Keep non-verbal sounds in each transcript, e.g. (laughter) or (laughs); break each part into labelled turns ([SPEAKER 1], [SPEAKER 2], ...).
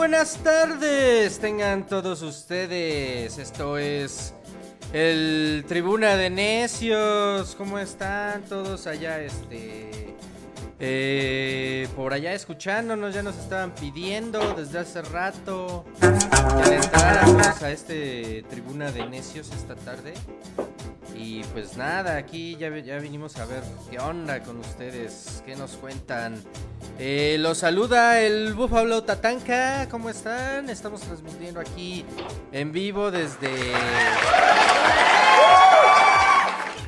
[SPEAKER 1] Buenas, tardes. Tengan todos ustedes. Esto es el Tribuna de Necios. ¿Cómo están todos allá? Este. eh, por allá escuchándonos, ya nos estaban pidiendo desde hace rato que entráramos a este Tribuna de Necios esta tarde. Y pues nada, aquí ya, ya vinimos a ver qué onda con ustedes, qué nos cuentan. Eh, los saluda el Búfalo Tatanka, ¿cómo están? Estamos transmitiendo aquí en vivo desde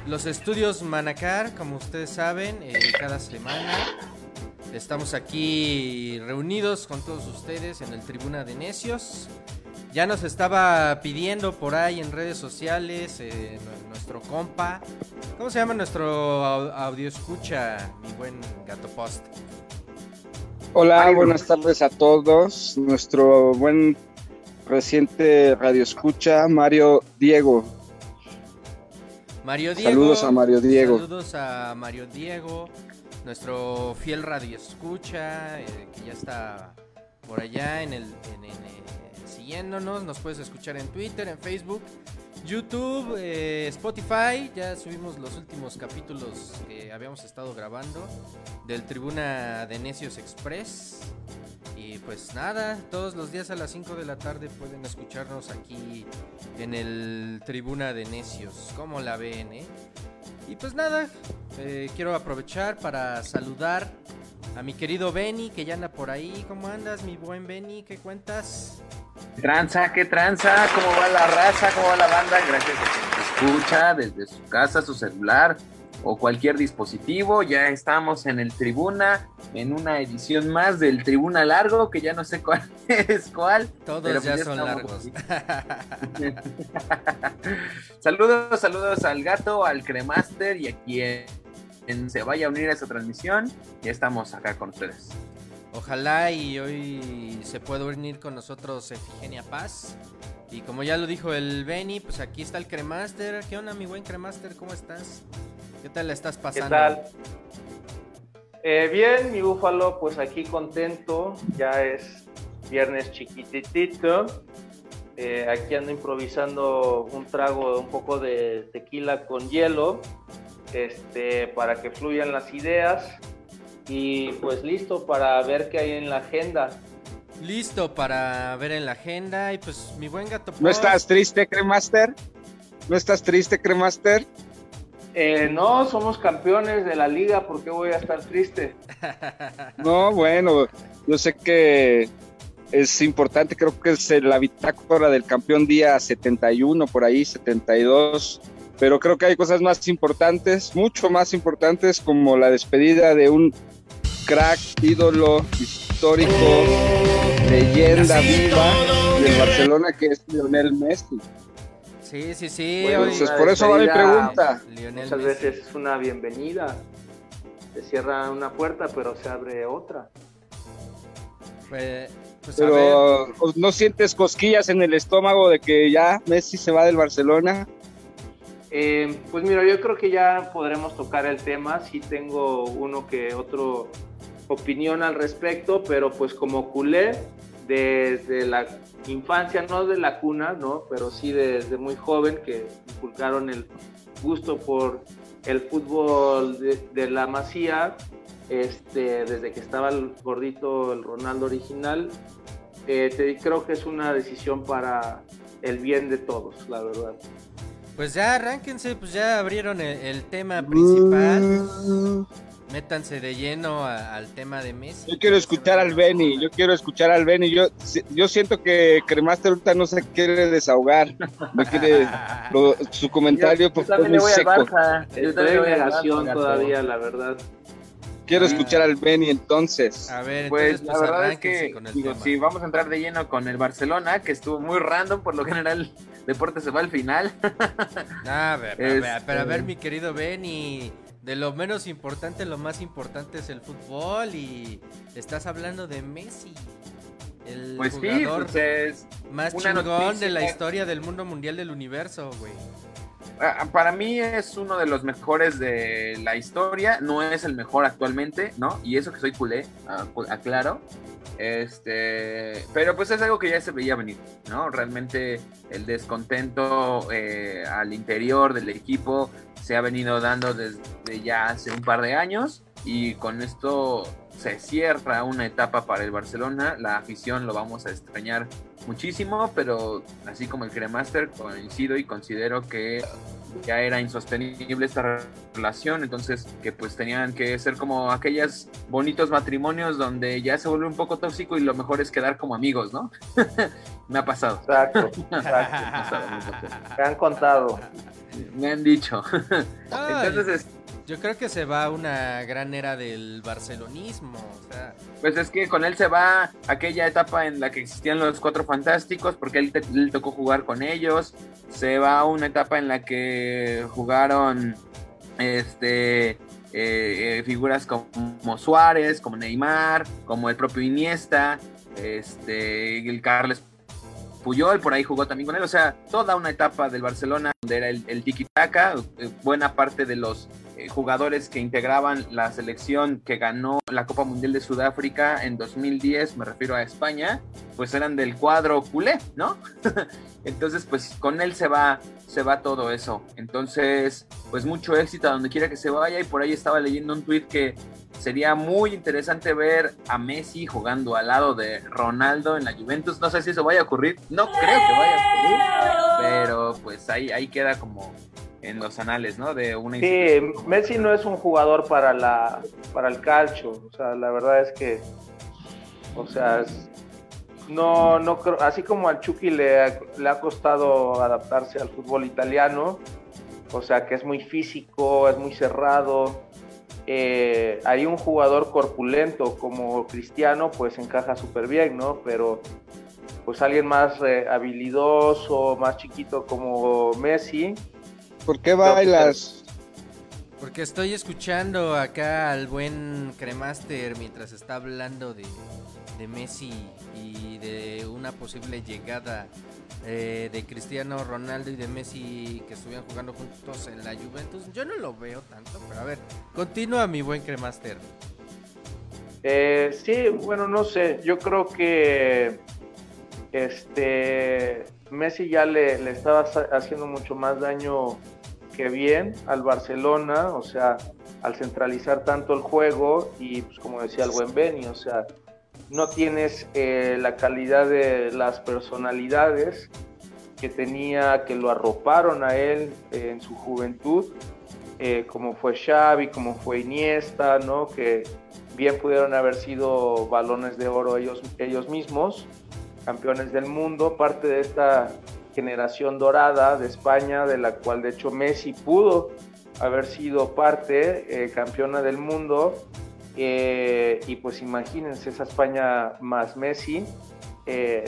[SPEAKER 1] los estudios Manacar, como ustedes saben, eh, cada semana. Estamos aquí reunidos con todos ustedes en el Tribuna de Necios. Ya nos estaba pidiendo por ahí en redes sociales eh, nu- nuestro compa. ¿Cómo se llama nuestro au- audio escucha, mi buen gato post?
[SPEAKER 2] Hola, buenas tardes a todos. Nuestro buen reciente radio escucha, Mario Diego.
[SPEAKER 1] Mario Diego.
[SPEAKER 2] Saludos a Mario Diego.
[SPEAKER 1] Saludos a Mario Diego, nuestro fiel radio escucha, eh, que ya está por allá en el en- en, eh, siguiéndonos. Nos puedes escuchar en Twitter, en Facebook, YouTube, eh, Spotify. Ya subimos los últimos capítulos que habíamos estado grabando del Tribuna de Necios Express. Y pues nada, todos los días a las 5 de la tarde pueden escucharnos aquí en el Tribuna de Necios. ¿Cómo la ven, eh? Y pues nada, eh, quiero aprovechar para saludar a mi querido Benny, que ya anda por ahí. ¿Cómo andas, mi buen Benny? ¿Qué cuentas?
[SPEAKER 3] ¿Qué tranza? ¿Qué tranza? ¿Cómo va la raza? ¿Cómo va la banda? Gracias a nos escucha desde su casa, su celular o cualquier dispositivo. Ya estamos en el Tribuna, en una edición más del Tribuna Largo, que ya no sé cuál (laughs) es cuál.
[SPEAKER 1] Todos
[SPEAKER 3] Pero
[SPEAKER 1] ya
[SPEAKER 3] pues ya
[SPEAKER 1] son largos. (laughs)
[SPEAKER 3] saludos, saludos al gato, al Cremaster y a quien se vaya a unir a esta transmisión. Ya estamos acá con ustedes.
[SPEAKER 1] Ojalá y hoy se pueda unir con nosotros Efigenia Paz. Y como ya lo dijo el Benny, pues aquí está el Cremaster. ¿Qué onda, mi buen Cremaster? ¿Cómo estás? ¿Qué tal la estás
[SPEAKER 4] ¿Qué
[SPEAKER 1] pasando?
[SPEAKER 4] tal? Eh, bien, mi búfalo, pues aquí contento. Ya es viernes chiquititito. Eh, aquí ando improvisando un trago, un poco de tequila con hielo, este, para que fluyan las ideas. Y pues listo para ver qué hay en la agenda.
[SPEAKER 1] Listo para ver en la agenda. Y pues mi buen gato.
[SPEAKER 2] ¿No estás triste, Cremaster? ¿No estás triste, Cremaster?
[SPEAKER 4] Eh, no, somos campeones de la liga, ¿por qué voy a estar triste? (laughs)
[SPEAKER 2] No, bueno, yo sé que es importante, creo que es la bitácora del campeón día 71, por ahí, 72, pero creo que hay cosas más importantes, mucho más importantes, como la despedida de un crack, ídolo, histórico, leyenda viva del Barcelona, que es Lionel Messi.
[SPEAKER 1] Sí, sí, sí.
[SPEAKER 4] Bueno,
[SPEAKER 2] Entonces, por eso va mi pregunta.
[SPEAKER 1] Lionel
[SPEAKER 4] Muchas
[SPEAKER 1] Messi.
[SPEAKER 4] veces es una bienvenida. Se cierra una puerta, pero se abre otra.
[SPEAKER 1] Pues, pues, a ver.
[SPEAKER 2] Pero ¿no sientes cosquillas en el estómago de que ya Messi se va del Barcelona?
[SPEAKER 4] Eh, pues mira, yo creo que ya podremos tocar el tema. Sí tengo uno que otro opinión al respecto, pero pues como culé desde la infancia, no de la cuna, ¿no? Pero sí desde muy joven que inculcaron el gusto por el fútbol de, la masía, este, desde que estaba el gordito, el Ronaldo original. Eh, te, creo que es una decisión para el bien de todos, la verdad.
[SPEAKER 1] Pues ya arránquense, pues ya abrieron el, el tema principal. Métanse de lleno a- al tema de Messi.
[SPEAKER 2] Yo quiero escuchar al Benny, yo quiero escuchar al Benny. Yo, yo siento que Cremaster ahorita no se quiere desahogar. No quiere (laughs) lo- su comentario
[SPEAKER 3] Yo
[SPEAKER 2] porque
[SPEAKER 3] también le
[SPEAKER 2] muy
[SPEAKER 3] voy al
[SPEAKER 2] seco.
[SPEAKER 3] Barça. Yo
[SPEAKER 4] Estoy
[SPEAKER 3] también le
[SPEAKER 4] en
[SPEAKER 3] voy al
[SPEAKER 4] negación
[SPEAKER 3] Barça,
[SPEAKER 4] todavía, la verdad.
[SPEAKER 2] Quiero
[SPEAKER 3] Ah.
[SPEAKER 2] escuchar al Benny entonces.
[SPEAKER 1] A ver,
[SPEAKER 3] Pues
[SPEAKER 1] entonces,
[SPEAKER 3] la
[SPEAKER 1] pues,
[SPEAKER 3] verdad es que, digo, si vamos a entrar de lleno con el Barcelona, que estuvo muy random, por lo general Deporte se va al final. (laughs)
[SPEAKER 1] A ver, a ver,
[SPEAKER 3] Este-
[SPEAKER 1] pero a ver, mi querido Benny, de lo menos importante, lo más importante es el fútbol y estás hablando de Messi, el
[SPEAKER 3] Pues sí,
[SPEAKER 1] jugador
[SPEAKER 3] pues es,
[SPEAKER 1] más chingón de la historia del mundo mundial del universo, güey.
[SPEAKER 3] Para mí es uno de los mejores de la historia, no es el mejor actualmente, ¿no? Y eso que soy culé, cu- aclaro. Este, pero pues es algo que ya se veía venir, ¿no? Realmente el descontento eh, al interior del equipo se ha venido dando desde ya hace un par de años y con esto se cierra una etapa para el Barcelona. La afición lo vamos a extrañar muchísimo, pero así como el Cremaster coincido y considero que ya era insostenible esta relación, entonces que pues tenían que ser como aquellos bonitos matrimonios donde ya se vuelve un poco tóxico y lo mejor es quedar como amigos, ¿no? (laughs) me ha pasado.
[SPEAKER 4] Exacto, (laughs) exacto. me han contado.
[SPEAKER 3] Me han dicho. entonces...
[SPEAKER 1] Yo creo que se va una gran era del barcelonismo.
[SPEAKER 3] Pues es que con él se va aquella etapa en la que existían los cuatro fantásticos, porque él, le tocó jugar con ellos. Se va una etapa en la que jugaron este eh, eh, figuras como Suárez, como Neymar, como el propio Iniesta, este, el Carles Puyol, por ahí jugó también con él. O sea, toda una etapa del Barcelona donde era el, el tiki-taka, eh, buena parte de los jugadores que integraban la selección que ganó la Copa Mundial de Sudáfrica en 2010, me refiero a España, pues eran del cuadro culé, ¿no? (laughs) Entonces, pues con él se va, se va todo eso. Entonces, pues mucho éxito a donde quiera que se vaya. Y por ahí estaba leyendo un tweet que sería muy interesante ver a Messi jugando al lado de Ronaldo en la Juventus. No sé si eso vaya a ocurrir. No creo que vaya a ocurrir. Pero pues ahí, ahí queda como en los anales, ¿no? De una
[SPEAKER 4] Sí, Messi no es un jugador para la para el calcio, o sea, la verdad es que o sea, no no creo, así como al Chucky le, le ha costado adaptarse al fútbol italiano, o sea, que es muy físico, es muy cerrado. Eh, hay un jugador corpulento como Cristiano, pues encaja súper bien, ¿no? Pero pues alguien más eh, habilidoso, más chiquito como Messi,
[SPEAKER 2] ¿Por qué bailas?
[SPEAKER 1] Porque estoy escuchando acá al buen Cremaster mientras está hablando de, Messi y de una posible llegada eh, de Cristiano Ronaldo y de Messi que estuvieran jugando juntos en la Juventus. Yo no lo veo tanto, pero a ver, continúa mi buen Cremaster.
[SPEAKER 4] Eh, sí, bueno, no sé, yo creo que este Messi ya le, le estaba haciendo mucho más daño que bien al Barcelona, o sea, al centralizar tanto el juego y pues como decía el buen Benny, o sea, no tienes eh, la calidad de las personalidades que tenía, que lo arroparon a él eh, en su juventud, eh, como fue Xavi, como fue Iniesta, ¿no? Que bien pudieron haber sido balones de oro ellos, ellos mismos, campeones del mundo, parte de esta generación dorada de España, de la cual de hecho Messi pudo haber sido parte, eh, campeona del mundo. Eh, y pues imagínense esa España más Messi, eh,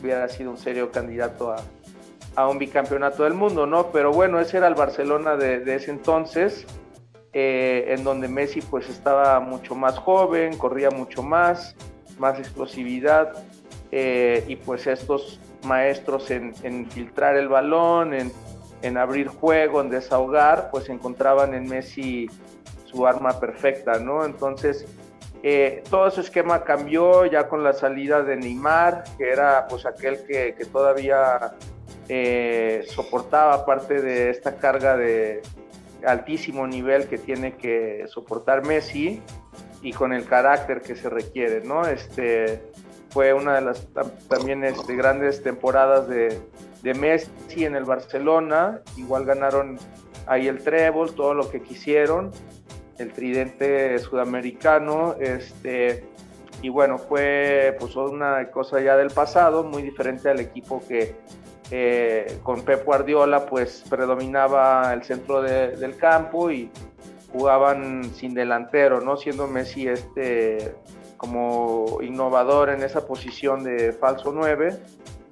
[SPEAKER 4] hubiera sido un serio candidato a, a, un bicampeonato del mundo, ¿no? Pero bueno, ese era el Barcelona de, de ese entonces, en donde Messi pues estaba mucho más joven, corría mucho más, más explosividad, y pues estos maestros en, filtrar el balón, en, abrir juego, en desahogar, pues encontraban en Messi su arma perfecta, ¿no? Entonces, eh, todo ese esquema cambió ya con la salida de Neymar, que era pues aquel que, todavía eh, soportaba parte de esta carga de altísimo nivel que tiene que soportar Messi y con el carácter que se requiere, ¿no? Este, fue una de las también este, grandes temporadas de, Messi en el Barcelona. Igual ganaron ahí el trébol, todo lo que quisieron, el tridente sudamericano. Este, y bueno, fue pues una cosa ya del pasado, muy diferente al equipo que eh, con Pep Guardiola pues predominaba el centro del campo y jugaban sin delantero, ¿no? Siendo Messi este como innovador en esa posición de falso 9,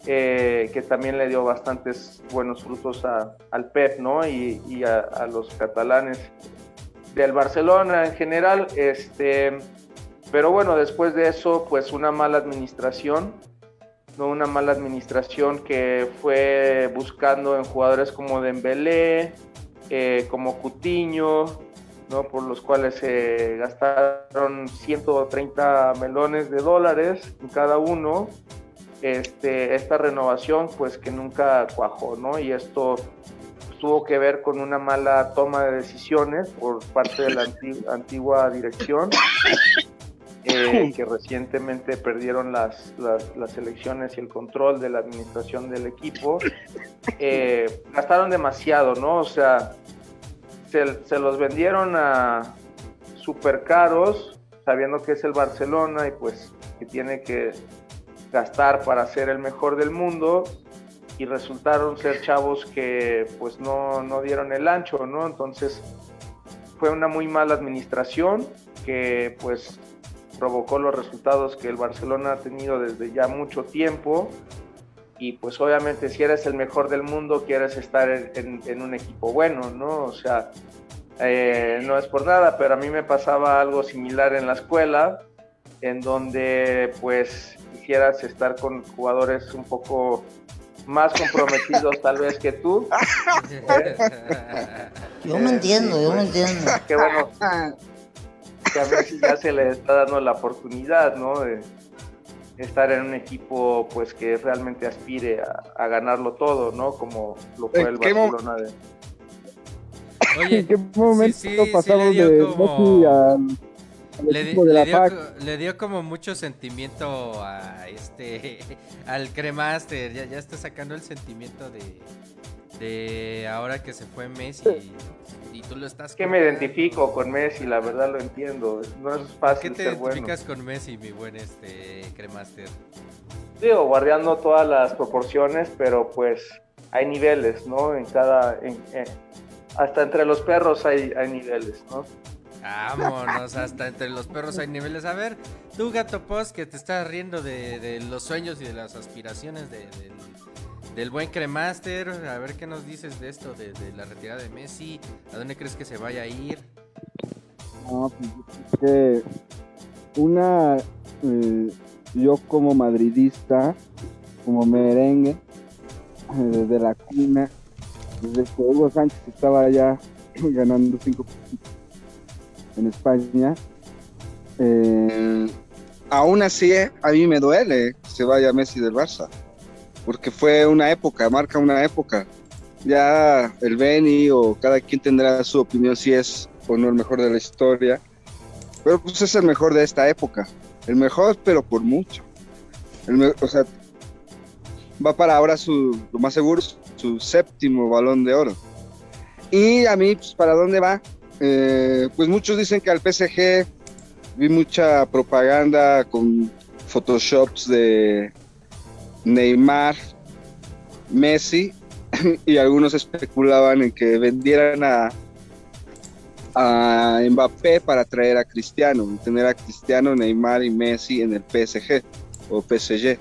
[SPEAKER 4] eh, que también le dio bastantes buenos frutos al Pep ¿no? y, a, los catalanes del Barcelona en general. Este, pero bueno, después de eso, pues una mala administración, ¿no? una mala administración que fue buscando en jugadores como Dembélé, eh, como Cutiño, ¿no? por los cuales se gastaron 130 melones de dólares en cada uno. Este, esta renovación pues que nunca cuajó, ¿no? Y esto tuvo que ver con una mala toma de decisiones por parte de la antigua dirección, eh, que recientemente perdieron las, las, elecciones y el control de la administración del equipo. Eh, gastaron demasiado, ¿no? O sea, se, los vendieron a super caros, sabiendo que es el Barcelona y pues que tiene que gastar para ser el mejor del mundo y resultaron ser chavos que pues no, no dieron el ancho, ¿no? Entonces fue una muy mala administración que pues provocó los resultados que el Barcelona ha tenido desde ya mucho tiempo y pues obviamente si eres el mejor del mundo quieres estar en, un equipo bueno, ¿no? O sea, eh, no es por nada, pero a mí me pasaba algo similar en la escuela, en donde pues quisieras estar con jugadores un poco más comprometidos tal vez que tú.
[SPEAKER 5] Yo me entiendo, yo me pues, entiendo.
[SPEAKER 4] Qué bueno que a Messi ya se le está dando la oportunidad, ¿no? De estar en un equipo pues que realmente aspire a, ganarlo todo, ¿no? Como lo fue el Barcelona de...
[SPEAKER 1] Oye, ¿en (laughs) qué momento pasamos de Messi a le, dio, como mucho sentimiento a este (laughs) al Cremaster, ya, ya está sacando el sentimiento de, de ahora que se fue Messi y tú lo estás
[SPEAKER 4] que me identifico con Messi, la verdad lo entiendo, no es fácil
[SPEAKER 1] ¿Qué te identificas con Messi, mi buen este Cremaster?
[SPEAKER 4] Digo, guardando todas las proporciones, pero pues hay niveles, ¿no? En cada hasta entre los perros hay, hay niveles, ¿no?
[SPEAKER 1] Vámonos, (laughs) hasta entre los perros hay niveles. A ver, tú, gato post, que te estás riendo de, los sueños y de las aspiraciones del buen Cremaster. A ver qué nos dices de esto, de, la retirada de Messi. ¿A dónde crees que se vaya a ir?
[SPEAKER 2] No, pues una, eh, yo como madridista, como merengue, desde eh, la cuna, desde que Hugo Sánchez estaba allá (clears throat) ganando cinco en España. Eh, aún así, a mí me duele que se vaya Messi del Barça, porque fue una época, marca una época. Ya el Beni o cada quien tendrá su opinión si es o no el mejor de la historia, pero pues es el mejor de esta época. El mejor, pero por mucho. o sea, va para ahora su, lo más seguro, su séptimo balón de oro. Y a mí, pues, ¿para dónde va? Eh, pues muchos dicen que al PSG vi mucha propaganda con photoshops de Neymar, Messi (laughs) y algunos especulaban en que vendieran a, a Mbappé para traer a Cristiano, tener a Cristiano, Neymar y Messi en el PSG o PSG.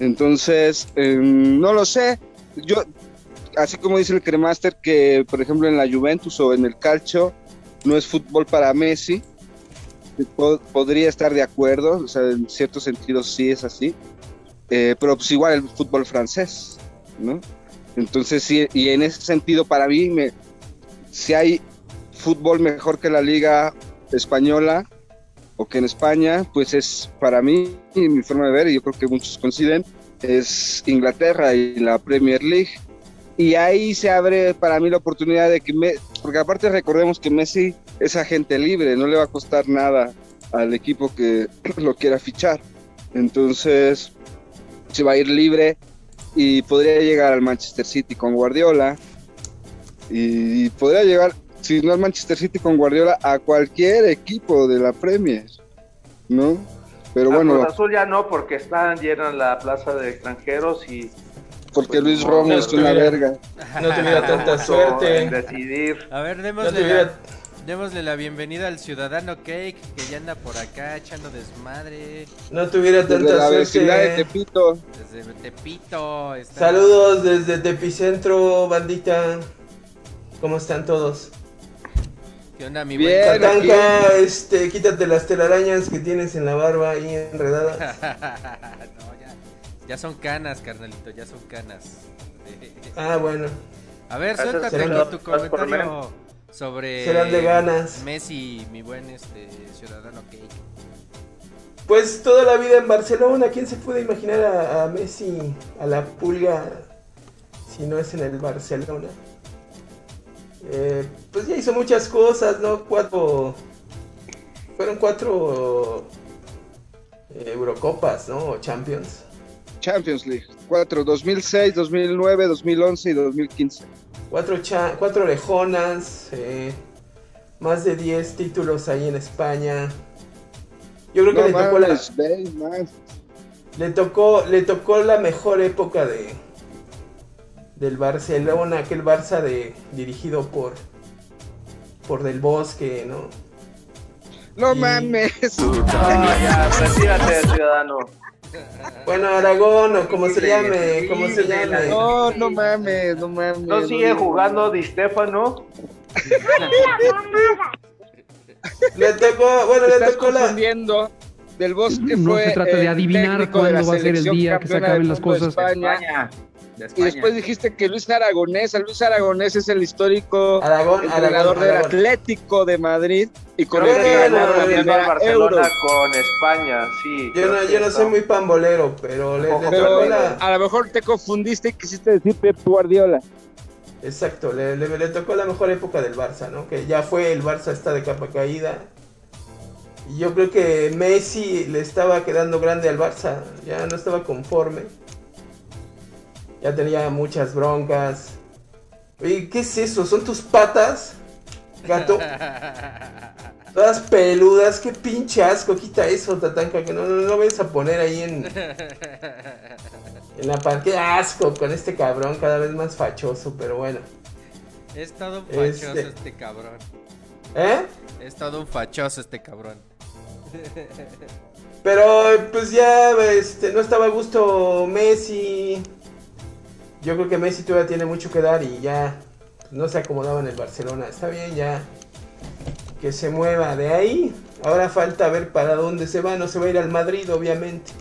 [SPEAKER 2] Entonces, em, no lo sé. Yo así como dice el Cremaster, que por ejemplo en la Juventus o en el Calcio no es fútbol para Messi, podría estar de acuerdo, o sea, en ciertos sentidos sí es así, eh, pero pues igual el fútbol francés, ¿no? Entonces sí, y en ese sentido para mí, si hay fútbol mejor que la liga española o que en España, pues es para mí, y mi forma de ver, y yo creo que muchos coinciden, es Inglaterra y la Premier League y ahí se abre para mí la oportunidad de que, me, porque aparte recordemos que Messi es agente libre, no le va a costar nada al equipo que (clears throat) lo quiera fichar. Entonces se va a ir libre y podría llegar al Manchester City con Guardiola y podría llegar, si no al Manchester City con Guardiola, a cualquier equipo de la Premier, ¿no?
[SPEAKER 4] Pero bueno. Azul ya no, porque están llenas la plaza de extranjeros y
[SPEAKER 2] porque Luis Romo es una verga.
[SPEAKER 6] No tuviera tanta (laughs) suerte.
[SPEAKER 4] decidir.
[SPEAKER 1] A ver, démosle, la, bienvenida al ciudadano Cake que ya anda por acá echando desmadre.
[SPEAKER 6] No tuviera tanta
[SPEAKER 2] la
[SPEAKER 6] suerte.
[SPEAKER 2] de Tepito.
[SPEAKER 1] Desde Tepito.
[SPEAKER 6] Saludos desde Tepicentro, bandita. ¿Cómo están todos?
[SPEAKER 1] ¿Qué onda, mi
[SPEAKER 6] Bien, Tatanka, este, quítate las telarañas que tienes en la barba ahí enredadas. (laughs)
[SPEAKER 1] Ya son canas, carnalito, ya son canas.
[SPEAKER 6] Ah, bueno.
[SPEAKER 1] A ver, suéltate aquí tu comentario sobre
[SPEAKER 6] Serán de ganas.
[SPEAKER 1] Messi, mi buen este ciudadano que
[SPEAKER 6] Pues toda la vida en Barcelona, ¿quién se puede imaginar a, a Messi, a la pulga, si no es en el Barcelona? Eh, pues ya hizo muchas cosas, ¿no? Cuatro. Fueron cuatro eh, Eurocopas, ¿no? O Champions.
[SPEAKER 2] Champions League. Cuatro, 2006, 2009, 2011 y 2015.
[SPEAKER 6] Cuatro, cha- cuatro lejonas, eh, más de 10 títulos ahí en España. Yo creo que
[SPEAKER 2] No
[SPEAKER 6] le, tocó la, le, tocó, le tocó la mejor época de del Barcelona, aquel Barça de, dirigido por, por Del Bosque, ¿no?
[SPEAKER 2] No
[SPEAKER 6] Y-
[SPEAKER 2] mames.
[SPEAKER 4] No, ya, retírate, ciudadano.
[SPEAKER 6] Bueno, Aragón, o como se llame, como se llame.
[SPEAKER 2] No, no mames, no mames.
[SPEAKER 4] ¿No sigue jugando Di Stefano? (laughs)
[SPEAKER 6] Le tocó, bueno, le
[SPEAKER 2] Estás
[SPEAKER 6] tocó la...
[SPEAKER 2] confundiendo. Del Bosque
[SPEAKER 7] No
[SPEAKER 2] fue
[SPEAKER 7] se trata de adivinar cuándo va a ser el día que se acaben las cosas.
[SPEAKER 2] España.
[SPEAKER 3] España.
[SPEAKER 2] Y después dijiste que Luis Aragonés, a Luis Aragonés es el histórico
[SPEAKER 6] Aragón,
[SPEAKER 2] entrenador
[SPEAKER 6] Aragón,
[SPEAKER 2] del
[SPEAKER 6] Aragón.
[SPEAKER 2] Atlético de Madrid y con
[SPEAKER 4] Creo
[SPEAKER 2] el
[SPEAKER 4] que
[SPEAKER 2] que
[SPEAKER 6] Bueno,
[SPEAKER 2] ganaron la
[SPEAKER 6] bueno,
[SPEAKER 4] ganó
[SPEAKER 2] primera
[SPEAKER 4] Barcelona
[SPEAKER 2] Euro.
[SPEAKER 4] con España, sí.
[SPEAKER 6] Yo no, yo no soy muy pambolero, pero le, le
[SPEAKER 2] Pero
[SPEAKER 6] la...
[SPEAKER 2] a lo mejor te confundiste y quisiste decir Pep Guardiola.
[SPEAKER 6] Exacto, le, le- le tocó la mejor época del Barça, ¿no? Que ya fue el Barça está de capa caída. Y yo creo que Messi le estaba quedando grande al Barça, ya no estaba conforme. Ya tenía muchas broncas. Oye, ¿qué es eso? ¿Son tus patas? Gato. (laughs) Todas peludas, qué pinche asco, quita eso, Tatanka, que no, no, no vayas a poner ahí en, en la pan. Qué asco con este cabrón, cada vez más fachoso, pero bueno.
[SPEAKER 1] Es todo un fachoso
[SPEAKER 6] Este-
[SPEAKER 1] este cabrón.
[SPEAKER 6] ¿Eh?
[SPEAKER 1] Es todo un fachoso este cabrón.
[SPEAKER 6] Pero pues ya este, no estaba a gusto Messi. Yo creo que Messi todavía tiene mucho que dar y ya no se acomodaba en el Barcelona. Está bien ya que se mueva de ahí. Ahora falta ver para dónde se va. No se va a ir al Madrid, obviamente.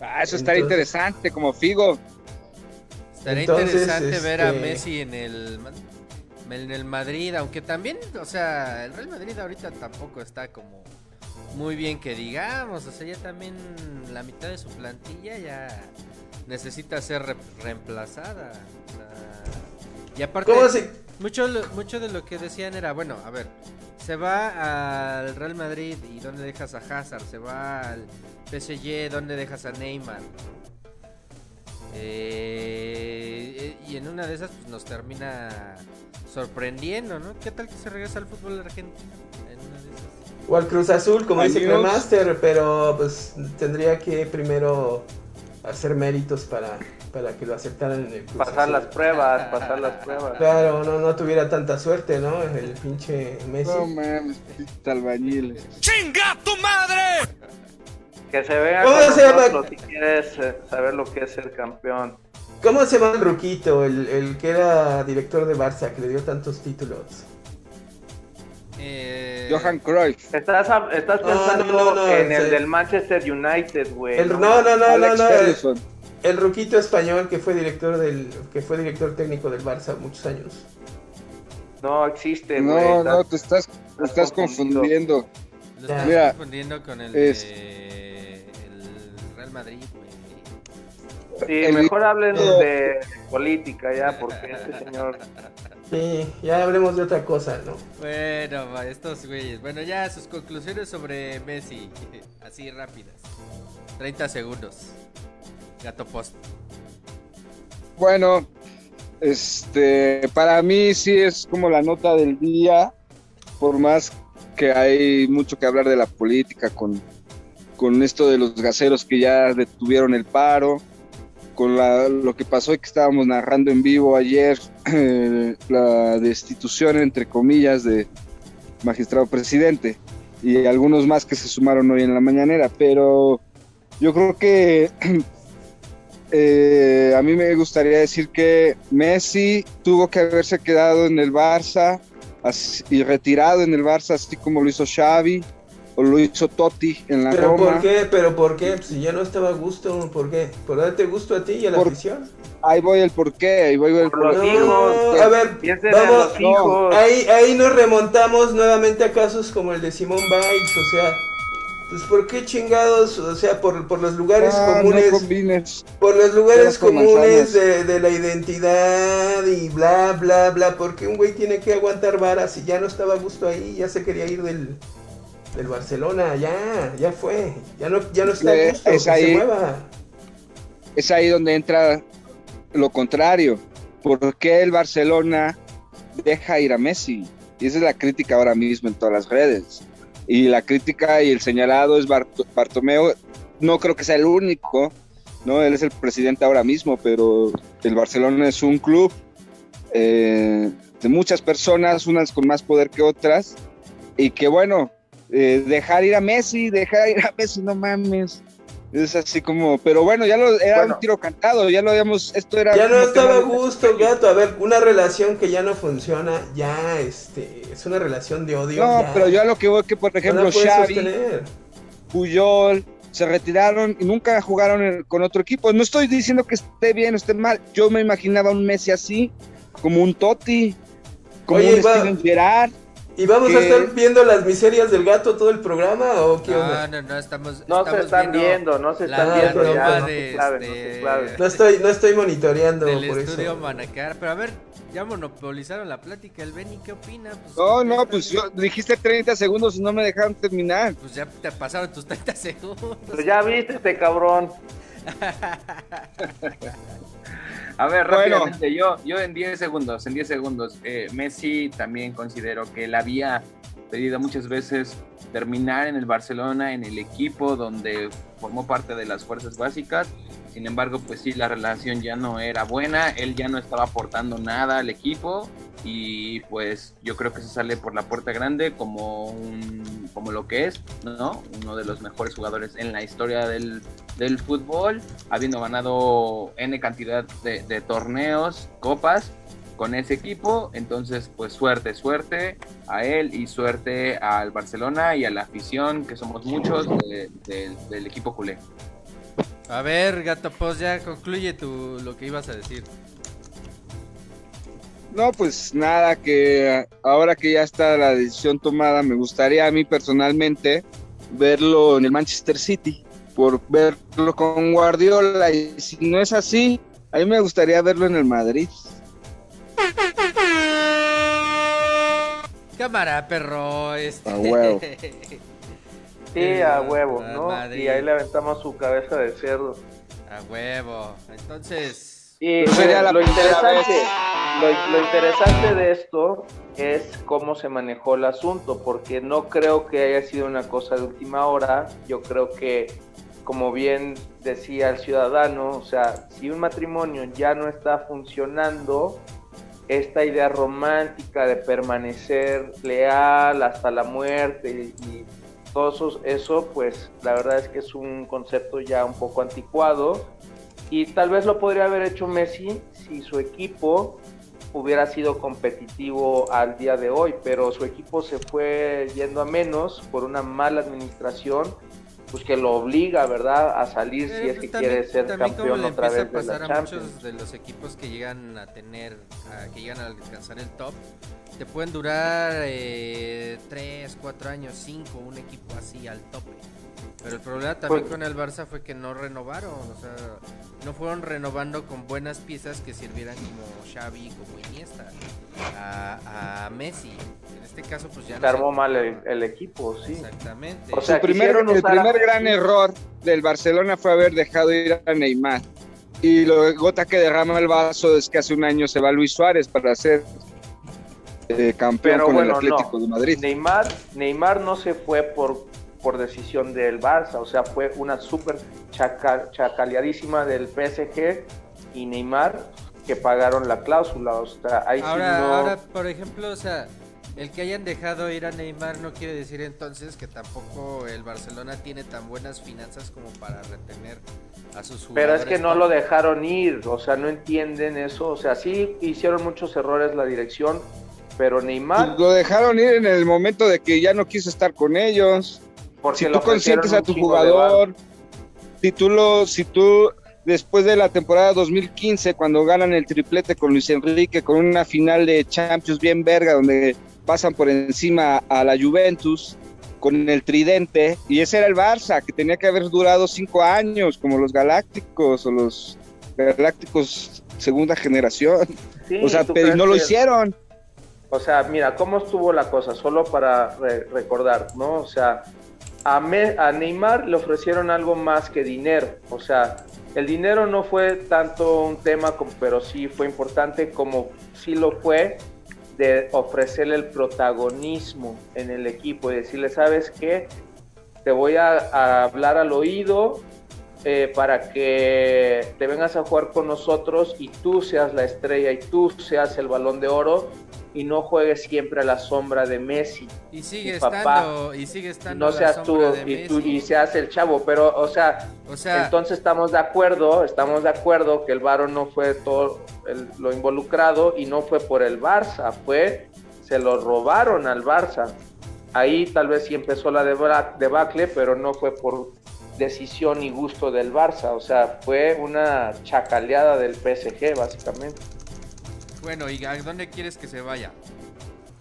[SPEAKER 2] Ah, eso estaría
[SPEAKER 6] Entonces-
[SPEAKER 2] interesante, como Figo.
[SPEAKER 1] Estaría
[SPEAKER 6] Entonces,
[SPEAKER 1] interesante ver a
[SPEAKER 6] este-
[SPEAKER 1] Messi en el en el Madrid, aunque también, o sea, el Real Madrid ahorita tampoco está como muy bien que digamos, o sea, ya también la mitad de su plantilla ya necesita ser re- reemplazada. y aparte
[SPEAKER 6] ¿Cómo se.?
[SPEAKER 1] mucho, mucho de lo que decían era, bueno, a ver, se va al Real Madrid y ¿dónde dejas a Hazard? Se va al PSG, ¿dónde dejas a Neymar? Eh, y en una de esas pues, nos termina sorprendiendo, ¿no? ¿Qué tal que se regresa al fútbol argentino? En una de esas.
[SPEAKER 6] O al Cruz Azul, como dice
[SPEAKER 2] Adiós.
[SPEAKER 6] Cremaster, pero pues tendría que primero hacer méritos para, para que lo aceptaran en el Cruz
[SPEAKER 4] Pasar
[SPEAKER 6] Azul.
[SPEAKER 4] las pruebas, pasar las pruebas.
[SPEAKER 6] Claro, no, no tuviera tanta suerte, ¿no? El pinche Messi.
[SPEAKER 2] No mames, pinches albañiles.
[SPEAKER 4] Que se vea
[SPEAKER 6] ¿Cómo
[SPEAKER 4] con
[SPEAKER 6] se
[SPEAKER 4] nosotros si quieres eh, saber lo que es ser campeón.
[SPEAKER 6] ¿Cómo se llama el ruquito? El, el que era director de Barça, que le dio tantos títulos.
[SPEAKER 1] Eh,
[SPEAKER 2] Johan Cruyff.
[SPEAKER 4] Estás, pensando
[SPEAKER 6] no, no, no,
[SPEAKER 4] en
[SPEAKER 6] sí.
[SPEAKER 4] el del Manchester United, güey.
[SPEAKER 6] El, no, no, no, no,
[SPEAKER 2] Alex
[SPEAKER 6] no. El,
[SPEAKER 2] Ferguson.
[SPEAKER 6] el ruquito español que fue director del, que fue director técnico del Barça muchos años.
[SPEAKER 4] No existe, güey.
[SPEAKER 2] No, no,
[SPEAKER 4] estás-
[SPEAKER 2] te estás, te estás confundiendo.
[SPEAKER 1] Lo estás
[SPEAKER 2] Mira,
[SPEAKER 1] confundiendo con el,
[SPEAKER 2] es-
[SPEAKER 1] de- el Real Madrid, güey.
[SPEAKER 4] Sí,
[SPEAKER 2] el-
[SPEAKER 4] mejor hablen de política ya, porque este señor...
[SPEAKER 6] Sí, ya hablemos de otra cosa, ¿no?
[SPEAKER 1] Bueno, estos güeyes. Bueno, ya sus conclusiones sobre Messi. (laughs) Así rápidas. 30 segundos. Gato post.
[SPEAKER 2] Bueno, este, para mí sí es como la nota del día, por más que hay mucho que hablar de la política con, con esto de los gaseros que ya detuvieron el paro, con la- lo que pasó y que estábamos narrando en vivo ayer, (clears throat) eh, la destitución, entre comillas, de magistrado presidente. Y algunos más que se sumaron hoy en la mañanera, pero yo creo que (clears throat) eh, a mí me gustaría decir que Messi tuvo que haberse quedado en el Barça y retirado en el Barça, así como lo hizo Xavi, o lo hizo Totti en la
[SPEAKER 6] ¿Pero
[SPEAKER 2] Roma.
[SPEAKER 6] por qué? ¿Pero por qué? Pues, si ya no estaba a gusto, ¿por qué? ¿Por darte gusto a ti y a la
[SPEAKER 2] Por-
[SPEAKER 6] afición?
[SPEAKER 2] Ahí voy el porqué, ahí voy el
[SPEAKER 4] Por los
[SPEAKER 2] porqué.
[SPEAKER 4] hijos.
[SPEAKER 6] a ver, vamos,
[SPEAKER 4] los hijos.
[SPEAKER 6] Ahí, ahí nos remontamos nuevamente a casos como el de Simón Biles, o sea, pues ¿por qué chingados? O sea, por, por los lugares
[SPEAKER 2] Ah,
[SPEAKER 6] comunes,
[SPEAKER 2] no
[SPEAKER 6] por los lugares comunes de, de la identidad y bla, bla, bla, porque un güey tiene que aguantar varas y ya no estaba a gusto ahí, ya se quería ir del, del Barcelona, ya, ya fue, ya no, ya no está
[SPEAKER 2] Eh,
[SPEAKER 6] gusto,
[SPEAKER 2] es
[SPEAKER 6] que
[SPEAKER 2] ahí.
[SPEAKER 6] se mueva.
[SPEAKER 2] Es ahí donde entra lo contrario. ¿Por qué el Barcelona deja ir a Messi? Y esa es la crítica ahora mismo en todas las redes. Y la crítica y el señalado es Bart- Bartomeu. No creo que sea el único, ¿no? Él es el presidente ahora mismo, pero el Barcelona es un club eh, de muchas personas, unas con más poder que otras. Y que bueno, eh, dejar ir a Messi, dejar ir a (laughs) Messi, no mames. Es así como, pero bueno, ya lo era
[SPEAKER 4] Bueno.
[SPEAKER 2] un tiro cantado, ya lo habíamos, esto era
[SPEAKER 6] Ya no estaba a gusto, gato. A ver, una relación que ya no funciona, ya, este, es una relación de odio.
[SPEAKER 2] No,
[SPEAKER 6] ya.
[SPEAKER 2] pero yo a lo que voy que por
[SPEAKER 6] No
[SPEAKER 2] ejemplo
[SPEAKER 6] puedes
[SPEAKER 2] Xavi,
[SPEAKER 6] sostener.
[SPEAKER 2] Puyol se retiraron y nunca jugaron en- con otro equipo. No estoy diciendo que esté bien o esté mal. Yo me imaginaba un Messi así, como un Totti, como
[SPEAKER 6] Oye,
[SPEAKER 2] un Steven Gerrard.
[SPEAKER 6] ¿Y vamos a
[SPEAKER 2] que-
[SPEAKER 6] estar viendo las miserias del gato todo el programa o qué
[SPEAKER 1] No,
[SPEAKER 6] onda?
[SPEAKER 1] no, no, estamos.
[SPEAKER 4] No se
[SPEAKER 1] estamos
[SPEAKER 4] están viendo, no se están viendo
[SPEAKER 6] pero
[SPEAKER 4] ya, no
[SPEAKER 1] de,
[SPEAKER 4] se no
[SPEAKER 1] este,
[SPEAKER 4] se claven.
[SPEAKER 6] No estoy, no estoy monitoreando
[SPEAKER 1] del
[SPEAKER 6] por
[SPEAKER 1] estudio
[SPEAKER 6] eso.
[SPEAKER 1] Manacar. Pero a ver, ya monopolizaron la plática. El Benny, ¿qué opina? Pues,
[SPEAKER 2] No, no, pues yo, dijiste 30 segundos y no me dejaron terminar.
[SPEAKER 1] Pues ya te pasaron tus 30 segundos.
[SPEAKER 4] Pues ya viste este cabrón. (laughs)
[SPEAKER 3] A ver,
[SPEAKER 2] Bueno.
[SPEAKER 3] rápidamente, yo, yo en 10 segundos, en 10 segundos, eh, Messi también considero que él había pedido muchas veces terminar en el Barcelona, en el equipo donde formó parte de las fuerzas básicas. Sin embargo, pues sí, la relación ya no era buena, él ya no estaba aportando nada al equipo y pues yo creo que se sale por la puerta grande como un, como lo que es, ¿no? Uno de los mejores jugadores en la historia del, del fútbol, habiendo ganado N cantidad de, torneos, copas con ese equipo. Entonces, pues suerte, suerte a él y suerte al Barcelona y a la afición, que somos muchos de- de- del equipo culé.
[SPEAKER 1] A ver, gato, pues ya concluye tu, lo que ibas a decir.
[SPEAKER 2] No, pues nada, que ahora que ya está la decisión tomada, me gustaría a mí personalmente verlo en el Manchester City, por verlo con Guardiola, y si no es así, a mí me gustaría verlo en el Madrid.
[SPEAKER 1] Cámara, perro. Este...
[SPEAKER 2] A huevo. (laughs)
[SPEAKER 4] Sí, a huevo, ¿no? Y ahí le aventamos su cabeza de cerdo.
[SPEAKER 1] A huevo. Entonces.
[SPEAKER 4] Y
[SPEAKER 2] la
[SPEAKER 4] lo interesante, lo, lo interesante de esto es cómo se manejó el asunto, porque no creo que haya sido una cosa de última hora. Yo creo que, como bien decía el ciudadano, o sea, si un matrimonio ya no está funcionando, esta idea romántica de permanecer leal hasta la muerte y todo eso, pues la verdad es que es un concepto ya un poco anticuado. Y tal vez lo podría haber hecho Messi si su equipo hubiera sido competitivo al día de hoy, pero su equipo se fue yendo a menos por una mala administración, pues que lo obliga, ¿verdad?, a salir si
[SPEAKER 1] eh,
[SPEAKER 4] es que
[SPEAKER 1] también-
[SPEAKER 4] quiere ser campeón otra vez de
[SPEAKER 1] a
[SPEAKER 4] la
[SPEAKER 1] pasar a
[SPEAKER 4] Champions.
[SPEAKER 1] muchos de los equipos que llegan a tener, a- que llegan a alcanzar el top, te pueden durar 3, 4 años, 5, un equipo así al tope. Pero el problema también
[SPEAKER 4] Pues-
[SPEAKER 1] con el Barça fue que no renovaron, o sea, no fueron renovando con buenas piezas que sirvieran como Xavi, como Iniesta, a, a Messi. En este caso, pues ya
[SPEAKER 4] Se
[SPEAKER 1] no
[SPEAKER 4] armó mal el, el equipo, sí.
[SPEAKER 1] Exactamente.
[SPEAKER 4] O sea,
[SPEAKER 2] primer, el primer gran error del Barcelona fue haber dejado ir a Neymar. Y lo gota que derrama el vaso es que hace un año se va Luis Suárez para ser eh, campeón
[SPEAKER 4] Pero
[SPEAKER 2] con
[SPEAKER 4] bueno,
[SPEAKER 2] el Atlético
[SPEAKER 4] no.
[SPEAKER 2] de Madrid.
[SPEAKER 4] Neymar, Neymar no se fue por, por decisión del Barça, o sea, fue una súper chaca- chacaleadísima del PSG y Neymar que pagaron la cláusula, o sea, ahí
[SPEAKER 1] Ahora,
[SPEAKER 4] sí no...
[SPEAKER 1] ahora, por ejemplo, o sea, el que hayan dejado ir a Neymar no quiere decir entonces que tampoco el Barcelona tiene tan buenas finanzas como para retener a sus
[SPEAKER 4] Pero
[SPEAKER 1] jugadores.
[SPEAKER 4] es que no lo dejaron ir, o sea, no entienden eso, o sea, sí hicieron muchos errores la dirección, pero Neymar...
[SPEAKER 2] Lo dejaron ir en el momento de que ya no quiso estar con ellos.
[SPEAKER 4] Porque
[SPEAKER 2] si tú consientes a tu jugador, si tú lo, si tú después de la temporada 2015, cuando ganan el triplete con Luis Enrique, con una final de Champions bien verga, donde pasan por encima a la Juventus con el tridente, y ese era el Barça, que tenía que haber durado cinco años, como los Galácticos o los Galácticos segunda generación.
[SPEAKER 4] Sí,
[SPEAKER 2] o sea,
[SPEAKER 4] ¿tú
[SPEAKER 2] pero no lo hicieron.
[SPEAKER 4] O sea, mira, ¿cómo estuvo la cosa? Solo para re- recordar, ¿no? O sea, a, Me- a Neymar le ofrecieron algo más que dinero. O sea, el dinero no fue tanto un tema, como- pero sí fue importante como sí lo fue de ofrecerle el protagonismo en el equipo y decirle, ¿sabes qué? Te voy a, hablar al oído eh, para que te vengas a jugar con nosotros y tú seas la estrella y tú seas el balón de oro y no juegues siempre a la sombra de Messi.
[SPEAKER 1] Y sigue
[SPEAKER 4] papá,
[SPEAKER 1] estando, y sigue estando
[SPEAKER 4] No
[SPEAKER 1] la
[SPEAKER 4] seas tú
[SPEAKER 1] de
[SPEAKER 4] y, tú y seas el chavo, pero o sea,
[SPEAKER 1] O sea,
[SPEAKER 4] entonces estamos de acuerdo, estamos de acuerdo que el Varo no fue todo el- lo involucrado y no fue por el Barça, fue se lo robaron al Barça. Ahí tal vez sí empezó la debacle, pero no fue por decisión y gusto del Barça, o sea, fue una chacaleada del PSG básicamente.
[SPEAKER 1] Bueno, ¿y a dónde quieres que se vaya?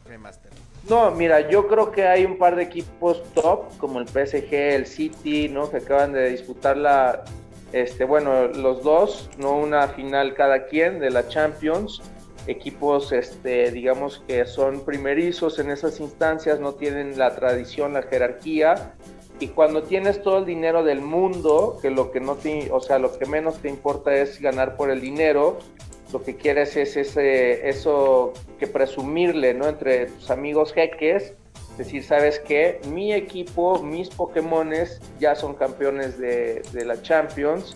[SPEAKER 1] Remaster.
[SPEAKER 4] No, mira, yo creo que hay un par de equipos top, como el PSG, el City, ¿no? Que acaban de disputar la, este, bueno, los dos, no una final cada quien de la Champions. Equipos, este, digamos que son primerizos en esas instancias, no tienen la tradición, la jerarquía. Y cuando tienes todo el dinero del mundo, que lo que no te, o sea, lo que menos te importa es ganar por el dinero, lo que quieres es ese, eso que presumirle, ¿no? Entre tus amigos jeques, decir, ¿sabes qué? Mi equipo, mis Pokémones ya son campeones de, de la Champions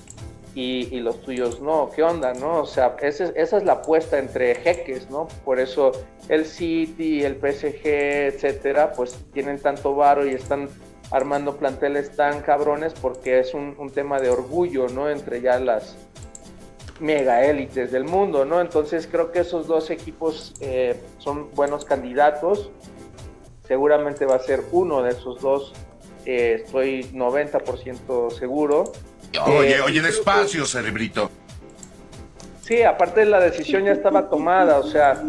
[SPEAKER 4] y, y los tuyos no. ¿Qué onda, no? O sea, esa es, la apuesta entre jeques, ¿no? Por eso el City, el PSG, etcétera, pues tienen tanto varo y están armando planteles tan cabrones porque es un, un tema de orgullo, ¿no? Entre ya las, mega élites del mundo, ¿no? Entonces creo que esos dos equipos eh, son buenos candidatos. Seguramente va a ser uno de esos dos, eh, estoy 90% seguro.
[SPEAKER 7] Oye,
[SPEAKER 4] Eh,
[SPEAKER 7] oye, despacio, cerebrito.
[SPEAKER 4] Sí, aparte la decisión ya estaba tomada, o sea,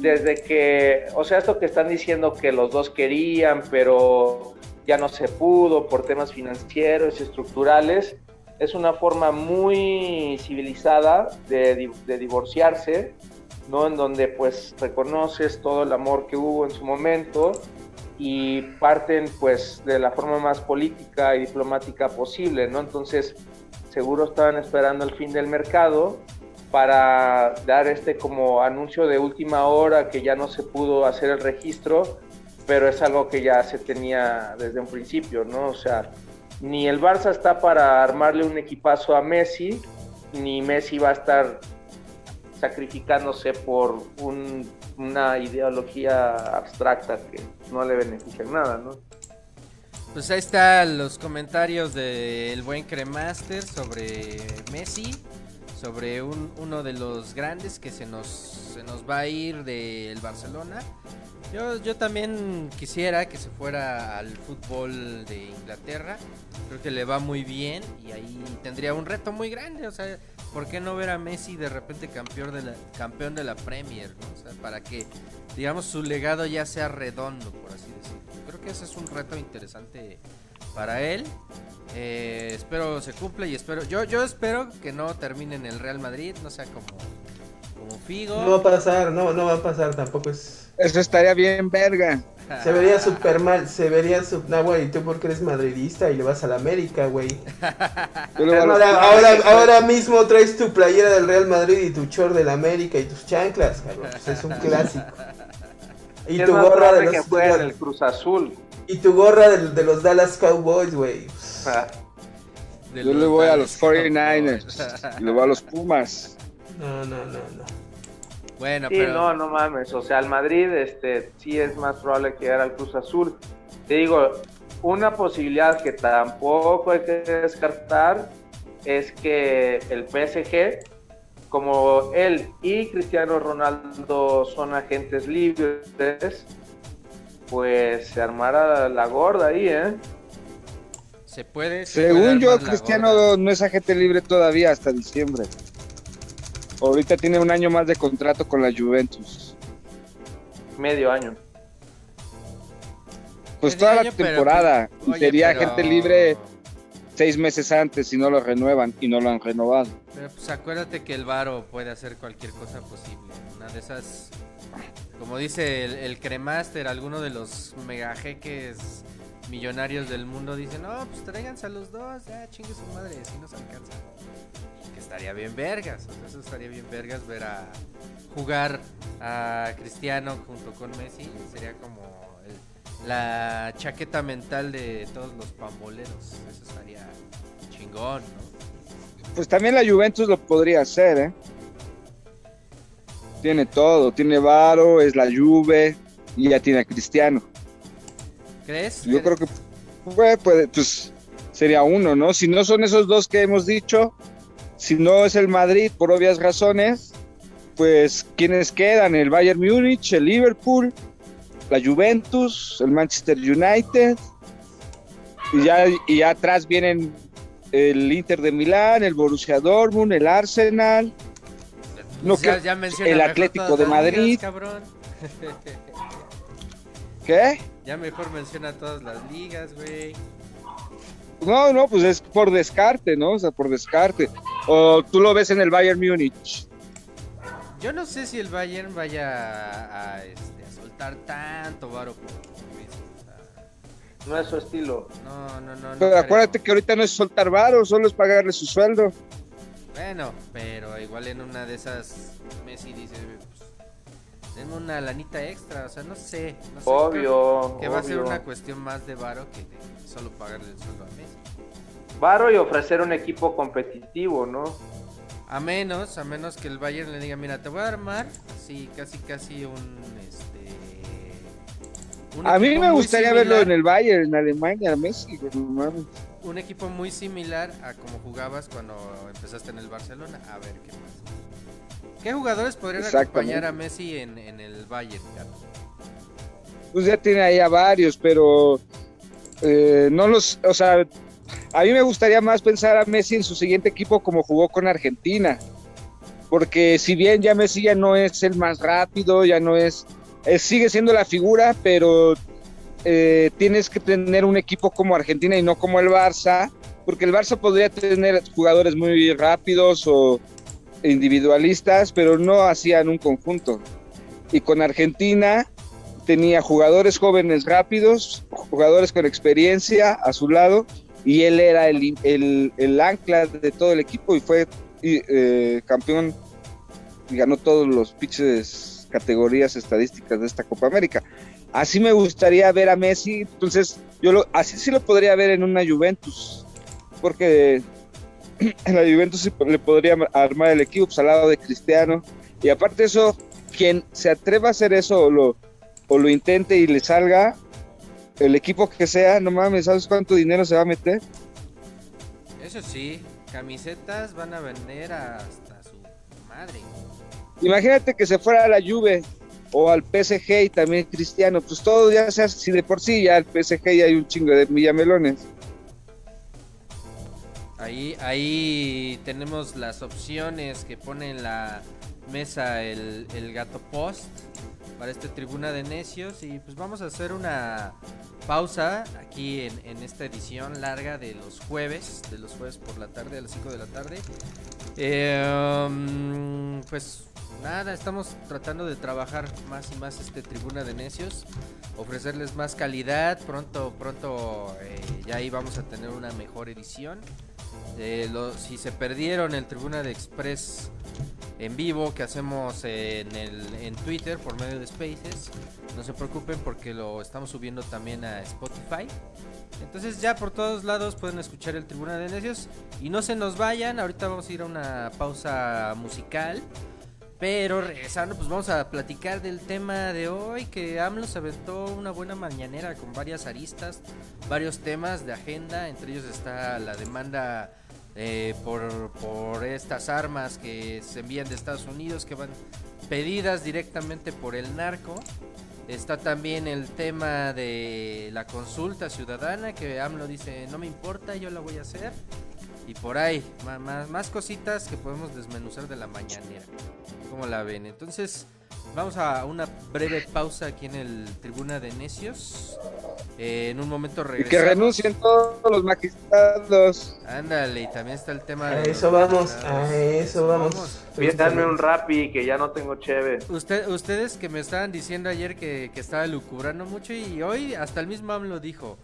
[SPEAKER 4] desde que, o sea, esto que están diciendo que los dos querían, pero ya no se pudo por temas financieros y estructurales, es una forma muy civilizada de, de divorciarse, ¿no? En donde pues reconoces todo el amor que hubo en su momento y parten pues de la forma más política y diplomática posible, ¿no? Entonces seguro estaban esperando el fin del mercado para dar este como anuncio de última hora que ya no se pudo hacer el registro, pero es algo que ya se tenía desde un principio, ¿no? O sea, ni el Barça está para armarle un equipazo a Messi, ni Messi va a estar sacrificándose por un- una ideología abstracta que no le beneficia en nada, ¿no?
[SPEAKER 1] Pues ahí están los comentarios del buen Cremaster sobre Messi, sobre un- uno de los grandes que se nos, se nos va a ir del Barcelona. Yo, yo también quisiera que se fuera al fútbol de Inglaterra. Creo que le va muy bien y ahí tendría un reto muy grande. O sea, ¿por qué no ver a Messi de repente campeón de la, campeón de la Premier? ¿no? O sea, para que, digamos, su legado ya sea redondo, por así decirlo. Creo que ese es un reto interesante para él. Eh, espero se cumpla y espero. Yo, yo espero que no termine en el Real Madrid, no sea como, como Figo.
[SPEAKER 6] No va a pasar, no, no va a pasar, tampoco es...
[SPEAKER 2] Eso estaría bien verga.
[SPEAKER 6] Se vería súper mal, se vería su... No, güey, tú porque eres madridista y le vas a la América, güey. Ahora, ahora, ahora mismo traes tu playera del Real Madrid y tu short del América y tus chanclas, cabrón. Pues es un clásico. (laughs) Y tu gorra de
[SPEAKER 4] que
[SPEAKER 6] los...
[SPEAKER 4] fue en el Cruz Azul.
[SPEAKER 6] Y tu gorra de, de los Dallas Cowboys, güey.
[SPEAKER 4] Ah,
[SPEAKER 2] Yo le voy a los 49ers. y le voy a los Pumas.
[SPEAKER 6] No, no, no, no.
[SPEAKER 1] Bueno,
[SPEAKER 4] Sí,
[SPEAKER 1] pero
[SPEAKER 4] no, no mames. O sea, el Madrid este, sí es más probable que era al Cruz Azul. Te digo, una posibilidad que tampoco hay que descartar es que el PSG, como él y Cristiano Ronaldo son agentes libres, pues se armara la gorda ahí, ¿eh?
[SPEAKER 1] Se puede. se puede
[SPEAKER 2] Según yo, Cristiano no es agente libre todavía hasta diciembre. Ahorita tiene un año más de contrato con la Juventus.
[SPEAKER 4] Medio año.
[SPEAKER 2] Pues toda la
[SPEAKER 1] pero,
[SPEAKER 2] temporada.
[SPEAKER 1] pues,
[SPEAKER 2] y
[SPEAKER 1] oye,
[SPEAKER 2] sería
[SPEAKER 1] pero-
[SPEAKER 2] agente libre seis meses antes si no lo renuevan y no lo han renovado.
[SPEAKER 1] Pero pues acuérdate que el Varo puede hacer cualquier cosa posible. Una de esas, como dice el, el Cremaster, alguno de los megajeques millonarios del mundo dice, no, pues tráiganse a los dos, ya chingue su madre, si nos alcanza. Que estaría bien vergas, o sea, eso estaría bien vergas ver a jugar a Cristiano junto con Messi, sería como la chaqueta mental de todos los pamboleros, eso estaría chingón, ¿no?
[SPEAKER 2] Pues también la Juventus lo podría hacer, ¿eh? Tiene todo, tiene Varo, es la Juve y ya tiene a Cristiano.
[SPEAKER 1] ¿Crees?
[SPEAKER 2] Yo creo que pues, pues sería uno, ¿no? Si no son esos dos que hemos dicho, si no es el Madrid por obvias razones, pues ¿quiénes quedan? El Bayern Múnich, el Liverpool, la Juventus, el Manchester United y ya, y ya atrás vienen el Inter de Milán, el Borussia Dortmund, el Arsenal. No,
[SPEAKER 1] ya,
[SPEAKER 2] que-
[SPEAKER 1] ya menciona
[SPEAKER 2] el Atlético de Madrid.
[SPEAKER 1] ligas, cabrón.
[SPEAKER 2] ¿Qué?
[SPEAKER 1] ya mejor menciona todas las ligas, güey.
[SPEAKER 2] No, no, pues es por descarte, ¿no? O sea, por descarte. O tú lo ves en el Bayern Múnich.
[SPEAKER 1] Yo no sé si el Bayern vaya a, a, este, a soltar tanto varo por Messi, o sea,
[SPEAKER 4] No es su estilo.
[SPEAKER 1] No, no, no. no
[SPEAKER 2] Pero
[SPEAKER 1] creo.
[SPEAKER 2] acuérdate que ahorita no es soltar varo, solo es pagarle su sueldo.
[SPEAKER 1] Bueno, pero igual en una de esas Messi dice, pues, denme una lanita extra, o sea, no sé. No sé
[SPEAKER 4] Obvio.
[SPEAKER 1] Que va a ser una cuestión más de varo que de solo pagarle el sueldo a Messi.
[SPEAKER 4] Varo y ofrecer un equipo competitivo, ¿no?
[SPEAKER 1] A menos, a menos que el Bayern le diga, mira, te voy a armar, sí, casi, casi un, este... un
[SPEAKER 2] A mí me gustaría
[SPEAKER 1] similar-
[SPEAKER 2] verlo en el Bayern, en Alemania, Messi. no mames.
[SPEAKER 1] Un equipo muy similar a como jugabas cuando empezaste en el Barcelona. A ver qué pasa. ¿Qué jugadores podrían acompañar a Messi en, en el Bayern? Gato?
[SPEAKER 2] Pues ya tiene ahí a varios, pero eh, no los, o sea, a mí me gustaría más pensar a Messi en su siguiente equipo como jugó con Argentina, porque si bien ya Messi ya no es el más rápido, ya no es, eh, sigue siendo la figura, pero eh, tienes que tener un equipo como Argentina y no como el Barça, porque el Barça podría tener jugadores muy rápidos o individualistas, pero no hacían un conjunto. Y con Argentina tenía jugadores jóvenes rápidos, jugadores con experiencia a su lado, y él era el, ancla de todo el equipo y fue eh, campeón y ganó todos los pinches categorías estadísticas de esta Copa América. Así me gustaría ver a Messi, entonces yo lo, así sí lo podría ver en una Juventus, porque (clears throat) en la Juventus le podría armar el equipo pues, al lado de Cristiano, y aparte de eso, quien se atreva a hacer eso o lo, o lo intente y le salga, el equipo que sea, no mames, ¿sabes cuánto dinero se va a meter?
[SPEAKER 1] Eso sí, camisetas van a vender hasta su madre.
[SPEAKER 2] Imagínate que se fuera a la Juve o al PSG y también Cristiano, pues todo ya sea, si de por sí ya al PSG ya hay un chingo de millamelones.
[SPEAKER 1] Ahí, ahí tenemos las opciones que pone en la mesa el, el gato post para esta tribuna de necios y pues vamos a hacer una pausa aquí en, en esta edición larga de los jueves, de los jueves por la tarde a las 5 de la tarde. Eh, um, pues nada, estamos tratando de trabajar más y más este tribuna de necios, ofrecerles más calidad, pronto, pronto eh, ya ahí vamos a tener una mejor edición. Eh, si se perdieron el Tribuna de Express en vivo que hacemos en, el, en Twitter por medio de Spaces, no se preocupen porque lo estamos subiendo también a Spotify. Entonces ya por todos lados pueden escuchar el Tribuna de Necios y no se nos vayan, ahorita vamos a ir a una pausa musical. Pero regresando, pues vamos a platicar del tema de hoy, que AMLO se aventó una buena mañanera con varias aristas, varios temas de agenda, entre ellos está la demanda eh, por, por estas armas que se envían de Estados Unidos, que van pedidas directamente por el narco. Está también el tema de la consulta ciudadana que AMLO dice, no me importa, yo la voy a hacer. Y por ahí, ma- más, cositas que podemos desmenuzar de la mañanera. ¿Cómo la ven? Entonces, vamos a una breve pausa aquí en el Tribuna de Necios. Eh, en un momento
[SPEAKER 2] Y
[SPEAKER 1] regresamos.
[SPEAKER 2] que renuncien todos los magistrados.
[SPEAKER 1] Ándale, y también está el tema
[SPEAKER 6] A
[SPEAKER 1] de...
[SPEAKER 6] eso
[SPEAKER 1] los
[SPEAKER 6] vamos,
[SPEAKER 1] magistrados.
[SPEAKER 6] a eso vamos.
[SPEAKER 4] Pídanme un rapi que ya no tengo cheve.
[SPEAKER 1] Usted, ustedes que me estaban diciendo ayer que, que estaba lucubrando mucho y hoy hasta el mismo AMLO dijo,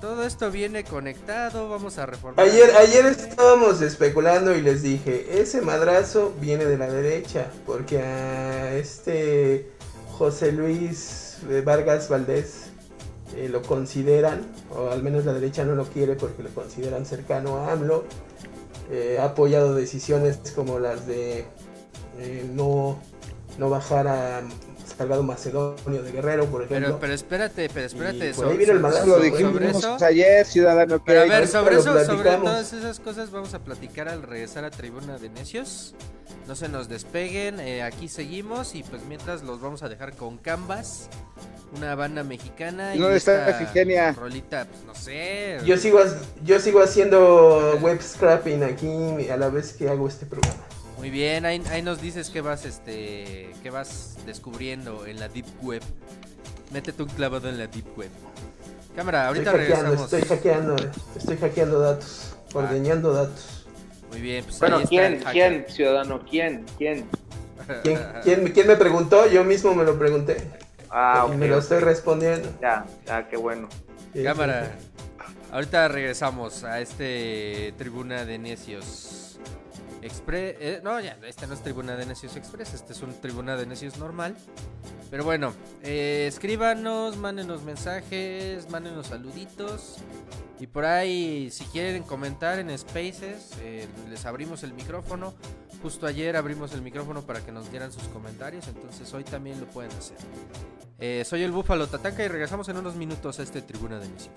[SPEAKER 1] todo esto viene conectado, vamos a reformar.
[SPEAKER 6] Ayer, ayer estábamos especulando y les dije, ese madrazo viene de la derecha, porque a este José Luis Vargas Valdés eh, lo consideran, o al menos la derecha no lo quiere porque lo consideran cercano a AMLO. Eh, ha apoyado decisiones como las de eh, no, no bajar a Salgado Macedonio de Guerrero, por ejemplo.
[SPEAKER 1] Pero, pero espérate, pero espérate.
[SPEAKER 6] Y por
[SPEAKER 1] so-
[SPEAKER 6] ahí viene el
[SPEAKER 2] Lo
[SPEAKER 1] sobre
[SPEAKER 2] dijimos
[SPEAKER 1] eso.
[SPEAKER 2] ayer, ciudadano.
[SPEAKER 1] Pero a
[SPEAKER 2] que-
[SPEAKER 1] ver, sobre eso, sobre todas esas cosas vamos a platicar al regresar a Tribuna de Necios. No se nos despeguen, eh, aquí seguimos y pues mientras los vamos a dejar con Canvas, una banda mexicana.
[SPEAKER 2] ¿Y dónde está?
[SPEAKER 1] Rolita, pues no sé.
[SPEAKER 6] Yo sigo, ha- yo sigo haciendo web scrapping aquí a la vez que hago este programa.
[SPEAKER 1] Muy bien, ahí, ahí nos dices que vas, este, que vas descubriendo en la deep web. Métete un clavado en la deep web. Cámara, ahorita
[SPEAKER 6] estoy hackeando,
[SPEAKER 1] regresamos.
[SPEAKER 6] estoy hackeando, estoy hackeando datos, ordeñando datos.
[SPEAKER 1] Muy bien, pues
[SPEAKER 4] Bueno,
[SPEAKER 1] ahí está
[SPEAKER 4] ¿quién? ¿Quién, ciudadano? ¿Quién? ¿Quién?
[SPEAKER 6] ¿Quién, quién, quién me preguntó? Yo mismo me lo pregunté.
[SPEAKER 4] Ah,
[SPEAKER 6] y
[SPEAKER 4] ok,
[SPEAKER 6] me lo estoy respondiendo.
[SPEAKER 4] Ya, ya, qué bueno.
[SPEAKER 6] Sí,
[SPEAKER 1] Cámara.
[SPEAKER 6] sí,
[SPEAKER 1] Ahorita regresamos a este Tribuna de Necios Express. eh, no, ya, este no es Tribuna de Necios Express, este es un Tribuna de Necios normal. Pero bueno, eh, escríbanos, mándenos mensajes, mándenos saluditos. Y por ahí, si quieren comentar en Spaces, eh, les abrimos el micrófono. Justo ayer abrimos el micrófono para que nos dieran sus comentarios, entonces hoy también lo pueden hacer. Eh, soy el Búfalo Tatanka y regresamos en unos minutos a este Tribuna de Necios.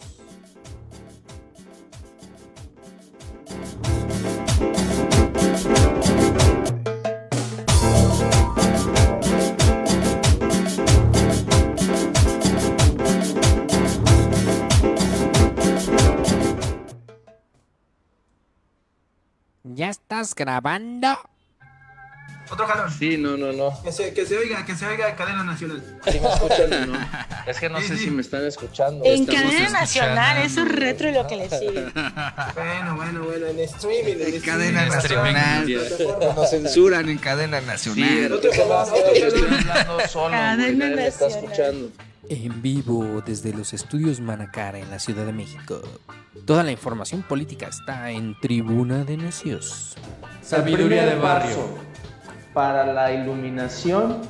[SPEAKER 1] ¿Ya estás grabando?
[SPEAKER 6] Otro jalón.
[SPEAKER 8] Sí, no, no, no.
[SPEAKER 6] Que se, que se oiga, que se oiga cadena nacional.
[SPEAKER 8] ¿Sí me escuchan o no? Es que no sé si me están escuchando.
[SPEAKER 9] En
[SPEAKER 8] Estamos
[SPEAKER 9] cadena nacional, eso es retro y lo que le sigue.
[SPEAKER 6] Bueno, bueno, bueno, en streaming, en,
[SPEAKER 10] En cadena
[SPEAKER 6] streaming.
[SPEAKER 10] nacional. Nos censuran en cadena
[SPEAKER 8] Sí,
[SPEAKER 10] nacional.
[SPEAKER 6] Otro jalón, otro
[SPEAKER 8] yo estoy
[SPEAKER 6] jalón.
[SPEAKER 8] hablando solo,
[SPEAKER 9] Cadena
[SPEAKER 8] me está
[SPEAKER 9] nacional.
[SPEAKER 8] escuchando.
[SPEAKER 1] En vivo desde los estudios Manacara en la Ciudad de México. Toda la información política está en Tribuna de Necios.
[SPEAKER 3] Sabiduría de barrio. Para la iluminación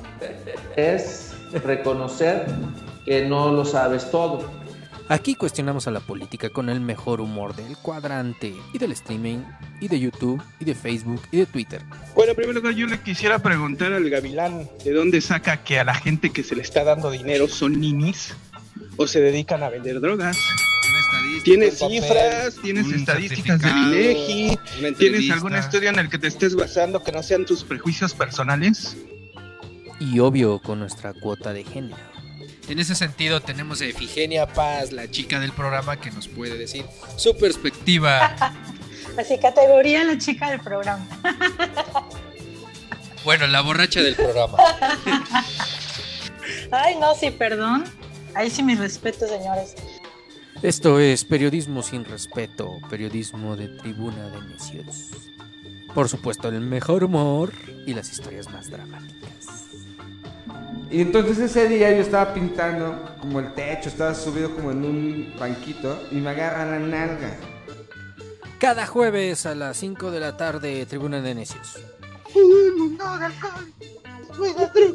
[SPEAKER 3] es reconocer que no lo sabes todo.
[SPEAKER 1] Aquí cuestionamos a la política con el mejor humor del cuadrante y del streaming y de YouTube y de Facebook y de Twitter.
[SPEAKER 11] Bueno, en primer lugar, yo le quisiera preguntar al Gavilán de dónde saca que a la gente que se le está dando dinero son ninis o se dedican a vender drogas. ¿Tienes cifras? ¿Tienes estadísticas del INEGI? ¿Tienes algún estudio en el que te estés basando que no sean tus prejuicios personales?
[SPEAKER 1] Y obvio con nuestra cuota de género.
[SPEAKER 10] En ese sentido, tenemos a Efigenia Paz, la chica del programa, que nos puede decir su perspectiva. (laughs)
[SPEAKER 9] Así, categoría la chica del programa. (laughs)
[SPEAKER 10] Bueno, la borracha del programa. (laughs)
[SPEAKER 9] Ay, no, sí, perdón. Ahí sí, mis respetos, señores.
[SPEAKER 1] Esto es periodismo sin respeto, periodismo de tribuna de necios. Por supuesto, el mejor humor y las historias más dramáticas.
[SPEAKER 12] Y entonces ese día yo estaba pintando como el techo, estaba subido como en un banquito y me agarra la nalga.
[SPEAKER 1] Cada jueves a las 5 de la tarde, tribuna de necios.
[SPEAKER 13] espero,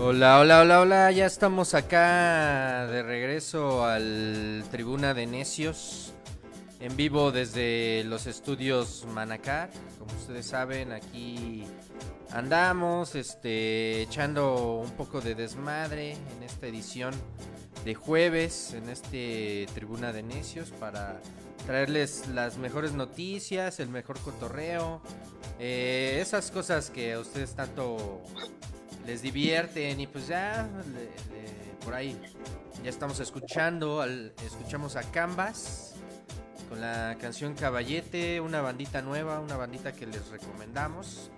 [SPEAKER 1] Hola, hola, hola, hola, ya estamos acá de regreso al Tribuna de Necios, en vivo desde los estudios Manacar. Como ustedes saben, aquí andamos este, echando un poco de desmadre en esta edición de jueves, en este Tribuna de Necios, para traerles las mejores noticias, el mejor cotorreo, eh, esas cosas que a ustedes tanto les divierten y pues ya por ahí ya estamos escuchando escuchamos a Canvas con la canción Caballete una bandita nueva una bandita que les recomendamos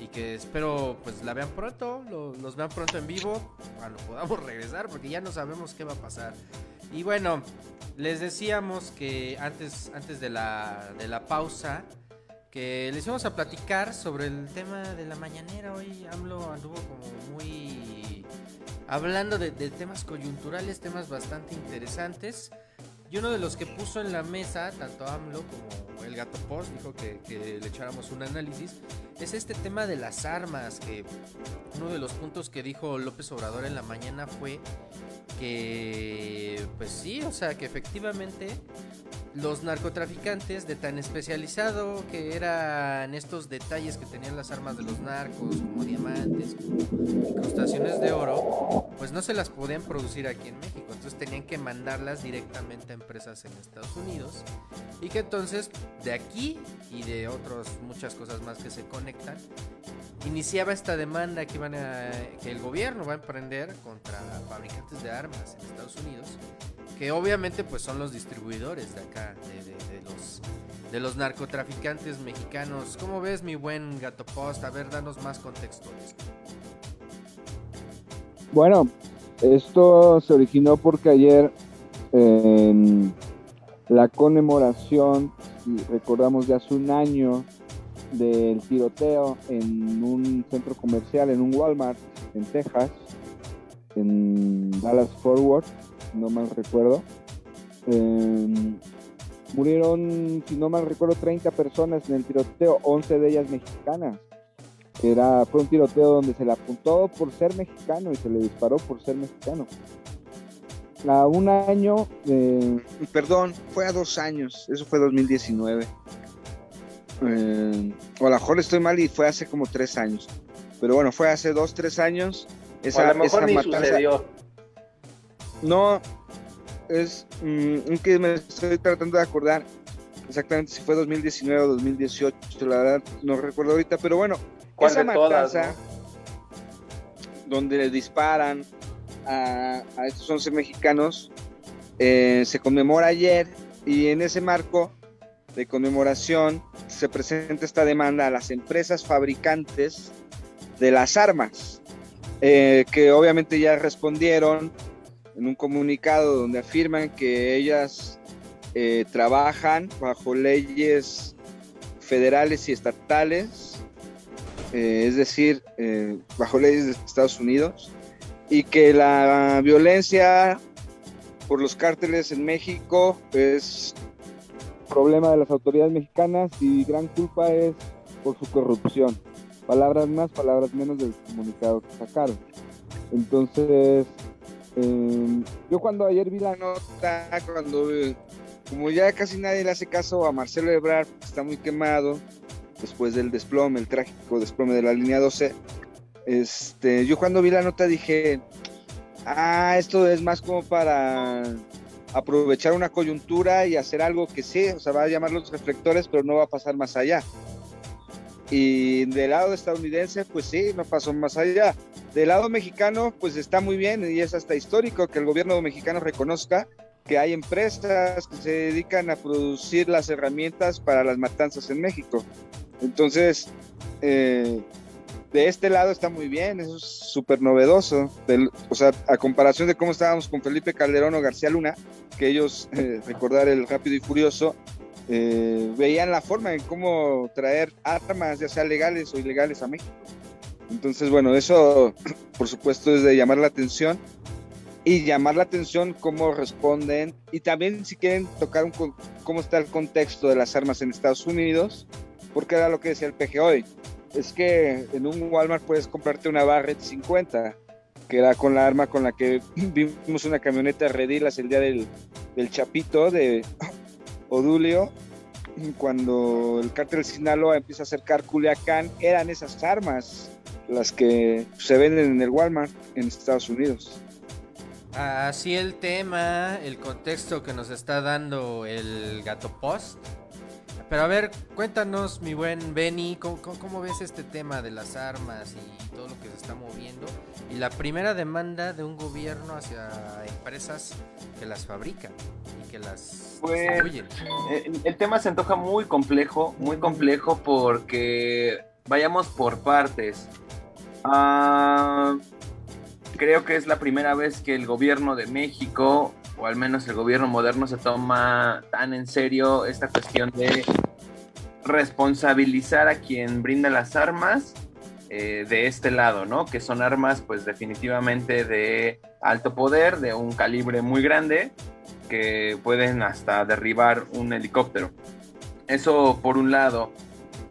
[SPEAKER 1] y que espero pues la vean pronto lo- los vean pronto en vivo cuando podamos (laughs) regresar porque ya no sabemos qué va a pasar y bueno les decíamos que antes antes de la de la pausa que les íbamos a platicar sobre el tema de la mañanera. Hoy AMLO anduvo como muy hablando de, temas coyunturales, temas bastante interesantes. Y uno de los que puso en la mesa, tanto AMLO como el Gato Post, dijo que, que le echáramos un análisis, es este tema de las armas, que uno de los puntos que dijo López Obrador en la mañana fue que, pues sí, o sea, que efectivamente los narcotraficantes de tan especializado que eran estos detalles que tenían las armas de los narcos, como diamantes, como incrustaciones de oro, pues no se las podían producir aquí en México, entonces tenían que mandarlas directamente a empresas en Estados Unidos y que entonces de aquí y de otras muchas cosas más que se conectan, iniciaba esta demanda que, iban a, que el gobierno va a emprender contra fabricantes de armas en Estados Unidos que obviamente pues son los distribuidores de acá, de, los, de los narcotraficantes mexicanos. ¿Cómo ves mi buen gato post? A ver, danos más contexto.
[SPEAKER 2] Bueno, esto se originó porque ayer en la conmemoración, recordamos de hace un año, del tiroteo en un centro comercial, en un Walmart en Texas, en Dallas Forward, no mal recuerdo. Eh, murieron, si no mal recuerdo, 30 personas en el tiroteo, 11 de ellas mexicanas. Era, fue un tiroteo donde se le apuntó por ser mexicano y se le disparó por ser mexicano. A un año, perdón, fue a dos años, eso fue 2019. Eh, o a lo mejor estoy mal y fue hace como tres años. Pero bueno, fue hace dos, tres años.
[SPEAKER 4] O a lo mejor ni sucedió.
[SPEAKER 2] No, es mm, un que me estoy tratando de acordar exactamente si fue 2019 o 2018, la verdad no recuerdo ahorita, pero bueno,
[SPEAKER 4] ¿Cuál
[SPEAKER 2] esa
[SPEAKER 4] todas,
[SPEAKER 2] matanza donde le disparan a, a estos 11 mexicanos eh, se conmemora ayer y en ese marco de conmemoración se presenta esta demanda a las empresas fabricantes de las armas, eh, que obviamente ya respondieron en un comunicado donde afirman que ellas eh, trabajan bajo leyes federales y estatales, eh, es decir, eh, bajo leyes de Estados Unidos, y que la violencia por los cárteles en México es problema de las autoridades mexicanas y gran culpa es por su corrupción. Palabras más, palabras menos del comunicado que sacaron. Entonces, eh, yo cuando ayer vi la nota, cuando como ya casi nadie le hace caso a Marcelo Ebrard, está muy quemado después del desplome, el trágico desplome de la línea 12, este, yo cuando vi la nota dije, ah, esto es más como para aprovechar una coyuntura y hacer algo que sí, o sea, va a llamar los reflectores, pero no va a pasar más allá. Y del lado estadounidense, pues sí, no pasó más allá. Del lado mexicano, pues está muy bien y es hasta histórico que el gobierno mexicano reconozca que hay empresas que se dedican a producir las herramientas para las matanzas en México. Entonces, eh, de este lado está muy bien, eso es súper novedoso. O sea, a comparación de cómo estábamos con Felipe Calderón o García Luna, que ellos, eh, recordar el Rápido y Furioso, eh, veían la forma en cómo traer armas, ya sea legales o ilegales, a México. Entonces, bueno, eso (clears throat) por supuesto es de llamar la atención. y llamar la atención cómo responden y también si quieren tocar un, cómo está el contexto de las armas en Estados Unidos, porque era lo que decía el PG hoy. Es que en un Walmart puedes comprarte una Barrett 50, que era con la arma con la que (clears throat) vimos una camioneta Redilas el día del, del Chapito de Odulio, cuando el cártel Sinaloa empieza a acercar Culiacán, eran esas armas las que se venden en el Walmart en Estados Unidos.
[SPEAKER 1] Así el tema, el contexto que nos está dando el Gato Post. Pero a ver, cuéntanos, mi buen Benny, ¿cómo, ves este tema de las armas y todo lo que se está moviendo? Y la primera demanda de un gobierno hacia empresas que las fabrican y que las
[SPEAKER 3] pues, distribuyen. Eh, el tema se antoja muy complejo, muy complejo porque vayamos por partes. Ah creo que es la primera vez que el gobierno de México, o al menos el gobierno moderno, se toma tan en serio esta cuestión de responsabilizar a quien brinda las armas eh, de este lado, ¿no? Que son armas, pues definitivamente de alto poder, de un calibre muy grande, que pueden hasta derribar un helicóptero. Eso por un lado.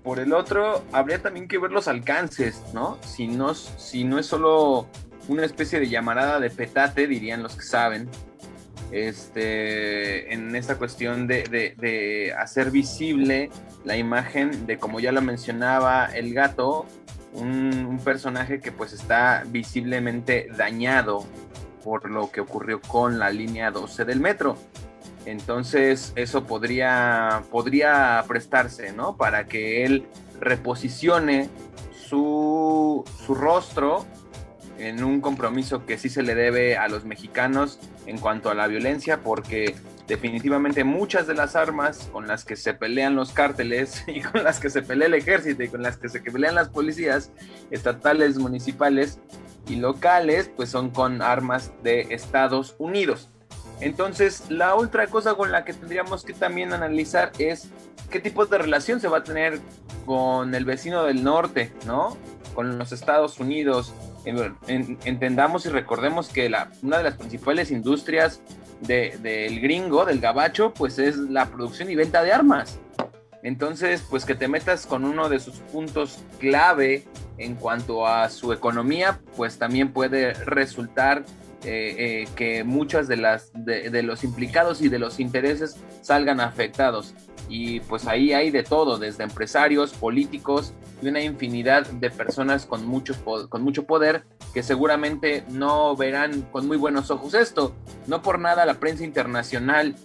[SPEAKER 3] Por el otro, habría también que ver los alcances, ¿no? Si no, si no es solo una especie de llamarada de petate, dirían los que saben, este, en esta cuestión de, hacer visible la imagen de, como ya lo mencionaba, el gato, un, personaje que pues está visiblemente dañado por lo que ocurrió con la línea 12 del metro. Entonces eso podría, podría prestarse, ¿no? Para que él reposicione su, su rostro en un compromiso que sí se le debe a los mexicanos en cuanto a la violencia, porque definitivamente muchas de las armas con las que se pelean los cárteles (laughs) y con las que se pelea el ejército y con las que se pelean las policías estatales, municipales y locales, pues son con armas de Estados Unidos. Entonces, la otra cosa con la que tendríamos que también analizar es qué tipo de relación se va a tener con el vecino del norte, ¿no? Con los Estados Unidos, entendamos y recordemos que la, una de las principales industrias del gringo, del gabacho, pues es la producción y venta de armas. Entonces, pues que te metas con uno de sus puntos clave en cuanto a su economía, pues también puede resultar eh, eh, que muchas de las de, los implicados y de los intereses salgan afectados y pues ahí hay de todo desde empresarios políticos y una infinidad de personas con mucho con mucho poder que seguramente no verán con muy buenos ojos esto no por nada la prensa internacional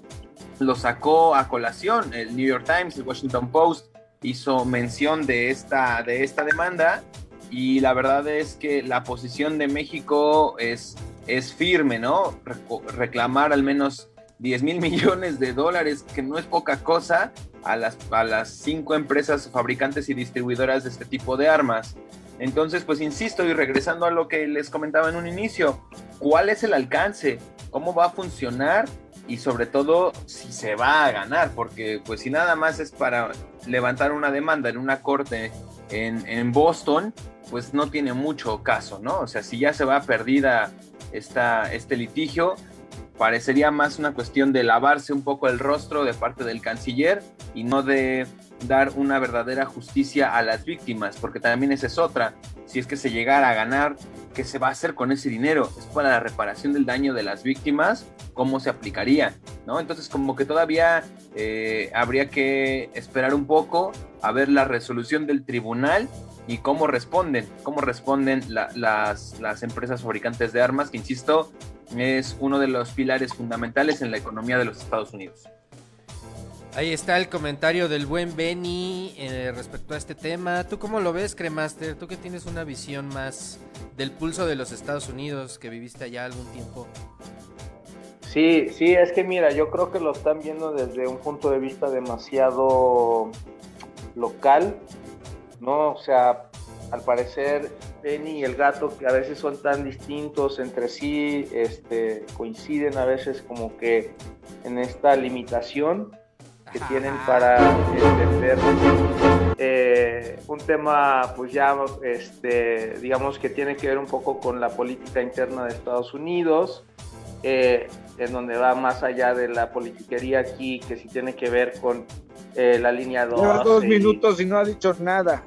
[SPEAKER 3] lo sacó a colación el New York Times el Washington Post hizo mención de esta de esta demanda y la verdad es que la posición de México es es firme, ¿no? reclamar al menos 10 mil millones de dólares, que no es poca cosa, a las, a las cinco empresas fabricantes y distribuidoras de este tipo de armas. Entonces, pues insisto, y regresando a lo que les comentaba en un inicio, ¿cuál es el alcance? ¿Cómo va a funcionar? Y sobre todo, si se va a ganar, porque pues si nada más es para levantar una demanda en una corte en, en Boston, pues no tiene mucho caso, ¿no? O sea, si ya se va perdida esta, este litigio. Parecería más una cuestión de lavarse un poco el rostro de parte del canciller y no de dar una verdadera justicia a las víctimas, porque también esa es otra. Si es que se llegara a ganar, ¿qué se va a hacer con ese dinero? ¿Es para la reparación del daño de las víctimas? ¿Cómo se aplicaría? ¿No? Entonces, como que todavía eh, habría que esperar un poco a ver la resolución del tribunal y cómo responden, cómo responden las, las empresas fabricantes de armas, que insisto, es uno de los pilares fundamentales en la economía de los Estados Unidos.
[SPEAKER 1] Ahí está el comentario del buen Benny eh, respecto a este tema. ¿Tú cómo lo ves, Cremaster? Tú que tienes una visión más del pulso de los Estados Unidos, que viviste allá algún tiempo.
[SPEAKER 4] Sí, sí, es que mira, yo creo que lo están viendo desde un punto de vista demasiado local ¿no? O sea, al parecer Penny y el gato que a veces son tan distintos entre sí, este, coinciden a veces como que en esta limitación que tienen para entender eh, un tema pues ya este, digamos que tiene que ver un poco con la política interna de Estados Unidos eh, en donde va más allá de la politiquería aquí, que sí tiene que ver con eh, la línea 2.
[SPEAKER 2] Lleva dos minutos y no ha dicho nada.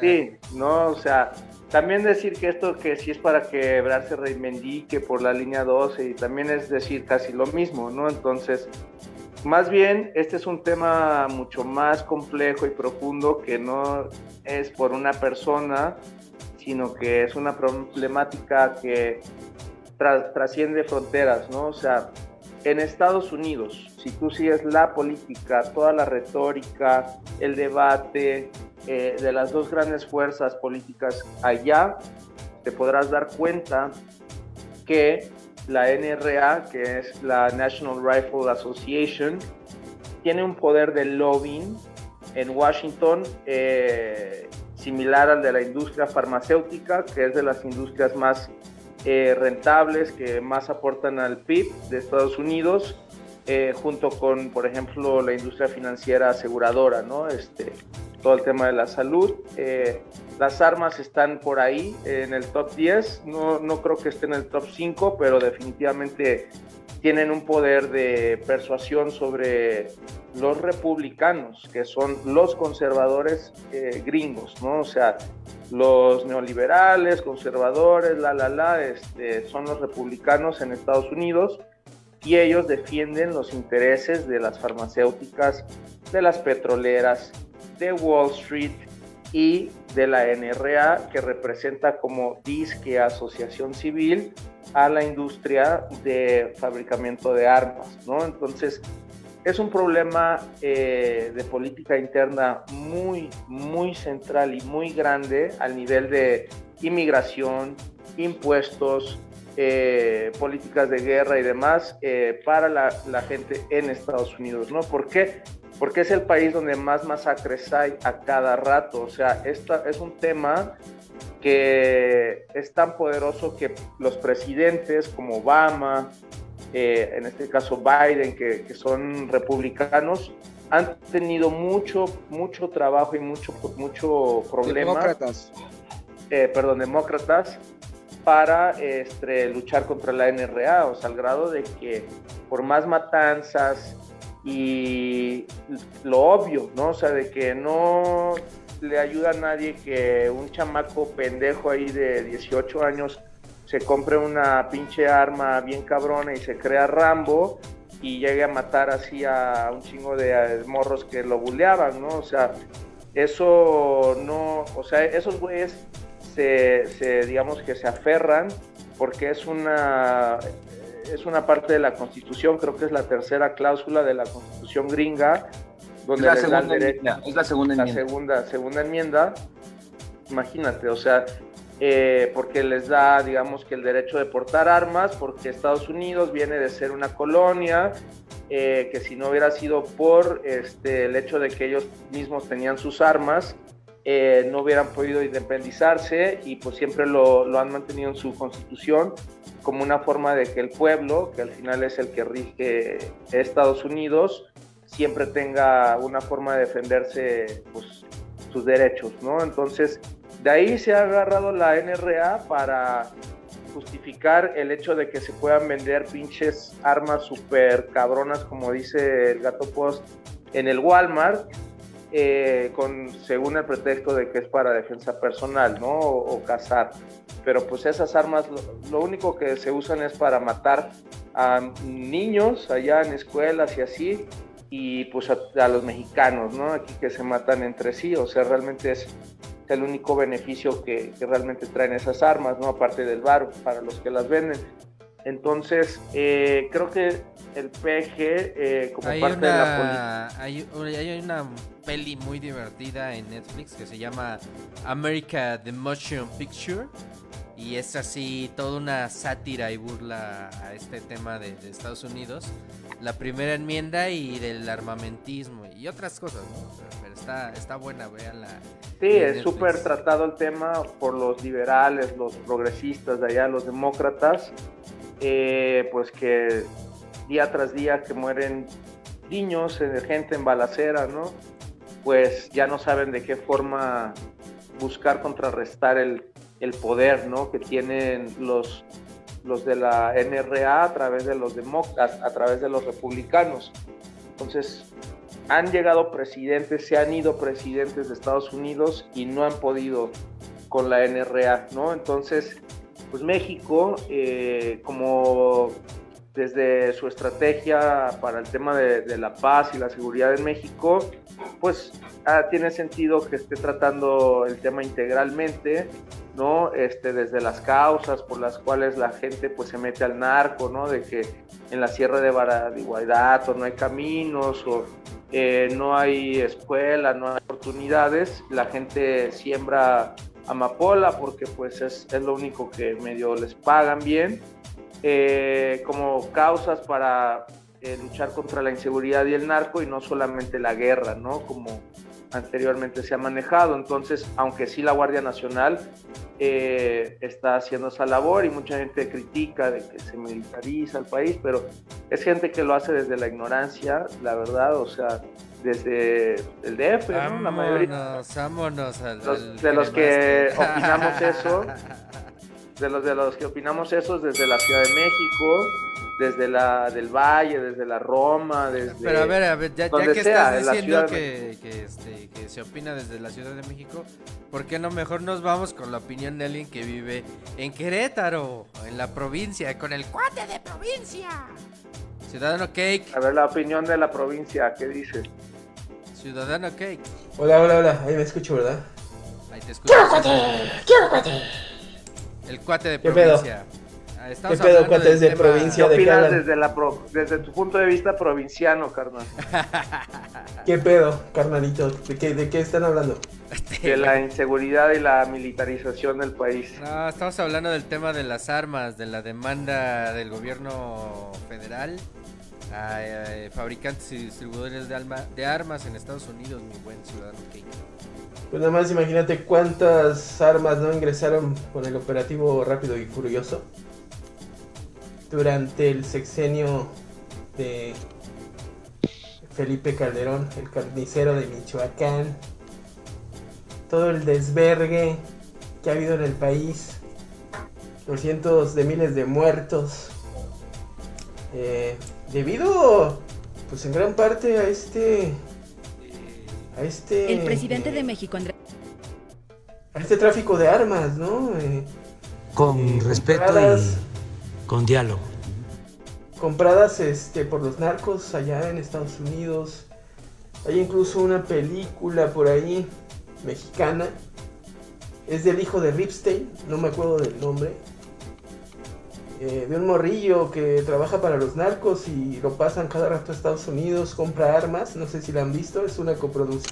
[SPEAKER 4] Sí, (laughs) no, o sea, también decir que esto que sí es para que Ebrard se reivindique por la línea 12 y también es decir casi lo mismo, ¿no? Entonces, más bien, este es un tema mucho más complejo y profundo que no es por una persona, sino que es una problemática que tra- trasciende fronteras, ¿no? O sea, en Estados Unidos, si tú sigues la política, toda la retórica, el debate eh, de las dos grandes fuerzas políticas allá, te podrás dar cuenta que la NRA, que es la National Rifle Association, tiene un poder de lobbying en Washington eh, similar al de la industria farmacéutica, que es de las industrias más eh, rentables, que más aportan al PIB de Estados Unidos, junto con, por ejemplo, la industria financiera aseguradora, ¿no? Este, todo el tema de la salud. Eh, las armas están por ahí en el top 10, no, no creo que esté en el top 5, pero definitivamente tienen un poder de persuasión sobre los republicanos, que son los conservadores eh, gringos, ¿no? O sea, los neoliberales, conservadores, la, la, la, este, son los republicanos en Estados Unidos y ellos defienden los intereses de las farmacéuticas, de las petroleras, de Wall Street y de la NRA, que representa como disque asociación civil a la industria de fabricamiento de armas, ¿no? Entonces, es un problema eh, de política interna muy, muy central y muy grande al nivel de inmigración, impuestos, eh, políticas de guerra y demás eh, para la, la, gente en Estados Unidos, ¿no? ¿Por qué? Porque es el país donde más masacres hay a cada rato, o sea, esta es un tema que es tan poderoso que los presidentes como Obama, eh, en este caso Biden, que, que, son republicanos, han tenido mucho, mucho trabajo y mucho, mucho problema.
[SPEAKER 2] Demócratas.
[SPEAKER 4] Eh, perdón, demócratas, para este, luchar contra la NRA, o sea, al grado de que por más matanzas y lo obvio, ¿no? O sea, de que no le ayuda a nadie que un chamaco pendejo ahí de 18 años se compre una pinche arma bien cabrona y se crea Rambo y llegue a matar así a un chingo de morros que lo buleaban, ¿no? O sea, eso no, o sea, esos güeyes se, se, digamos que se aferran porque es una, es una parte de la constitución, creo que es la tercera cláusula de la constitución gringa, donde
[SPEAKER 3] es la, segunda, enmienda, es la segunda
[SPEAKER 4] la segunda, segunda enmienda, imagínate, o sea, eh, porque les da, digamos, que el derecho de portar armas, porque Estados Unidos viene de ser una colonia, eh, que si no hubiera sido por este, el hecho de que ellos mismos tenían sus armas, eh, no hubieran podido independizarse y pues siempre lo, han mantenido en su constitución como una forma de que el pueblo, que al final es el que rige Estados Unidos, siempre tenga una forma de defenderse pues, sus derechos, ¿no? Entonces, de ahí se ha agarrado la NRA para justificar el hecho de que se puedan vender pinches armas súper cabronas, como dice el gato post, en el Walmart, eh, con, según el pretexto de que es para defensa personal, ¿no? O, o cazar. Pero pues esas armas lo, lo, único que se usan es para matar a niños allá en escuelas y así, y pues a, a los mexicanos, ¿no? Aquí que se matan entre sí, o sea, realmente es el único beneficio que, que, realmente traen esas armas, ¿no? Aparte del bar para los que las venden. Entonces, eh, creo que el PG, eh, como
[SPEAKER 1] hay
[SPEAKER 4] parte
[SPEAKER 1] una,
[SPEAKER 4] de la política.
[SPEAKER 1] Hay, hay, una peli muy divertida en Netflix que se llama America the Motion Picture. Y es así toda una sátira y burla a este tema de, de Estados Unidos. La primera enmienda y del armamentismo y otras cosas, ¿no? Pero, está, está buena, véanla.
[SPEAKER 4] Sí, es súper tratado el tema por los liberales, los progresistas de allá, los demócratas, eh, pues que día tras día que mueren niños, gente en balacera, ¿no? Pues ya no saben de qué forma buscar contrarrestar el, el poder, ¿no? Que tienen los los de la NRA a través de los demócratas, a través de los republicanos. Entonces, han llegado presidentes, se han ido presidentes de Estados Unidos y no han podido con la NRA, ¿no? Entonces, pues México, eh, como desde su estrategia para el tema de, de, la paz y la seguridad en México, pues ah, tiene sentido que esté tratando el tema integralmente, ¿no? Este, desde las causas por las cuales la gente pues se mete al narco, ¿no? De que en la sierra de Baradihuaydato no hay caminos o eh, no hay escuela, no hay oportunidades, la gente siembra amapola porque pues es, es lo único que medio les pagan bien, eh, como causas para eh, luchar contra la inseguridad y el narco y no solamente la guerra, ¿no? Como anteriormente se ha manejado. Entonces, aunque sí la Guardia Nacional eh, está haciendo esa labor y mucha gente critica de que se militariza el país, pero es gente que lo hace desde la ignorancia, la verdad, o sea, desde el DF, ¿no? La mayoría.
[SPEAKER 1] Vámonos al,
[SPEAKER 4] los,
[SPEAKER 1] al
[SPEAKER 4] de los que opinamos eso, (laughs) de los de los que opinamos eso desde la Ciudad de México, desde la del Valle, desde la Roma, desde
[SPEAKER 1] Pero a ver, a ver, ya, que
[SPEAKER 4] sea,
[SPEAKER 1] estás diciendo que, este, que se opina desde la Ciudad de México, ¿por qué no mejor nos vamos con la opinión de alguien que vive en Querétaro, en la provincia, con el cuate de provincia? Ciudadano Cake.
[SPEAKER 4] A ver la opinión de la provincia, ¿qué dice?
[SPEAKER 1] Ciudadano Cake.
[SPEAKER 6] Hola, hola, hola. Ahí me escucho, ¿verdad?
[SPEAKER 1] Ahí te escucho.
[SPEAKER 5] ¡Quiero cuate! ¡Quiero cuate!
[SPEAKER 1] El cuate de
[SPEAKER 6] ¿Qué pedo?
[SPEAKER 1] provincia. Ah,
[SPEAKER 6] ¿Qué pedo,
[SPEAKER 1] hablando
[SPEAKER 6] cuates
[SPEAKER 1] del
[SPEAKER 6] de
[SPEAKER 1] tema-
[SPEAKER 6] provincia?
[SPEAKER 4] ¿Qué
[SPEAKER 6] ¿De qué
[SPEAKER 4] opinas
[SPEAKER 6] hablan?
[SPEAKER 4] desde, la pro- desde tu punto de vista provinciano, carnal? (laughs)
[SPEAKER 6] ¿Qué pedo, carnalito? ¿De qué, ¿De qué están hablando?
[SPEAKER 4] De la inseguridad y la militarización del país.
[SPEAKER 1] No, estamos hablando del tema de las armas, de la demanda del gobierno federal a eh, fabricantes y distribuidores de, alma- de armas en Estados Unidos, mi buen ciudadano.
[SPEAKER 6] Pues nada más imagínate cuántas armas no ingresaron con el operativo rápido y furioso durante el sexenio de Felipe Calderón, el carnicero de Michoacán. Todo el desvergue que ha habido en el país, los cientos de miles de muertos, eh, debido, pues en gran parte a este, a este,
[SPEAKER 14] El presidente
[SPEAKER 6] eh,
[SPEAKER 14] de México, Andrés.
[SPEAKER 6] a este tráfico de armas, ¿no? Eh,
[SPEAKER 15] Con respeto
[SPEAKER 6] compradas-
[SPEAKER 15] y con diálogo.
[SPEAKER 6] compradas este por los narcos allá en Estados Unidos. Hay incluso una película por ahí mexicana. Es del hijo de Ripstein, no me acuerdo del nombre. Eh, de un morrillo que trabaja para los narcos y lo pasan cada rato a Estados Unidos, compra armas, no sé si la han visto, es una coproduc-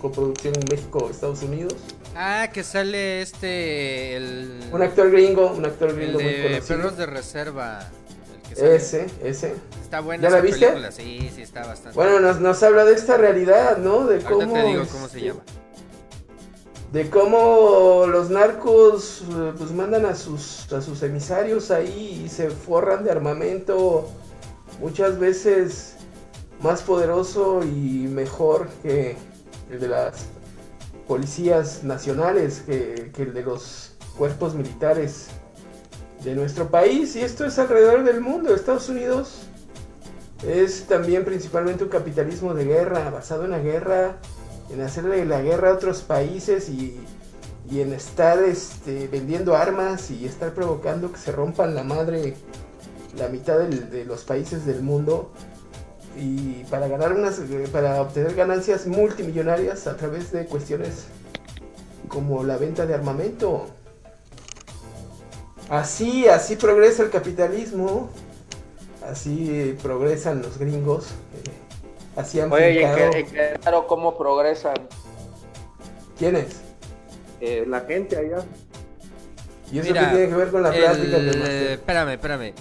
[SPEAKER 6] coproducción México-Estados Unidos.
[SPEAKER 1] Ah, que sale este. El,
[SPEAKER 6] Un actor gringo, un actor
[SPEAKER 1] el
[SPEAKER 6] gringo muy
[SPEAKER 1] de
[SPEAKER 6] conocido.
[SPEAKER 1] Perros de Reserva. el.
[SPEAKER 6] Ese, ese.
[SPEAKER 1] Está buena
[SPEAKER 6] ¿Ya la viste?
[SPEAKER 1] película, sí, sí, está bastante.
[SPEAKER 6] Bueno, nos, nos habla de esta realidad, ¿no? De
[SPEAKER 1] Ahorita
[SPEAKER 6] cómo,
[SPEAKER 1] te digo cómo se
[SPEAKER 6] este,
[SPEAKER 1] llama.
[SPEAKER 6] De cómo los narcos eh, pues mandan a sus a sus emisarios ahí y se forran de armamento muchas veces más poderoso y mejor que el de las policías nacionales, que, que el de los cuerpos militares de nuestro país. Y esto es alrededor del mundo. Estados Unidos es también principalmente un capitalismo de guerra, basado en la guerra, en hacerle la guerra a otros países y, y en estar este, vendiendo armas y estar provocando que se rompan la madre la mitad de los países del mundo y para ganar unas para obtener ganancias multimillonarias a través de cuestiones como la venta de armamento. Así, así progresa el capitalismo. Así progresan los gringos. eh, así han
[SPEAKER 4] Oye, y en Querétaro, ¿cómo progresan
[SPEAKER 6] ¿Quiénes?
[SPEAKER 4] eh, la gente allá?
[SPEAKER 6] ¿Y eso
[SPEAKER 1] Mira,
[SPEAKER 6] qué tiene que ver con la
[SPEAKER 1] el-
[SPEAKER 6] del máster?
[SPEAKER 1] Espérame, espérame.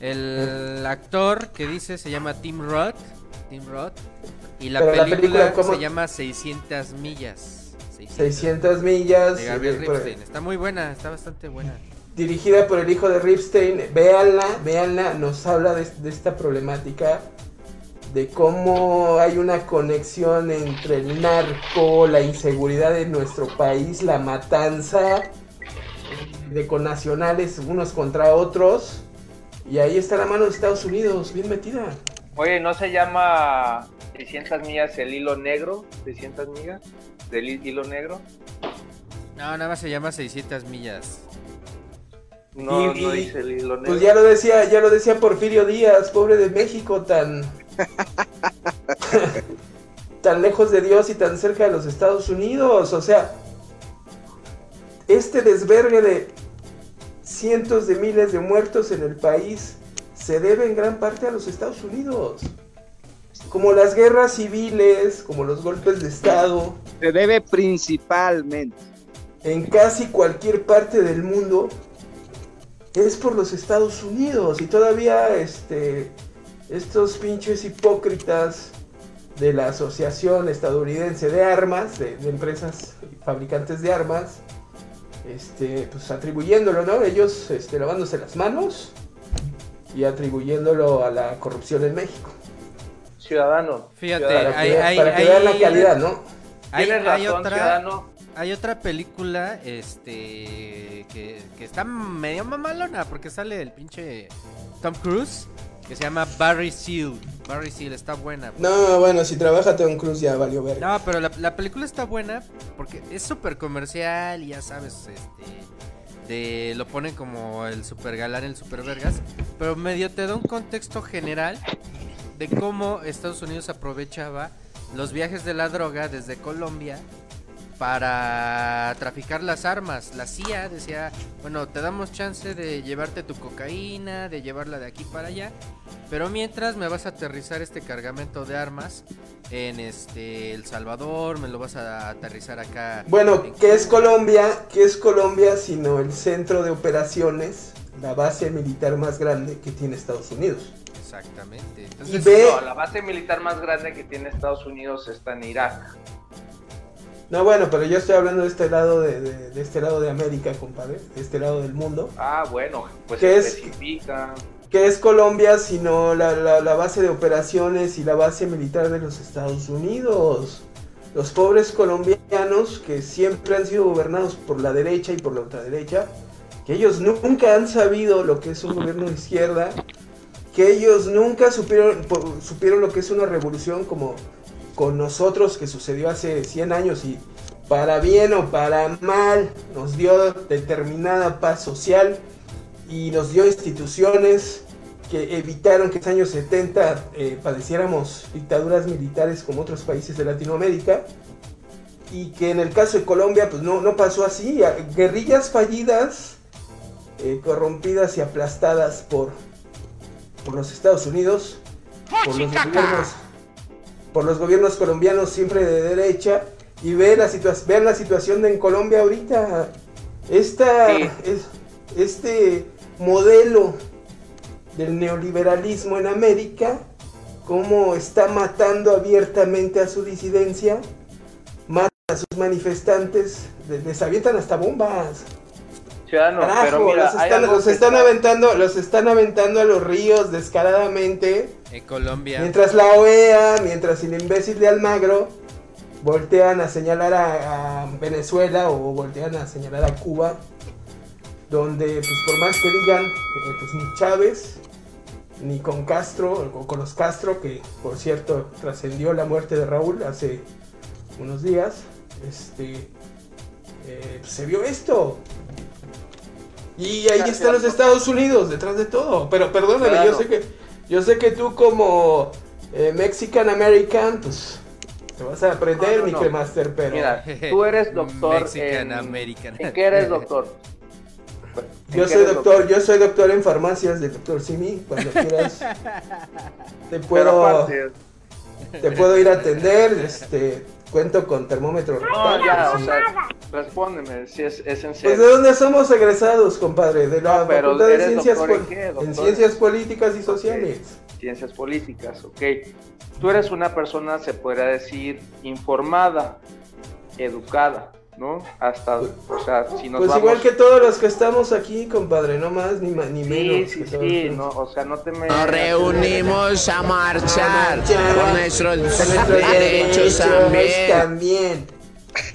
[SPEAKER 1] El actor que dice se llama Tim Roth. Tim Roth. Y la
[SPEAKER 6] Pero la
[SPEAKER 1] película,
[SPEAKER 6] ¿cómo?
[SPEAKER 1] se llama 600 millas.
[SPEAKER 6] 600 millas.
[SPEAKER 1] De Gabriel
[SPEAKER 6] eh,
[SPEAKER 1] Ripstein. Está muy buena, está bastante buena.
[SPEAKER 6] dirigida por el hijo de Ripstein. Véanla, véanla, nos habla de, de esta problemática, de cómo hay una conexión entre el narco, la inseguridad en nuestro país, la matanza, de connacionales unos contra otros. Y ahí está la mano de Estados Unidos, bien metida.
[SPEAKER 4] Oye, ¿no se llama 600 millas el hilo negro? ¿600 millas del hi- hilo negro?
[SPEAKER 1] No, nada más se llama 600 millas.
[SPEAKER 4] No,
[SPEAKER 6] Y-
[SPEAKER 4] no dice el hilo negro.
[SPEAKER 6] Pues ya lo decía, ya lo decía Porfirio Díaz, pobre de México, tan (laughs) tan lejos de Dios y tan cerca de los Estados Unidos. O sea, este desvergue de cientos de miles de muertos en el país se debe en gran parte a los Estados Unidos. Como las guerras civiles, como los golpes de Estado,
[SPEAKER 2] Se debe principalmente.
[SPEAKER 6] en casi cualquier parte del mundo es por los Estados Unidos y todavía este estos pinches hipócritas de la Asociación Estadounidense de Armas, de, de empresas fabricantes de armas, este, pues atribuyéndolo, ¿no? Ellos este, lavándose las manos y atribuyéndolo a la corrupción en México.
[SPEAKER 4] Ciudadano.
[SPEAKER 1] Fíjate,
[SPEAKER 4] ciudadano.
[SPEAKER 6] Para que,
[SPEAKER 1] hay-
[SPEAKER 6] que
[SPEAKER 1] hay-
[SPEAKER 6] vean la calidad, ¿no?
[SPEAKER 1] Hay,
[SPEAKER 4] Tienes
[SPEAKER 1] hay
[SPEAKER 4] razón,
[SPEAKER 1] otra,
[SPEAKER 4] ciudadano.
[SPEAKER 1] hay otra película este que, que está medio mamalona porque sale el pinche Tom Cruise que se llama Barry Seal. Barry Seal está buena.
[SPEAKER 6] No, bueno, si trabaja Tom Cruise ya valió ver.
[SPEAKER 1] No, pero la, la película está buena porque es súper comercial y ya sabes, este, de, lo ponen como el super galán, el super vergas, pero medio te da un contexto general de cómo Estados Unidos aprovechaba los viajes de la droga desde Colombia para traficar las armas. La CIA decía, bueno, te damos chance de llevarte tu cocaína, de llevarla de aquí para allá, pero mientras me vas a aterrizar este cargamento de armas en este El Salvador, me lo vas a aterrizar acá.
[SPEAKER 6] Bueno,
[SPEAKER 1] en
[SPEAKER 6] ¿qué es
[SPEAKER 1] Cuba".
[SPEAKER 6] Colombia? ¿Qué es Colombia sino el centro de operaciones, la base militar más grande que tiene Estados Unidos?
[SPEAKER 1] Exactamente.
[SPEAKER 6] Y
[SPEAKER 1] Entonces,
[SPEAKER 6] ve,
[SPEAKER 4] No, la base militar más grande que tiene Estados Unidos está en Irak.
[SPEAKER 6] No bueno, pero yo estoy hablando de este lado de, de- de este lado de América, compadre, de este lado del mundo.
[SPEAKER 4] Ah, bueno, pues
[SPEAKER 6] ¿Qué es?
[SPEAKER 4] especifica.
[SPEAKER 6] ¿Qué es Colombia sino la, la- la base de operaciones y la base militar de los Estados Unidos? Los pobres colombianos que siempre han sido gobernados por la derecha y por la ultraderecha, que ellos nunca han sabido lo que es un gobierno de izquierda, que ellos nunca supieron, supieron lo que es una revolución como con nosotros que sucedió hace 100 años y para bien o para mal nos dio determinada paz social y nos dio instituciones que evitaron que en los años 70 eh, padeciéramos dictaduras militares como otros países de Latinoamérica y que en el caso de Colombia pues no, no pasó así, guerrillas fallidas, eh, corrompidas y aplastadas por, por los Estados Unidos, por los gobiernos, por los gobiernos colombianos siempre de derecha y ve la situa- vean la situación en Colombia ahorita. Esta,
[SPEAKER 4] Sí.
[SPEAKER 6] es- este modelo del neoliberalismo en América, cómo está matando abiertamente a su disidencia, mata a sus manifestantes, le- les avientan hasta bombas.
[SPEAKER 4] Ciudadano,
[SPEAKER 6] Carajo,
[SPEAKER 4] pero mira,
[SPEAKER 6] los
[SPEAKER 4] hay
[SPEAKER 6] están, los están
[SPEAKER 4] está-
[SPEAKER 6] aventando, los están aventando a los ríos descaradamente.
[SPEAKER 1] en Colombia.
[SPEAKER 6] Mientras la OEA, mientras el imbécil de Almagro voltean a señalar a, a Venezuela o voltean a señalar a Cuba, donde pues por más que digan, eh, pues ni Chávez, ni con Castro, o con los Castro, que por cierto trascendió la muerte de Raúl hace unos días, este, eh, pues, se vio esto. Y ahí están los Estados Unidos detrás de todo. Pero perdóname, yo sé que yo sé que tú como eh, Mexican American, pues te vas a aprender,
[SPEAKER 4] No, no,
[SPEAKER 6] mi
[SPEAKER 4] no.
[SPEAKER 6] cremaster, pero
[SPEAKER 4] Mira, (laughs) tú eres doctor
[SPEAKER 1] Mexican
[SPEAKER 4] en...
[SPEAKER 1] American.
[SPEAKER 4] ¿En qué eres doctor? ¿En
[SPEAKER 6] yo soy doctor, yo soy doctor en farmacias del doctor Simi, cuando quieras (laughs) te puedo te puedo ir a atender, este cuento con termómetro
[SPEAKER 4] no, ya,
[SPEAKER 6] pues,
[SPEAKER 4] o sea, respóndeme si es, es en
[SPEAKER 6] Pues
[SPEAKER 4] serio.
[SPEAKER 6] de dónde somos egresados, compadre, de la
[SPEAKER 4] No, pero
[SPEAKER 6] Facultad de
[SPEAKER 4] ¿eres
[SPEAKER 6] Ciencias
[SPEAKER 4] en qué,
[SPEAKER 6] en? Ciencias Políticas y Sociales.
[SPEAKER 4] Ciencias políticas, ok. Tú eres una persona, se podría decir, informada, educada, ¿no? Hasta, o sea, si nos
[SPEAKER 6] Pues
[SPEAKER 4] vamos...
[SPEAKER 6] igual que todos los que estamos aquí, compadre, no más ni, ma- ni
[SPEAKER 4] Sí,
[SPEAKER 6] menos.
[SPEAKER 4] sí, sí, no, o sea, no te me...
[SPEAKER 14] Nos reunimos a marchar por nuestros
[SPEAKER 6] Con nuestros (laughs)
[SPEAKER 14] derechos también.
[SPEAKER 6] también.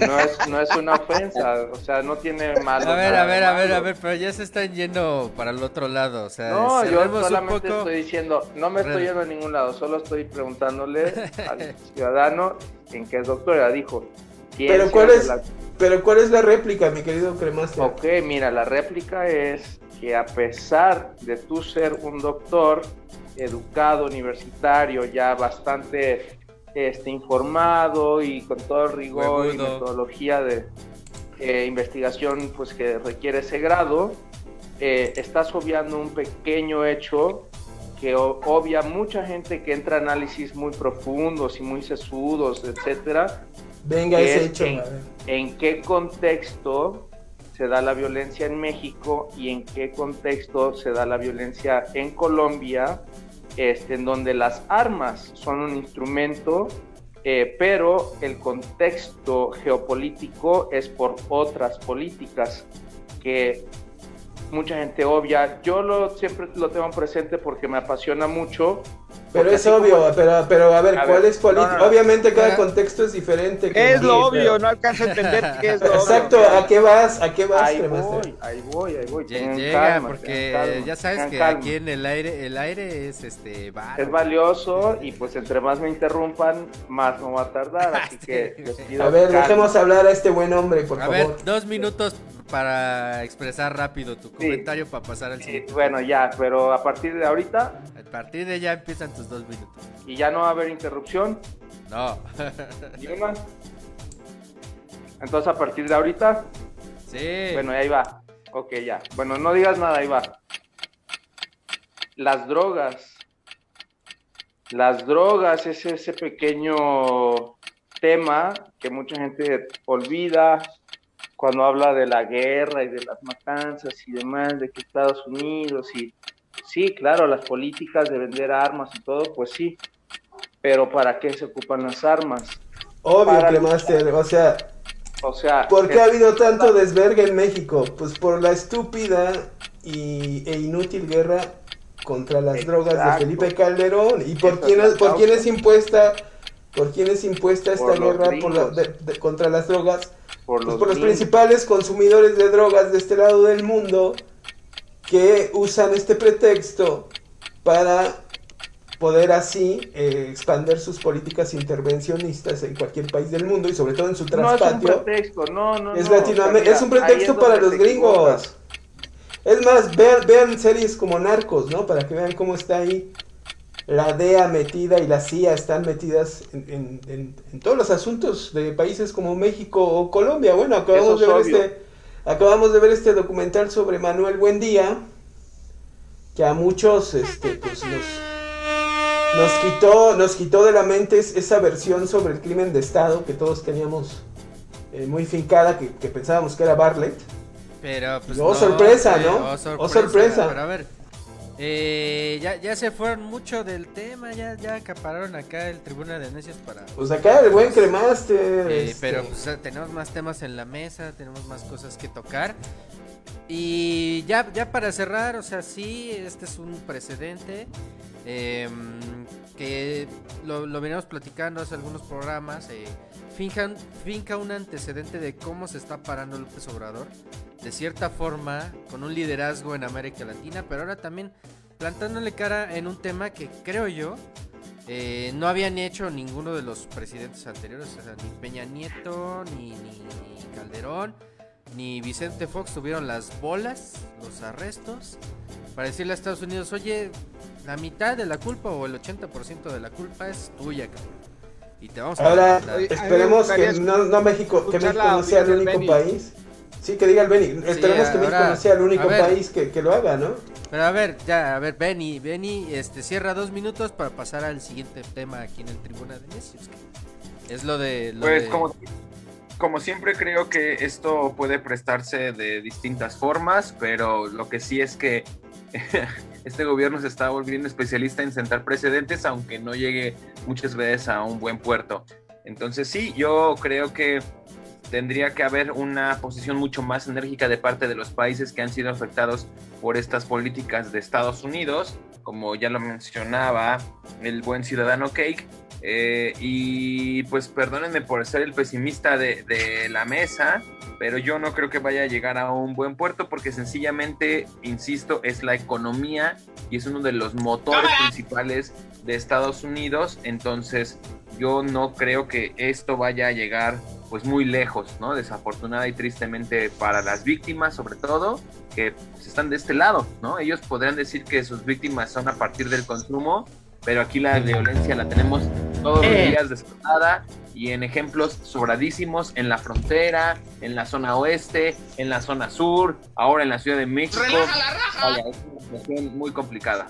[SPEAKER 4] no es, no es una ofensa, o sea, no tiene malo.
[SPEAKER 1] A ver, a ver, a ver, a ver, pero ya se están yendo para el otro lado, o sea,
[SPEAKER 4] No, yo solamente
[SPEAKER 1] poco.
[SPEAKER 4] estoy diciendo, no me estoy yendo a ningún lado, solo estoy preguntándole (laughs) al ciudadano en qué es doctor. Ya dijo. ¿Quién
[SPEAKER 6] Pero ¿cuál es,
[SPEAKER 4] la-
[SPEAKER 6] pero ¿cuál es la réplica, mi querido Cremaster?
[SPEAKER 4] Ok, mira, la réplica es que a pesar de tú ser un doctor educado, universitario, ya bastante este, informado y con todo el rigor y metodología de eh, investigación pues que requiere ese grado, eh, estás obviando un pequeño hecho que obvia mucha gente que entra a análisis muy profundos y muy sesudos, etcétera,
[SPEAKER 6] Venga ese
[SPEAKER 4] es
[SPEAKER 6] hecho.
[SPEAKER 4] en qué contexto se da la violencia en México y en qué contexto se da la violencia en Colombia, este, en donde las armas son un instrumento, eh, pero el contexto geopolítico es por otras políticas que mucha gente obvia. Yo lo, siempre lo tengo presente porque me apasiona mucho.
[SPEAKER 6] Pero es
[SPEAKER 4] así como-
[SPEAKER 6] obvio, pero, pero a ver,
[SPEAKER 4] A
[SPEAKER 6] ¿cuál
[SPEAKER 4] ver,
[SPEAKER 6] es política?
[SPEAKER 4] no, no, no.
[SPEAKER 6] Obviamente cada
[SPEAKER 4] Pero-
[SPEAKER 6] contexto es diferente.
[SPEAKER 11] ¿Qué es lo
[SPEAKER 6] pero-
[SPEAKER 11] obvio? No alcanzo a entender qué es lo obvio.
[SPEAKER 6] Exacto, ¿a qué vas? ¿A qué vas,
[SPEAKER 4] Ahí
[SPEAKER 6] Cremaster?
[SPEAKER 4] voy, ahí voy, ahí voy.
[SPEAKER 1] Llega,
[SPEAKER 4] calma,
[SPEAKER 1] porque
[SPEAKER 4] calma,
[SPEAKER 1] ya sabes que
[SPEAKER 4] calma.
[SPEAKER 1] aquí en el aire, el aire es este
[SPEAKER 4] es valioso y pues entre más me interrumpan, más no va a tardar, (laughs) así que les pido
[SPEAKER 6] A ver,
[SPEAKER 4] calma.
[SPEAKER 6] dejemos hablar a este buen hombre, por
[SPEAKER 1] A
[SPEAKER 6] favor.
[SPEAKER 1] ver, dos minutos para expresar rápido tu comentario para pasar al siguiente.
[SPEAKER 4] bueno, ya, pero a partir de ahorita
[SPEAKER 1] A partir de ya empiezan tus dos minutos.
[SPEAKER 4] y ya no va a haber interrupción,
[SPEAKER 1] No.
[SPEAKER 4] ni una. Entonces a partir de ahorita,
[SPEAKER 1] sí.
[SPEAKER 4] bueno, ahí va. Ok, ya. Bueno, no digas nada, ahí va. Las drogas. Las drogas es ese pequeño tema que mucha gente olvida cuando habla de la guerra y de las matanzas y demás, de que Estados Unidos y sí, claro, las políticas de vender armas y todo, pues sí, pero ¿para qué se ocupan las armas?
[SPEAKER 6] Obvio,
[SPEAKER 4] Para
[SPEAKER 6] Cremaster, o sea,
[SPEAKER 4] O sea,
[SPEAKER 6] ¿por qué ha habido tanto desvergue en México? Pues por la estúpida y, e inútil guerra contra las drogas de. Felipe Calderón. ¿Y por
[SPEAKER 4] Esa
[SPEAKER 6] quién,
[SPEAKER 4] es
[SPEAKER 6] por quién es impuesta? ¿Por quién es impuesta esta
[SPEAKER 4] Por
[SPEAKER 6] guerra por la-
[SPEAKER 4] gringos.
[SPEAKER 6] de- de- contra las drogas?
[SPEAKER 4] Por
[SPEAKER 6] Pues
[SPEAKER 4] los,
[SPEAKER 6] por los principales consumidores de drogas de este lado del mundo que usan este pretexto para poder así eh, expander sus políticas intervencionistas en cualquier país del mundo y sobre todo en su
[SPEAKER 4] No es un
[SPEAKER 6] traspatio.
[SPEAKER 4] pretexto, no, no,
[SPEAKER 6] es
[SPEAKER 4] no,
[SPEAKER 6] Latinoamérica,
[SPEAKER 4] o sea,
[SPEAKER 6] es un pretexto
[SPEAKER 4] es
[SPEAKER 6] para los gringos. Es más, vean, vean series como Narcos, ¿no? Para que vean cómo está ahí la DEA metida y la CIA están metidas en, en- en- en todos los asuntos de países como México o Colombia. Bueno, acabamos de ver
[SPEAKER 4] obvio.
[SPEAKER 6] este, acabamos de ver este documental sobre Manuel Buendía, que a muchos, este, pues nos, nos quitó, nos quitó de la mente es- esa versión sobre el crimen de Estado que todos teníamos eh, muy fincada, que, que pensábamos que era Bartlett.
[SPEAKER 1] Pero pues
[SPEAKER 6] Oh,
[SPEAKER 1] no,
[SPEAKER 6] sorpresa, ¿no?
[SPEAKER 1] Oh, sorpresa.
[SPEAKER 6] Oh, sorpresa.
[SPEAKER 1] Pero a ver, eh, ya, ya se fueron mucho del tema, ya, ya acapararon acá el Tribuna de Necios para...
[SPEAKER 6] Pues acá el buen cremaster.
[SPEAKER 1] Eh,
[SPEAKER 6] este,
[SPEAKER 1] Pero pues, tenemos más temas en la mesa, tenemos más cosas que tocar. Y ya, ya para cerrar, o sea, sí, este es un precedente em, que lo, lo veníamos platicando hace algunos programas. Eh, finjan- finca un antecedente de cómo se está parando López Obrador, de cierta forma, con un liderazgo en América Latina, pero ahora también plantándole cara en un tema que creo yo eh, no habían hecho ninguno de los presidentes anteriores, o sea, ni Peña Nieto, ni, ni- ni Calderón, ni Vicente Fox tuvieron las bolas, los arrestos, para decirle a Estados Unidos, oye, la mitad de la culpa o el 80% de la culpa es tuya, cabrón. Y te vamos a
[SPEAKER 6] Ahora,
[SPEAKER 1] demandar".
[SPEAKER 6] esperemos que no, no México, que México no sea el único país. Sí, que diga el Beni. Esperemos que México no sea el único país que, que lo haga, ¿no?
[SPEAKER 1] Pero a ver, ya, a ver, Benny, Benny, este, cierra dos minutos para pasar al siguiente tema aquí en el Tribuna de Necios. Es lo de... lo
[SPEAKER 3] Pues
[SPEAKER 1] de-
[SPEAKER 3] como, como siempre creo que esto puede prestarse de distintas formas, pero lo que sí es que (laughs) este gobierno se está volviendo especialista en sentar precedentes, aunque no llegue muchas veces a un buen puerto. Entonces sí, yo creo que tendría que haber una posición mucho más enérgica de parte de los países que han sido afectados por estas políticas de Estados Unidos, como ya lo mencionaba el buen ciudadano Cake, Eh, y pues perdónenme por ser el pesimista de, de, la mesa, pero yo no creo que vaya a llegar a un buen puerto porque sencillamente, insisto, es la economía y es uno de los motores principales de Estados Unidos. Entonces yo no creo que esto vaya a llegar pues muy lejos, ¿no? Desafortunada y tristemente para las víctimas, sobre todo, que pues, están de este lado, ¿no? Ellos podrán decir que sus víctimas son a partir del consumo, pero aquí la violencia la tenemos todos los días desatada y en ejemplos sobradísimos en la frontera, en la zona oeste, en la zona sur, ahora en la Ciudad de México. Vaya, es una situación muy complicada.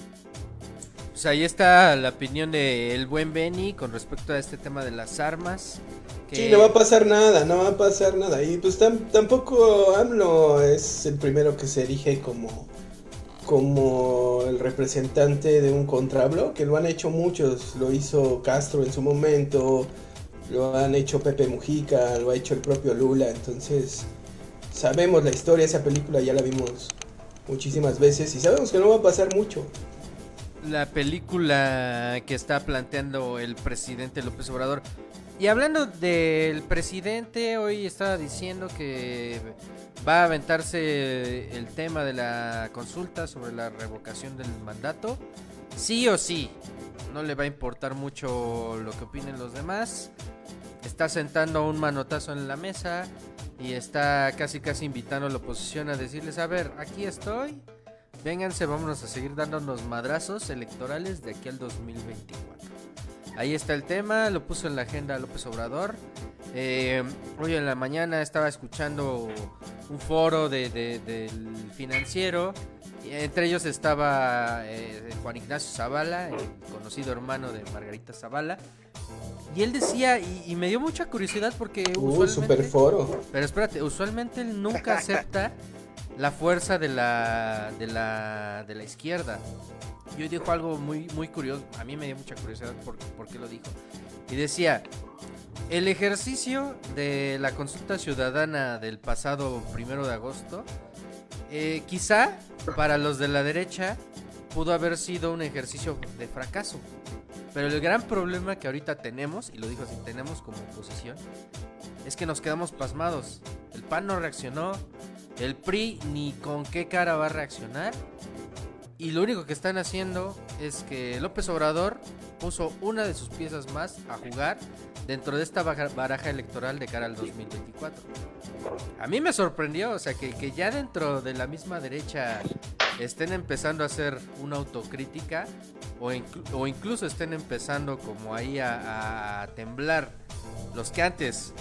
[SPEAKER 1] Pues ahí está la opinión del buen Benny con respecto a este tema de las armas. Que...
[SPEAKER 6] Sí, no va a pasar nada, no va a pasar nada. Y pues tam tampoco AMLO es el primero que se erige como, como el representante de un contrabloque. Lo han hecho muchos, lo hizo Castro en su momento, lo han hecho Pepe Mujica, lo ha hecho el propio Lula. Entonces, sabemos la historia, esa película ya la vimos muchísimas veces y sabemos que no va a pasar mucho
[SPEAKER 1] la película que está planteando el presidente López Obrador. Y hablando del presidente, hoy estaba diciendo que va a aventarse el tema de la consulta sobre la revocación del mandato. Sí o sí. No le va a importar mucho lo que opinen los demás. Está sentando un manotazo en la mesa y está casi casi invitando a la oposición a decirles, a ver, aquí estoy Vénganse, vámonos a seguir dándonos madrazos electorales de aquí al 2024. Ahí está el tema, lo puso en la agenda López Obrador. Eh, hoy en la mañana estaba escuchando un foro de, del financiero. Entre ellos estaba eh, Juan Ignacio Zavala, el conocido hermano de Margarita Zavala. Y él decía, y, me dio mucha curiosidad porque...
[SPEAKER 6] Uh, super foro.
[SPEAKER 1] Pero espérate, usualmente él nunca acepta (laughs) la fuerza de la, de la, de la izquierda. Y hoy dijo algo muy, muy curioso, a mí me dio mucha curiosidad por, por qué lo dijo. Y decía, el ejercicio de la consulta ciudadana del pasado primero de agosto, eh, quizá para los de la derecha pudo haber sido un ejercicio de fracaso. Pero el gran problema que ahorita tenemos, y lo dijo así, tenemos como oposición, es que nos quedamos pasmados. El PAN no reaccionó, el PRI ni con qué cara va a reaccionar. Y lo único que están haciendo es que López Obrador puso una de sus piezas más a jugar dentro de esta baraja electoral de cara al 2024. A mí me sorprendió, o sea, que, ya dentro de la misma derecha estén empezando a hacer una autocrítica o, incluso estén empezando como ahí a temblar los que antes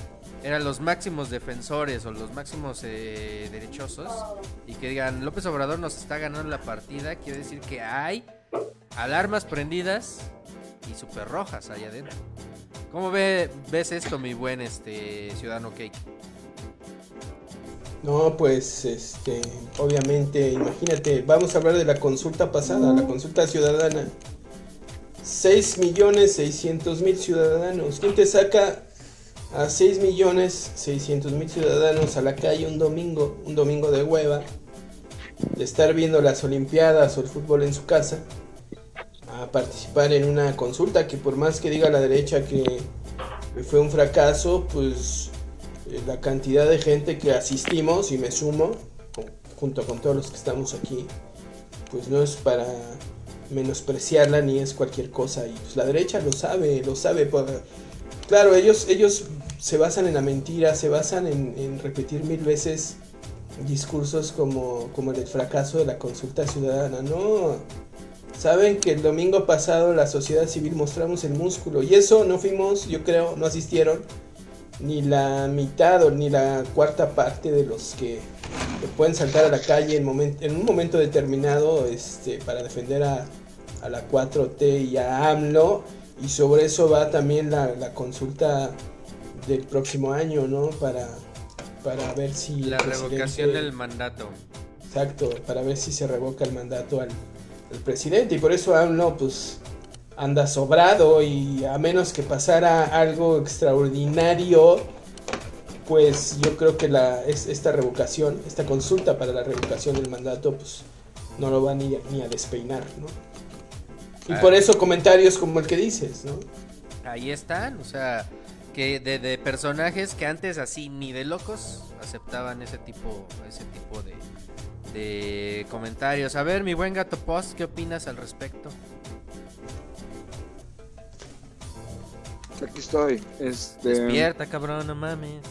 [SPEAKER 1] eran los máximos defensores o los máximos eh, derechosos y que digan López Obrador nos está ganando la partida, quiere decir que hay alarmas prendidas y super rojas ahí adentro. ¿Cómo ve, ves esto, mi buen este ciudadano Cake?
[SPEAKER 6] No, pues este, obviamente, imagínate, vamos a hablar de la consulta pasada, la consulta ciudadana. 6 millones 600 mil ciudadanos. ¿Quién te saca a 6 millones 600 mil ciudadanos a la calle un domingo, un domingo de hueva, de estar viendo las Olimpiadas o el fútbol en su casa, a participar en una consulta que por más que diga la derecha que, fue un fracaso, pues eh, la cantidad de gente que asistimos y me sumo, junto con todos los que estamos aquí, pues no es para menospreciarla ni es cualquier cosa y pues la derecha lo sabe, lo sabe por Claro, ellos, ellos se basan en la mentira, se basan en, repetir mil veces discursos como, como el fracaso de la consulta ciudadana. No, saben que el domingo pasado la sociedad civil mostramos el músculo y eso no fuimos, yo creo, no asistieron ni la mitad o ni la cuarta parte de los que, pueden saltar a la calle en, en un momento determinado este, para defender a, a la 4T y a AMLO y sobre eso va también la, consulta del próximo año, ¿no? Para, para ver si...
[SPEAKER 1] La revocación del mandato.
[SPEAKER 6] Exacto, para ver si se revoca el mandato al, presidente. Y por eso AMLO, pues, anda sobrado y a menos que pasara algo extraordinario, pues yo creo que la, esta revocación, esta consulta para la revocación del mandato, pues no lo va ni, ni a despeinar, ¿no? Y por eso comentarios como el que dices, ¿no?
[SPEAKER 1] ahí están, o sea, que de, de personajes que antes así ni de locos aceptaban ese tipo, ese tipo de, de comentarios. A ver, mi buen gato post, ¿qué opinas al respecto?
[SPEAKER 2] Aquí estoy. Este,
[SPEAKER 1] Despierta, cabrón, no mames.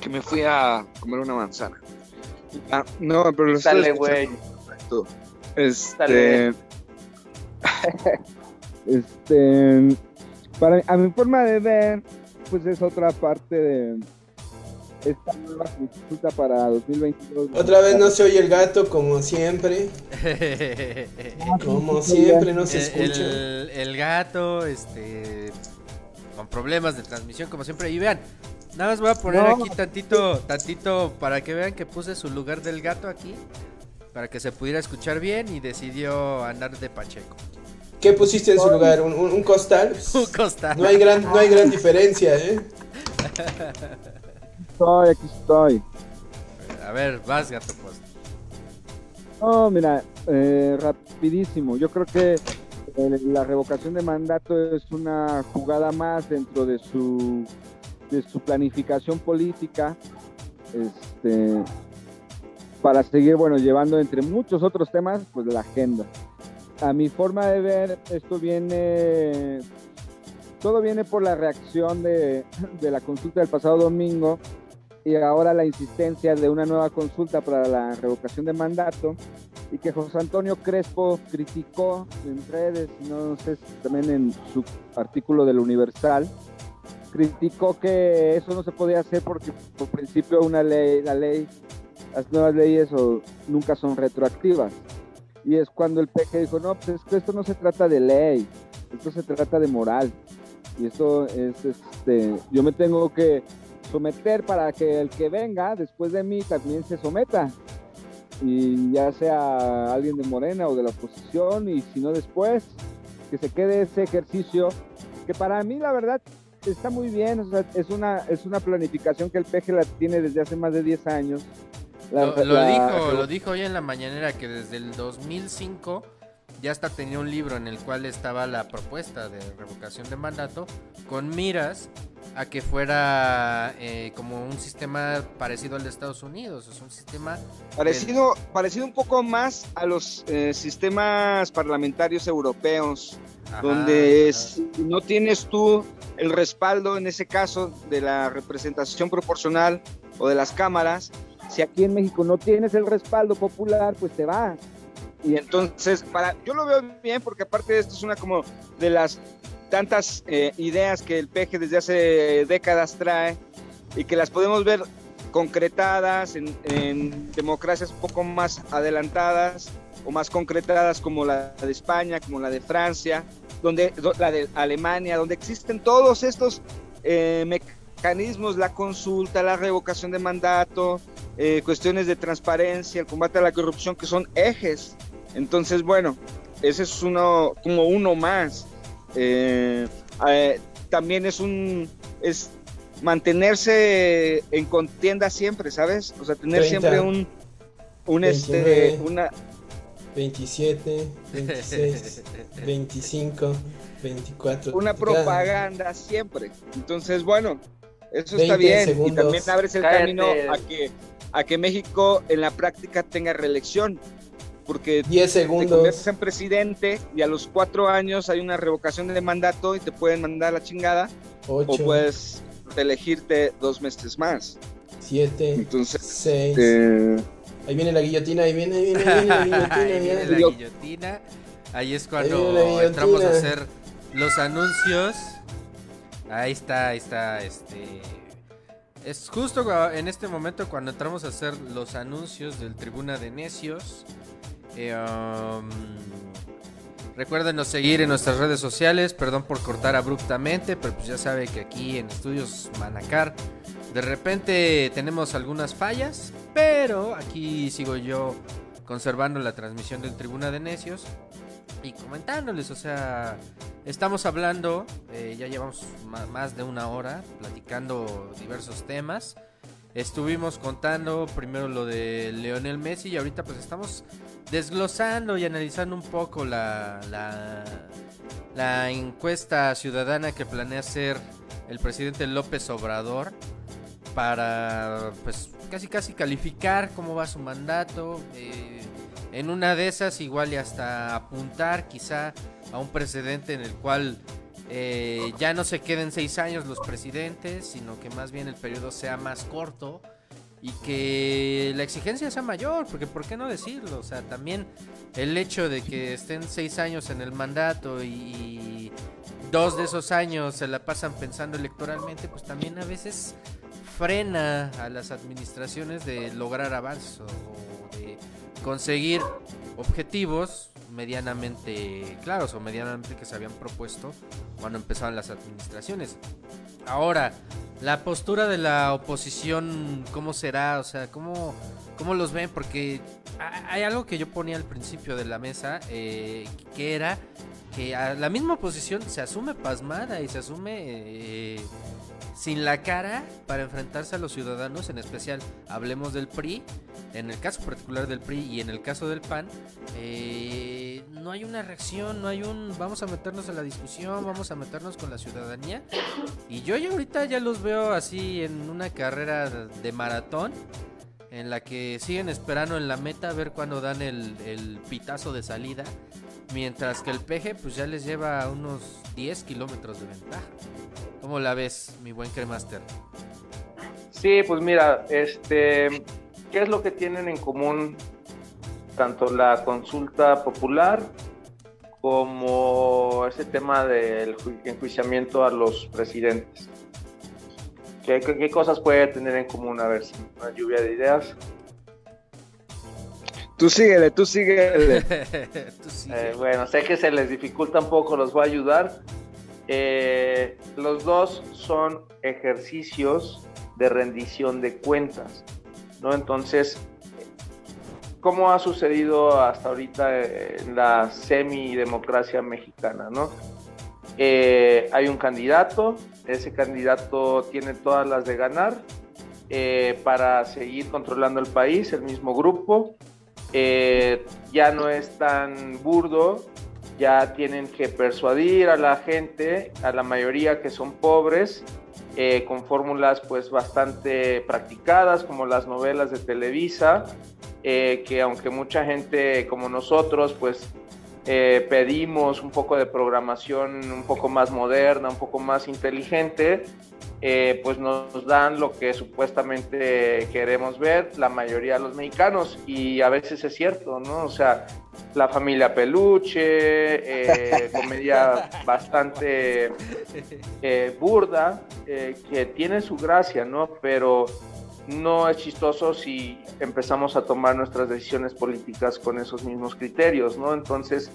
[SPEAKER 2] Que me fui a comer una manzana. Ah, no, pero lo
[SPEAKER 4] Dale, güey.
[SPEAKER 2] Este. (laughs)
[SPEAKER 12] Este, para, a mi forma de ver, pues es otra parte de esta nueva consulta para 2022.
[SPEAKER 6] Otra vez no se oye el gato como siempre. (laughs) Como siempre no se escucha.
[SPEAKER 1] El, el gato, este, con problemas de transmisión, como siempre. Y vean, nada más voy a poner
[SPEAKER 12] No.
[SPEAKER 1] aquí tantito, tantito, para que vean que puse su lugar del gato aquí, para que se pudiera escuchar bien y decidió andar de Pacheco.
[SPEAKER 6] ¿Qué pusiste en su lugar? ¿Un, un- un costal? (laughs)
[SPEAKER 1] Un costal.
[SPEAKER 6] No hay gran, no hay gran diferencia, ¿eh?
[SPEAKER 12] Estoy, aquí estoy.
[SPEAKER 1] A ver, vas, gato pues.
[SPEAKER 12] No, mira, eh, rapidísimo. Yo creo que eh, la revocación de mandato es una jugada más dentro de su de su planificación política, este, para seguir, bueno, llevando entre muchos otros temas, pues la agenda. A mi forma de ver, esto viene, todo viene por la reacción de, de la consulta del pasado domingo y ahora la insistencia de una nueva consulta para la revocación de mandato y que José Antonio Crespo criticó en redes, no sé también en su artículo del Universal, criticó que eso no se podía hacer porque por principio una ley, la ley, las nuevas leyes o, nunca son retroactivas. Y es cuando el PG dijo, no, pues esto no se trata de ley, esto se trata de moral. Y esto es, este, yo me tengo que someter para que el que venga después de mí también se someta. Y ya sea alguien de Morena o de la oposición, y si no después, que se quede ese ejercicio, que para mí la verdad está muy bien, es una, es una planificación que el PG la tiene desde hace más de 10 años. La-
[SPEAKER 1] Lo, lo
[SPEAKER 12] la-
[SPEAKER 1] dijo, lo dijo hoy en la mañanera que desde el 2005 ya hasta tenía un libro en el cual estaba la propuesta de revocación de mandato con miras a que fuera eh, como un sistema parecido al de Estados Unidos, es un sistema
[SPEAKER 2] Parecido, parecido un poco más a los eh, sistemas parlamentarios europeos,
[SPEAKER 1] Ajá,
[SPEAKER 2] donde es- no tienes tú el respaldo, en ese caso, de la representación proporcional o de las cámaras.
[SPEAKER 12] Si aquí en México no tienes el respaldo popular, pues te vas.
[SPEAKER 2] Y entonces, para, yo lo veo bien porque aparte de esto es una como de las tantas eh, ideas que el PG desde hace décadas trae y que las podemos ver concretadas en, en democracias un poco más adelantadas o más concretadas como la de España, como la de Francia, donde do- la de Alemania, donde existen todos estos eh, mecanismos, la consulta, la revocación de mandato, eh, cuestiones de transparencia, el combate a la corrupción, que son ejes. Entonces, bueno, ese es uno, como uno más. Eh, eh, también es un, es mantenerse en contienda siempre, ¿sabes? O sea, tener
[SPEAKER 6] 30,
[SPEAKER 2] siempre un, un este,
[SPEAKER 6] 29.
[SPEAKER 2] una,
[SPEAKER 6] 27, 26, 25, 24.
[SPEAKER 2] una propaganda siempre. Entonces, bueno, eso
[SPEAKER 6] 20
[SPEAKER 2] está bien.
[SPEAKER 6] segundos.
[SPEAKER 2] Y también abres el
[SPEAKER 4] Cállate.
[SPEAKER 2] camino a que, a que México en la práctica tenga reelección. Porque
[SPEAKER 6] 10
[SPEAKER 2] te
[SPEAKER 6] segundos.
[SPEAKER 2] conviertes en presidente y a los cuatro años hay una revocación de mandato y te pueden mandar la chingada. O puedes elegirte dos meses más.
[SPEAKER 6] 7,
[SPEAKER 2] Entonces,
[SPEAKER 6] 6.
[SPEAKER 2] eh,
[SPEAKER 6] Ahí viene la guillotina, ahí viene, ahí viene, ahí viene la guillotina. (laughs)
[SPEAKER 1] Ahí viene la guillotina. Ahí es cuando entramos a hacer los anuncios. Ahí está, ahí está, este. Es justo en este momento cuando entramos a hacer los anuncios del Tribuna de Necios. Eh, um, recuérdenos seguir en nuestras redes sociales. Perdón por cortar abruptamente, pero pues ya sabe que aquí en Estudios Manacar de repente tenemos algunas fallas, pero aquí sigo yo conservando la transmisión del Tribuna de Necios y comentándoles, o sea, estamos hablando, eh, ya llevamos más de una hora platicando diversos temas estuvimos contando primero lo de Leonel Messi y ahorita pues estamos desglosando y analizando un poco la, la, la encuesta ciudadana que planea hacer el presidente López Obrador para pues casi casi calificar cómo va su mandato. eh, en una de esas igual y hasta apuntar quizá a un precedente en el cual eh, ya no se queden seis años los presidentes, sino que más bien el periodo sea más corto y que la exigencia sea mayor, porque ¿por qué no decirlo? O sea, también el hecho de que estén seis años en el mandato y dos de esos años se la pasan pensando electoralmente, pues también a veces frena a las administraciones de lograr avances o de conseguir objetivos medianamente claros o medianamente que se habían propuesto cuando empezaban las administraciones. Ahora, la postura de la oposición, ¿cómo será? O sea, ¿cómo, cómo los ven? Porque ha- hay algo que yo ponía al principio de la mesa, eh, que era que a la misma oposición se asume pasmada y se asume eh, sin la cara para enfrentarse a los ciudadanos, en especial hablemos del PRI, en el caso particular del PRI y en el caso del PAN, eh, no hay una reacción, no hay un vamos a meternos en la discusión, vamos a meternos con la ciudadanía. Y yo ya ahorita ya los veo así en una carrera de maratón en la que siguen esperando en la meta a ver cuándo dan el pitazo de salida, mientras que el peje pues ya les lleva unos 10 kilómetros de ventaja. ¿Cómo la ves, mi buen Cremaster?
[SPEAKER 4] Sí, pues mira, este, ¿qué es lo que tienen en común tanto la consulta popular como ese tema del ju- enjuiciamiento a los presidentes? ¿Qué, qué- qué cosas puede tener en común? A ver, si una lluvia de ideas.
[SPEAKER 2] Tú síguele, tú síguele. (laughs)
[SPEAKER 4] Eh, bueno, sé que se les dificulta un poco, los voy a ayudar. Eh, los dos son ejercicios de rendición de cuentas, ¿no? Entonces, ¿cómo ha sucedido hasta ahorita en la semidemocracia mexicana, no? Eh, hay un candidato, ese candidato tiene todas las de ganar eh, para seguir controlando el país, el mismo grupo. Eh, ya no es tan burdo, ya tienen que persuadir a la gente, a la mayoría que son pobres, eh, con fórmulas pues bastante practicadas como las novelas de Televisa, eh, que aunque mucha gente como nosotros pues pedimos un poco de programación un poco más moderna, un poco más inteligente, eh, pues nos dan lo que supuestamente queremos ver la mayoría de los mexicanos y a veces es cierto, ¿no? O sea, la familia peluche, eh, (laughs) comedia bastante eh, burda, eh, que tiene su gracia, ¿no? Pero no es chistoso si empezamos a tomar nuestras decisiones políticas con esos mismos criterios, ¿no? Entonces,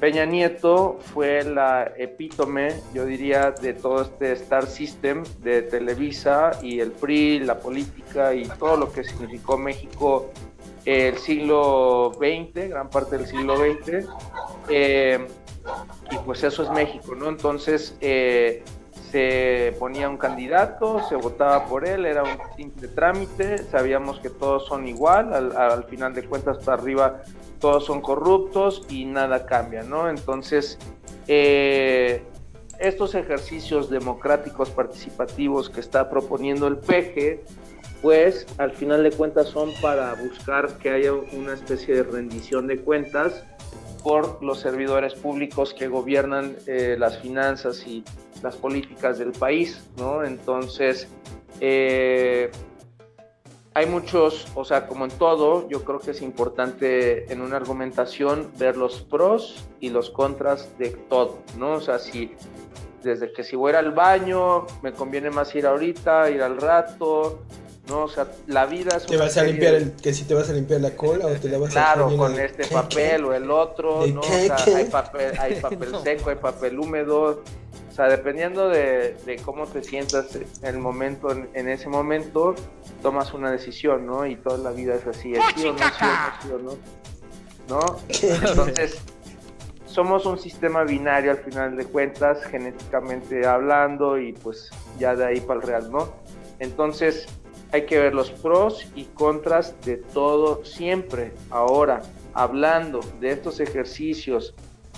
[SPEAKER 4] Peña Nieto fue la epítome, yo diría, de todo este Star System de Televisa y el PRI, la política y todo lo que significó México el siglo XX, gran parte del siglo XX. eh, y pues eso es México, ¿no? Entonces eh, se ponía un candidato, se votaba por él, era un simple trámite, sabíamos que todos son igual, al, al final de cuentas para arriba todos son corruptos y nada cambia, ¿no? Entonces, eh, estos ejercicios democráticos participativos que está proponiendo el PG, pues al final de cuentas son para buscar que haya una especie de rendición de cuentas por los servidores públicos que gobiernan eh, las finanzas y las políticas del país, ¿no? Entonces, eh, hay muchos, o sea, como en todo, yo creo que es importante en una argumentación ver los pros y los contras de todo, ¿no? O sea, si desde que si voy a ir al baño, me conviene más ir ahorita, ir al rato, ¿no? O sea, la vida es
[SPEAKER 6] ¿Te vas a limpiar el, que si te vas a limpiar la cola o te la vas a
[SPEAKER 4] Claro, con este papel o el otro,
[SPEAKER 6] ¿De
[SPEAKER 4] ¿no? O sea,
[SPEAKER 6] qué?
[SPEAKER 4] hay papel, hay (laughs) papel seco, hay papel húmedo. Sea, dependiendo de, cómo te sientas en el momento, en, ese momento, tomas una decisión, ¿no? Y toda la vida es así, es sí o no, sí o no, sí o no. ¿No? Entonces, somos un sistema binario al final de cuentas, genéticamente hablando, y pues ya de ahí para el real, ¿no? Entonces, Hay que ver los pros y contras de todo siempre. Ahora, hablando de estos ejercicios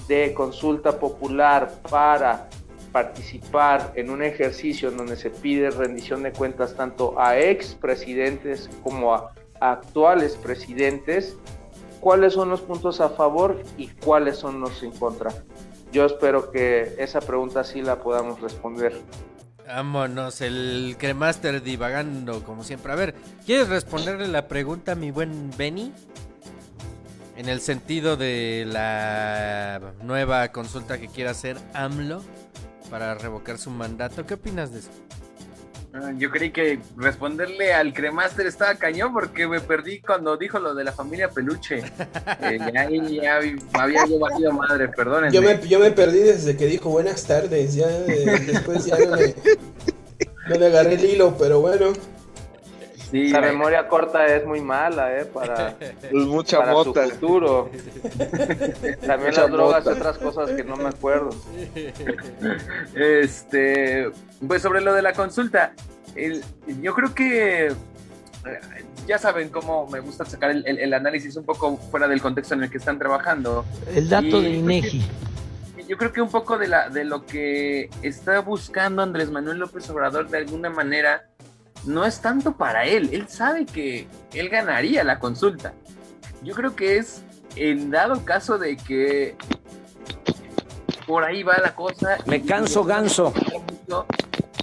[SPEAKER 4] de consulta popular para participar en un ejercicio en donde se pide rendición de cuentas tanto a ex presidentes como a actuales presidentes, cuáles son los puntos a favor y cuáles son los en contra. Yo espero que esa pregunta sí la podamos responder.
[SPEAKER 1] Vámonos, el cremaster divagando como siempre. A ver, ¿quieres responderle la pregunta a mi buen Benny? En el sentido de la nueva consulta que quiere hacer AMLO para revocar su mandato. ¿Qué opinas de eso?
[SPEAKER 3] Ah, Yo creí que responderle al cremaster estaba cañón porque me perdí cuando dijo lo de la familia peluche. (laughs) Eh, ya, ahí ya había yo valido madre, perdónenme.
[SPEAKER 6] Yo me, yo me perdí desde que dijo buenas tardes, ya eh, después ya no le, no le agarré el hilo, pero bueno.
[SPEAKER 3] Sí,
[SPEAKER 4] La
[SPEAKER 3] eh,
[SPEAKER 4] memoria corta es muy mala, ¿eh? Para, (laughs)
[SPEAKER 2] mucha
[SPEAKER 4] para su
[SPEAKER 2] mota.
[SPEAKER 4] futuro. (laughs) También
[SPEAKER 2] Mucha
[SPEAKER 4] las drogas y otras cosas que no me acuerdo. (laughs)
[SPEAKER 3] Este, pues sobre lo de la consulta, el- yo creo que eh, ya saben cómo me gusta sacar el, el- el análisis un poco fuera del contexto en el que están trabajando.
[SPEAKER 15] El dato
[SPEAKER 3] Y
[SPEAKER 15] de INEGI.
[SPEAKER 3] Yo creo que un poco de, la, de lo que está buscando Andrés Manuel López Obrador de alguna manera no es tanto para él. Él sabe que él ganaría la consulta. Yo creo que es en dado caso de que por ahí va la cosa.
[SPEAKER 15] Me canso ganso.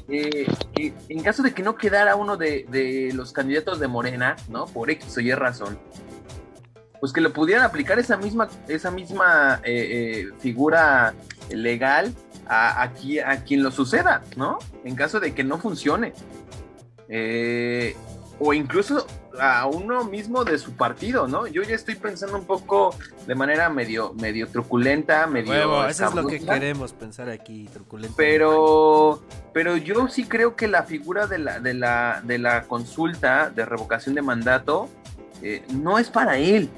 [SPEAKER 3] Eh, eh, en caso de que no quedara uno de, de los candidatos de Morena, ¿no? Por X o Y razón, pues que le pudieran aplicar esa misma, esa misma eh, eh, figura legal a, a quien lo suceda, ¿no? En caso de que no funcione. Eh, o incluso a uno mismo de su partido, ¿no? Yo ya estoy pensando un poco de manera medio, medio truculenta, medio.
[SPEAKER 1] Huevo, eso es lo que queremos pensar aquí, truculento.
[SPEAKER 3] Pero, pero yo sí creo que la figura de la, de la, de la consulta de revocación de mandato eh, no es para él.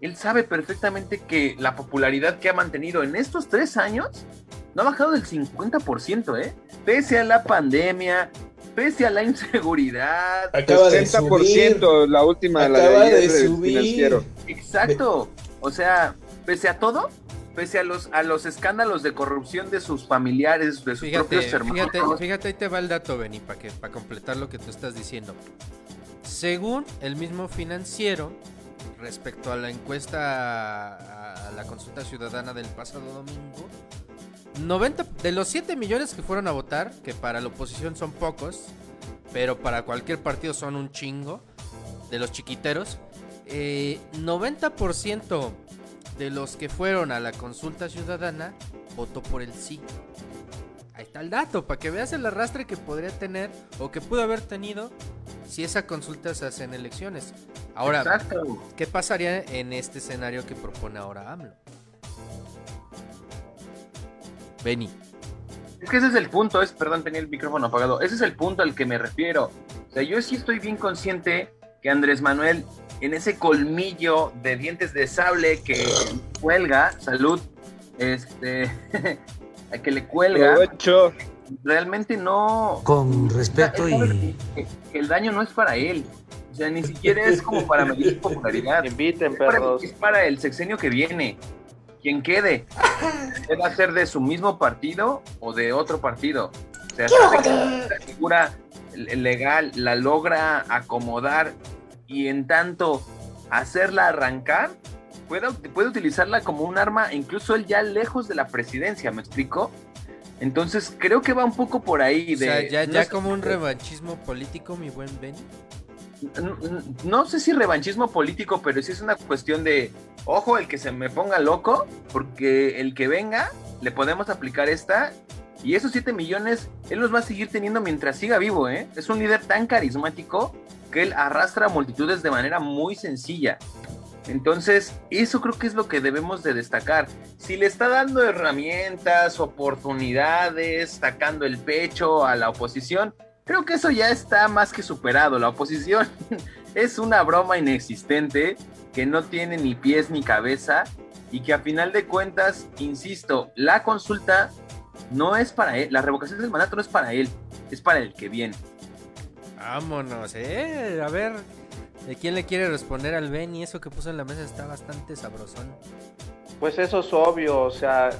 [SPEAKER 3] Él sabe perfectamente que la popularidad que ha mantenido en estos tres años no ha bajado del 50%, ¿eh? Pese a la pandemia, pese a la inseguridad.
[SPEAKER 6] Acaba de
[SPEAKER 2] 60% la última, la
[SPEAKER 6] Acaba
[SPEAKER 2] de ayer
[SPEAKER 6] de
[SPEAKER 2] del
[SPEAKER 6] subir.
[SPEAKER 2] financiero.
[SPEAKER 3] Exacto. O sea, pese a todo, pese a los, a los escándalos de corrupción de sus familiares, de sus
[SPEAKER 1] Fíjate,
[SPEAKER 3] propios hermanos.
[SPEAKER 1] fíjate, fíjate, ahí te va el dato, Benny, para que, para completar lo que tú estás diciendo. Según el mismo financiero, respecto a la encuesta a, a la consulta ciudadana del pasado domingo, 90 de los 7 millones que fueron a votar, que para la oposición son pocos, pero para cualquier partido son un chingo, de los chiquiteros, eh, 90% de los que fueron a la consulta ciudadana votó por el sí. Ahí está el dato, para que veas el arrastre que podría tener o que pudo haber tenido si esa consulta se hace en elecciones. Ahora,
[SPEAKER 3] Exacto.
[SPEAKER 1] ¿qué pasaría en este escenario que propone ahora AMLO? Benny.
[SPEAKER 3] Es que ese es el punto, es, perdón, tenía el micrófono apagado. Ese es el punto al que me refiero. O sea, yo sí estoy bien consciente que Andrés Manuel, en ese colmillo de dientes de sable que cuelga, salud, este, (laughs) que le cuelga,
[SPEAKER 2] Provecho.
[SPEAKER 3] realmente no.
[SPEAKER 15] Con respeto y
[SPEAKER 3] que, que el daño no es para él. O sea, ni siquiera es como para medir su popularidad. (laughs)
[SPEAKER 4] Inviten, perros.
[SPEAKER 3] es para el sexenio que viene. Quien quede. Va a ser de su mismo partido o de otro partido. O sea, la figura legal la logra acomodar y en tanto hacerla arrancar, puede, puede utilizarla como un arma, incluso él ya lejos de la presidencia, ¿me explico? Entonces creo que va un poco por ahí.
[SPEAKER 1] O
[SPEAKER 3] De,
[SPEAKER 1] sea, ya, como un revanchismo político, mi buen Benny.
[SPEAKER 3] No, sé si revanchismo político, pero sí es una cuestión de, ojo, el que se me ponga loco, porque el que venga, le podemos aplicar esta, y esos 7 millones, él los va a seguir teniendo mientras siga vivo, ¿eh? Es un líder tan carismático que él arrastra multitudes de manera muy sencilla. Entonces, eso creo que es lo que debemos de destacar. Si le está dando herramientas, oportunidades, sacando el pecho a la oposición, creo que eso ya está más que superado. La oposición (laughs) es una broma inexistente que no tiene ni pies ni cabeza y que a final de cuentas, insisto, la consulta no es para él, la revocación del mandato no es para él, es para el que viene.
[SPEAKER 1] Vámonos, eh. A ver, ¿de quién le quiere responder al Ben? Y eso que puso en la mesa está bastante sabrosón.
[SPEAKER 4] Pues eso es obvio, o sea,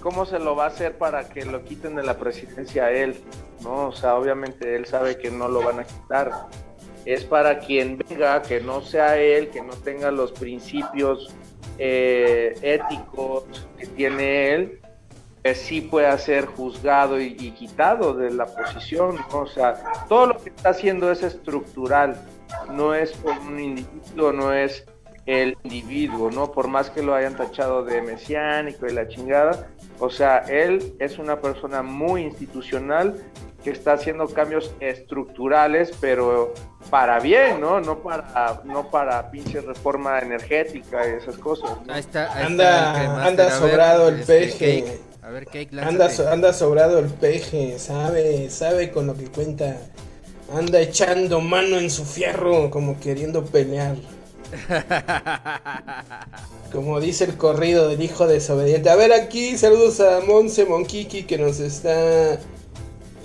[SPEAKER 4] ¿cómo se lo va a hacer para que lo quiten de la presidencia a él? ¿No? O sea, obviamente él sabe que no lo van a quitar. Es para quien venga, que no sea él, que no tenga los principios eh, éticos que tiene él, que sí pueda ser juzgado y, quitado de la posición. ¿no? O sea, todo lo que está haciendo es estructural, no es por un individuo, no es el individuo, ¿no? Por más que lo hayan tachado de mesiánico y la chingada, o sea, él es una persona muy institucional que está haciendo cambios estructurales, pero para bien, ¿no? No para, no para pinche reforma energética y esas cosas. ¿no?
[SPEAKER 1] Ahí está, ahí
[SPEAKER 6] Anda,
[SPEAKER 1] está
[SPEAKER 6] anda
[SPEAKER 1] ver,
[SPEAKER 6] sobrado el
[SPEAKER 1] este,
[SPEAKER 6] peje.
[SPEAKER 1] Cake. A ver, Cake,
[SPEAKER 6] Anda, so- anda sobrado el peje, sabe, sabe con lo que cuenta. Anda echando mano en su fierro, como queriendo pelear. (laughs) Como dice el corrido del hijo desobediente. A ver aquí, saludos a Monse Monkiki que nos está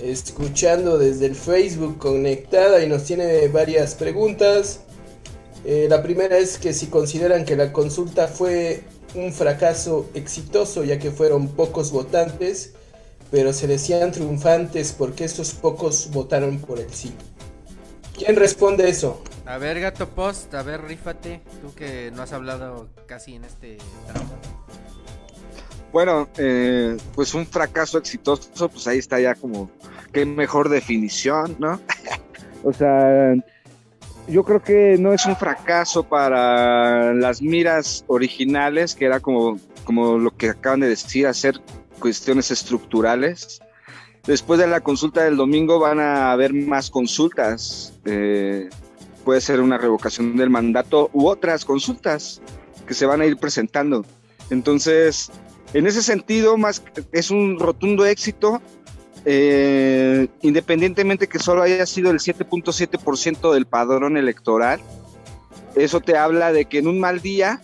[SPEAKER 6] escuchando desde el Facebook conectada y nos tiene varias preguntas. Eh, la primera es que si consideran que la consulta fue un fracaso exitoso ya que fueron pocos votantes, pero se decían triunfantes porque esos pocos votaron por el sí. ¿Quién responde eso?
[SPEAKER 1] A ver, Gato Post, a ver, rífate. Tú que no has hablado casi en este tramo.
[SPEAKER 2] Bueno, eh, pues un fracaso exitoso, pues ahí está ya como, qué mejor definición, ¿no? (laughs)
[SPEAKER 12] O sea, yo creo que no
[SPEAKER 2] es un fracaso para las miras originales, que era como, como lo que acaban de decir, hacer cuestiones estructurales. Después de la consulta del domingo van a haber más consultas. eh, puede ser una revocación del mandato u otras consultas que se van a ir presentando. Entonces, en ese sentido, más es un rotundo éxito, eh, independientemente que solo haya sido el 7.7% del padrón electoral. Eso te habla de que en un mal día,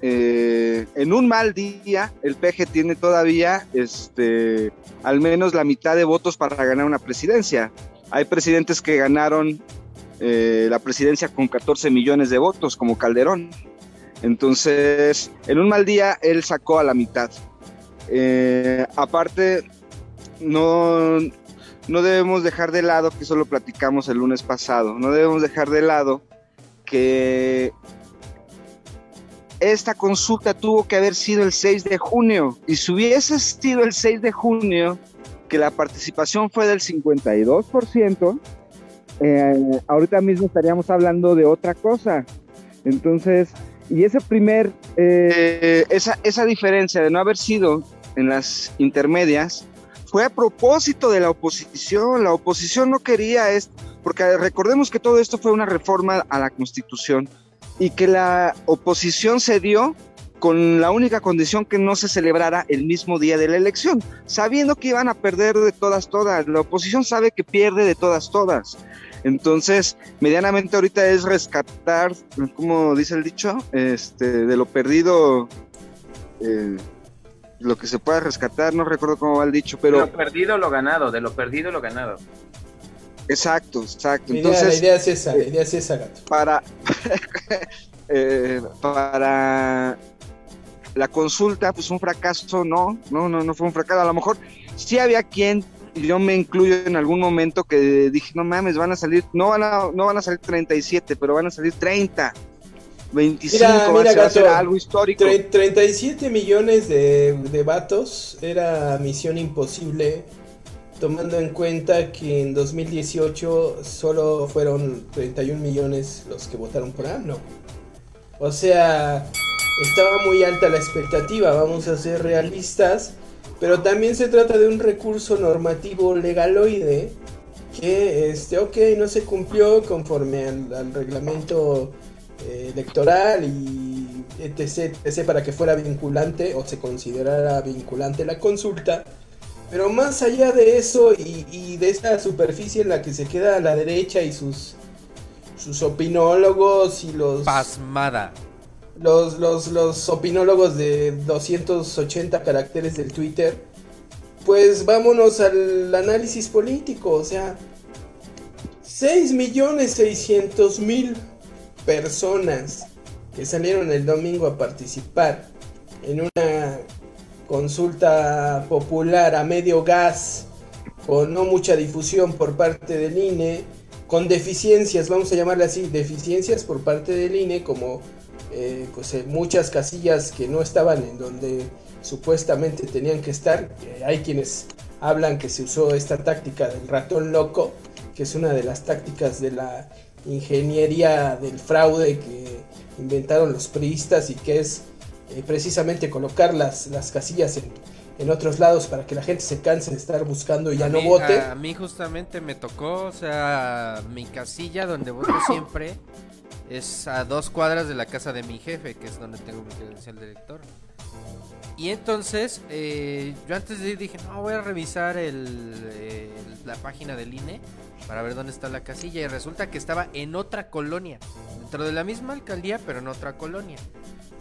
[SPEAKER 2] eh, en un mal día, el PG tiene todavía este, al menos la mitad de votos para ganar una presidencia. Hay presidentes que ganaron eh, la presidencia con 14 millones de votos, como Calderón. Entonces, en un mal día, él sacó a la mitad. Eh, aparte, no, no debemos dejar de lado, que eso lo platicamos el lunes pasado, no debemos dejar de lado que esta consulta tuvo que haber sido el 6 de junio. Y si hubiese sido el 6 de junio, que la participación fue del 52%,
[SPEAKER 12] eh, ahorita mismo estaríamos hablando de otra cosa. Entonces, y ese primer...
[SPEAKER 2] Eh, esa, esa diferencia de no haber sido en las intermedias fue a propósito de la oposición. La oposición no quería esto, porque recordemos que todo esto fue una reforma a la constitución y que la oposición se dio con la única condición que no se celebrara el mismo día de la elección, sabiendo que iban a perder de todas, todas. La oposición sabe que pierde de todas, todas. Entonces, medianamente ahorita es rescatar, como dice el dicho, este, de lo perdido, eh, lo que se pueda rescatar, no recuerdo cómo va el dicho, pero...
[SPEAKER 3] De lo perdido, lo ganado, de lo perdido, lo ganado.
[SPEAKER 2] Exacto, exacto.
[SPEAKER 6] La idea,
[SPEAKER 2] Entonces,
[SPEAKER 6] la idea es esa, la idea es esa, gato.
[SPEAKER 2] para, (laughs) eh, para la consulta, pues un fracaso, no, no, no, no fue un fracaso. A lo mejor sí había quien, yo me incluyo en algún momento que dije, no mames, van a salir, no van a, no van a salir 37, pero van a salir 30, 25,
[SPEAKER 6] Mira, mira,
[SPEAKER 2] va a
[SPEAKER 6] gato,
[SPEAKER 2] algo histórico.
[SPEAKER 6] tre- 37 millones de, de vatos era misión imposible, tomando en cuenta que en 2018 solo fueron 31 millones los que votaron por AMLO. O sea, estaba muy alta la expectativa, vamos a ser realistas, pero también se trata de un recurso normativo legaloide que, este, ok, no se cumplió conforme al, reglamento eh, electoral y etc, etc para que fuera vinculante o se considerara vinculante la consulta. Pero más allá de eso y, de esa superficie en la que se queda la derecha y sus, sus opinólogos y los...
[SPEAKER 1] Pasmada.
[SPEAKER 6] Los, los, los opinólogos de 280 caracteres del Twitter, pues vámonos al análisis político, o sea, 6 millones 600 mil personas que salieron el domingo a participar en una consulta popular a medio gas con no mucha difusión por parte del INE, con deficiencias, vamos a llamarle así, deficiencias por parte del INE, como eh, pues, eh, muchas casillas que no estaban en donde supuestamente tenían que estar. Eh, hay quienes hablan que se usó esta táctica del ratón loco, que es una de las tácticas de la ingeniería del fraude que inventaron los priistas y que es eh, precisamente colocar las, las casillas en, en otros lados para que la gente se canse de estar buscando y ya
[SPEAKER 1] A
[SPEAKER 6] no
[SPEAKER 1] mí-
[SPEAKER 6] vote.
[SPEAKER 1] A mí justamente me tocó, o sea, mi casilla donde voto siempre es a dos cuadras de la casa de mi jefe, que es donde tengo mi credencial de elector. Y entonces, eh, yo antes de ir dije, no, voy a revisar el, la página del INE para ver dónde está la casilla. Y resulta que estaba en otra colonia, dentro de la misma alcaldía, pero en otra colonia.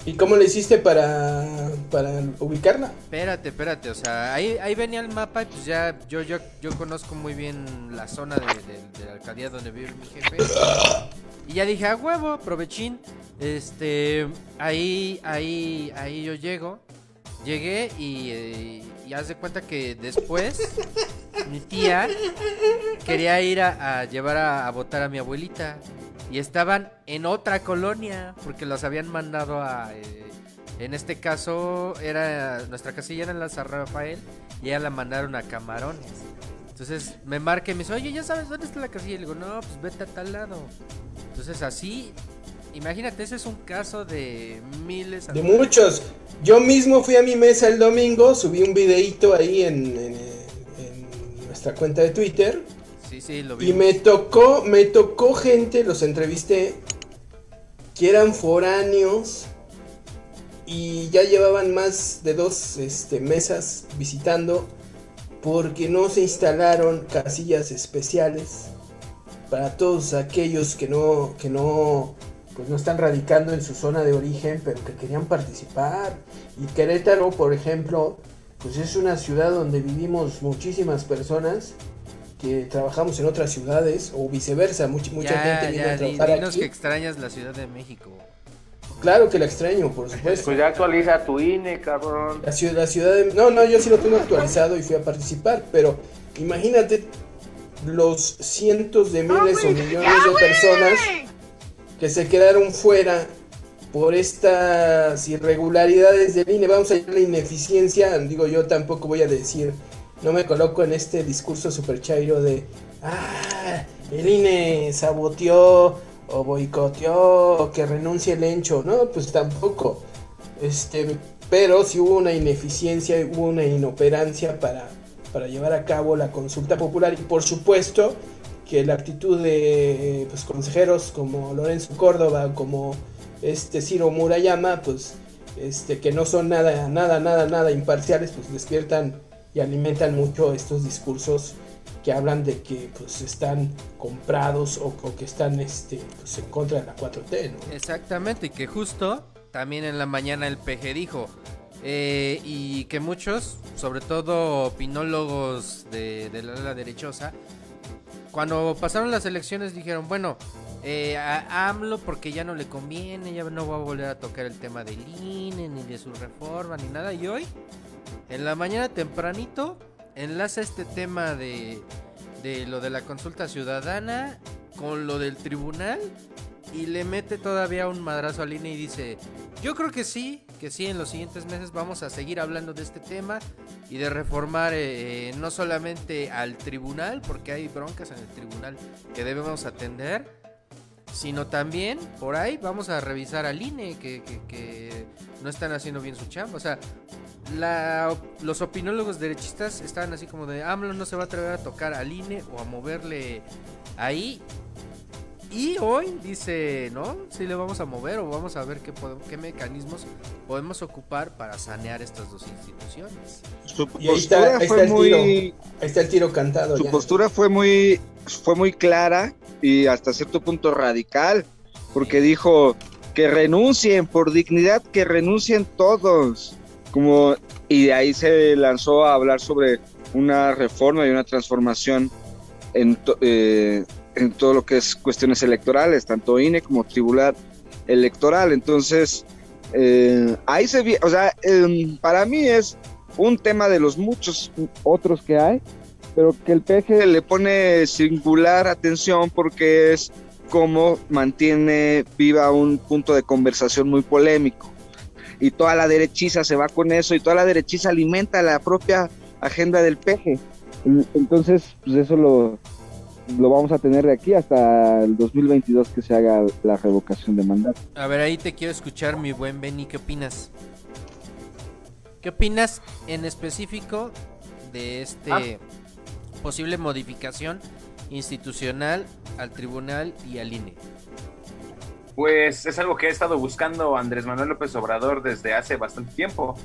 [SPEAKER 6] ¿Y cómo le hiciste para, para ubicarla?
[SPEAKER 1] Espérate, espérate, o sea, ahí, ahí venía el mapa y pues ya yo, yo, yo conozco muy bien la zona de, de- de la alcaldía donde vive mi jefe. Y ya dije, a huevo, aprovechín. Este, ahí, ahí, ahí yo llego. Llegué y, eh, y haz de cuenta que después mi tía quería ir a, llevar a, votar a mi abuelita. Y estaban en otra colonia porque los habían mandado a... eh, en este caso era nuestra casilla era en la San Rafael y ella la mandaron a Camarones. Entonces me marca y me dice, oye, ¿ya sabes dónde está la casilla? Y le digo, no, pues vete a tal lado. Entonces así, imagínate, ese es un caso de miles...
[SPEAKER 6] De muchos. Yo mismo fui a mi mesa el domingo, subí un videíto ahí en, en- en nuestra cuenta de Twitter.
[SPEAKER 1] Sí, sí, lo vi.
[SPEAKER 6] Y me tocó, me tocó gente, los entrevisté, que eran foráneos y ya llevaban más de dos este, mesas visitando porque no se instalaron casillas especiales para todos aquellos que no, que no, pues no están radicando en su zona de origen, pero que querían participar. Y Querétaro, por ejemplo, pues es una ciudad donde vivimos muchísimas personas que trabajamos en otras ciudades o viceversa, mucha, mucha
[SPEAKER 1] Ya,
[SPEAKER 6] gente viene
[SPEAKER 1] ya,
[SPEAKER 6] a trabajar
[SPEAKER 1] dinos
[SPEAKER 6] aquí.
[SPEAKER 1] que extrañas la Ciudad de México.
[SPEAKER 6] Claro que la extraño, por supuesto.
[SPEAKER 4] Pues ya actualiza tu INE, cabrón.
[SPEAKER 6] La ciudad, la ciudad de... No, no, yo sí lo tengo actualizado y fui a participar, pero imagínate los cientos de miles o millones de personas que se quedaron fuera por estas irregularidades del INE. Vamos a llamarle ineficiencia. Digo, yo tampoco voy a decir, no me coloco en este discurso super chairo de, ah, el INE saboteó o boicoteó o que renuncie el encho. No, pues tampoco. Este, pero sí hubo una ineficiencia, hubo una inoperancia para, para llevar a cabo la consulta popular y por supuesto que la actitud de pues, consejeros como Lorenzo Córdoba, como este Ciro Murayama, pues este que no son nada, nada, nada, nada imparciales, pues despiertan y alimentan mucho estos discursos que hablan de que pues están comprados o, que están este pues, en contra de la 4T, ¿no?
[SPEAKER 1] Exactamente, y que justo también en la mañana el PG dijo, eh, y que muchos, sobre todo opinólogos de, de la derechosa, cuando pasaron las elecciones dijeron, bueno, eh, AMLO porque ya no le conviene, ya no va a volver a tocar el tema del INE, ni de su reforma, ni nada, y hoy, en la mañana tempranito, enlaza este tema de, de lo de la consulta ciudadana con lo del tribunal y le mete todavía un madrazo al INE y dice, yo creo que sí, que sí, en los siguientes meses vamos a seguir hablando de este tema y de reformar eh, no solamente al tribunal, porque hay broncas en el tribunal que debemos atender, sino también por ahí vamos a revisar al INE, que, que- que no están haciendo bien su chamba. O sea, la- los opinólogos derechistas estaban así como de AMLO no se va a atrever a tocar al INE o a moverle ahí. Y hoy dice, ¿no? Si le vamos a mover o vamos a ver qué, podemos- qué mecanismos podemos ocupar para sanear estas dos instituciones.
[SPEAKER 2] Su
[SPEAKER 6] Y ahí está,
[SPEAKER 2] postura
[SPEAKER 6] ahí
[SPEAKER 2] fue
[SPEAKER 6] está el
[SPEAKER 2] muy,
[SPEAKER 6] tiro. Ahí está el tiro cantado
[SPEAKER 2] su
[SPEAKER 6] ya.
[SPEAKER 2] postura fue muy, fue muy clara y hasta cierto punto radical, porque dijo que renuncien por dignidad, que renuncien todos, como y de ahí se lanzó a hablar sobre una reforma y una transformación en eh, en todo lo que es cuestiones electorales, tanto INE como Tribunal Electoral. Entonces, eh, ahí se ve, o sea, em, para mí es un tema de los muchos otros que hay, pero que el PG le pone singular atención porque es como mantiene viva un punto de conversación muy polémico. Y toda la derechiza se va con eso y toda la derechiza alimenta la propia agenda del PG. Entonces, pues eso lo, lo vamos a tener de aquí hasta el 2022 que se haga la revocación de mandato.
[SPEAKER 1] A ver, ahí te quiero escuchar, mi buen Benny, ¿qué opinas? ¿Qué opinas en específico de este
[SPEAKER 3] Ah.
[SPEAKER 1] posible modificación institucional al tribunal y al INE?
[SPEAKER 3] Pues es algo que ha estado buscando Andrés Manuel López Obrador desde hace bastante tiempo.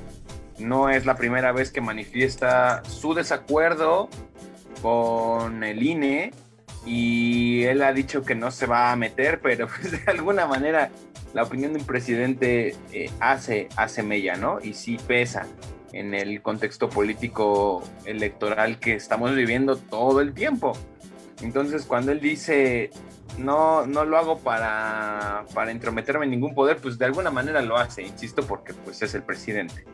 [SPEAKER 3] No es la primera vez que manifiesta su desacuerdo con el INE y él ha dicho que no se va a meter, pero (laughs) pues de alguna manera la opinión de un presidente eh, hace, hace mella, ¿no? Y sí pesa en el contexto político electoral que estamos viviendo todo el tiempo. Entonces, cuando él dice, no, no lo hago para, para entrometerme en ningún poder, pues de alguna manera lo hace, insisto, porque pues es el presidente.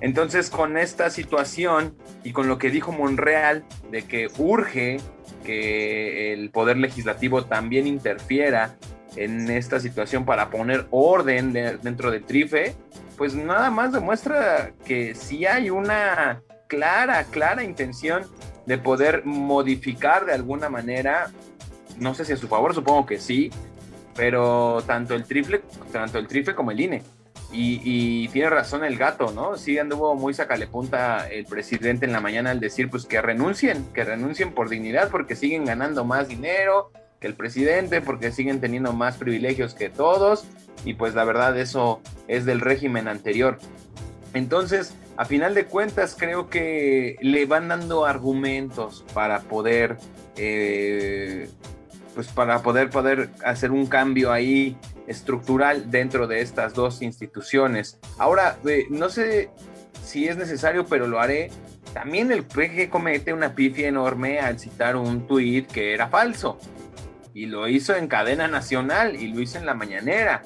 [SPEAKER 3] Entonces, con esta situación y con lo que dijo Monreal de que urge que el poder legislativo también interfiera en esta situación para poner orden de- dentro del trife, pues nada más demuestra que sí hay una clara, clara intención de poder modificar de alguna manera, no sé si a su favor, supongo que sí, pero tanto el triple, tanto el trife como el INE. Y, tiene razón el gato, ¿no? Sí anduvo muy sacale punta el presidente en la mañana al decir pues que renuncien, que renuncien por dignidad porque siguen ganando más dinero que el presidente, porque siguen teniendo más privilegios que todos y pues la verdad eso es del régimen anterior. Entonces, a final de cuentas, creo que le van dando argumentos para poder, eh, pues para poder, poder hacer un cambio ahí estructural dentro de estas dos instituciones. Ahora, eh, no sé si es necesario, pero lo haré. También el PG comete una pifia enorme al citar un tuit que era falso. Y lo hizo en cadena nacional y lo hizo en la mañanera.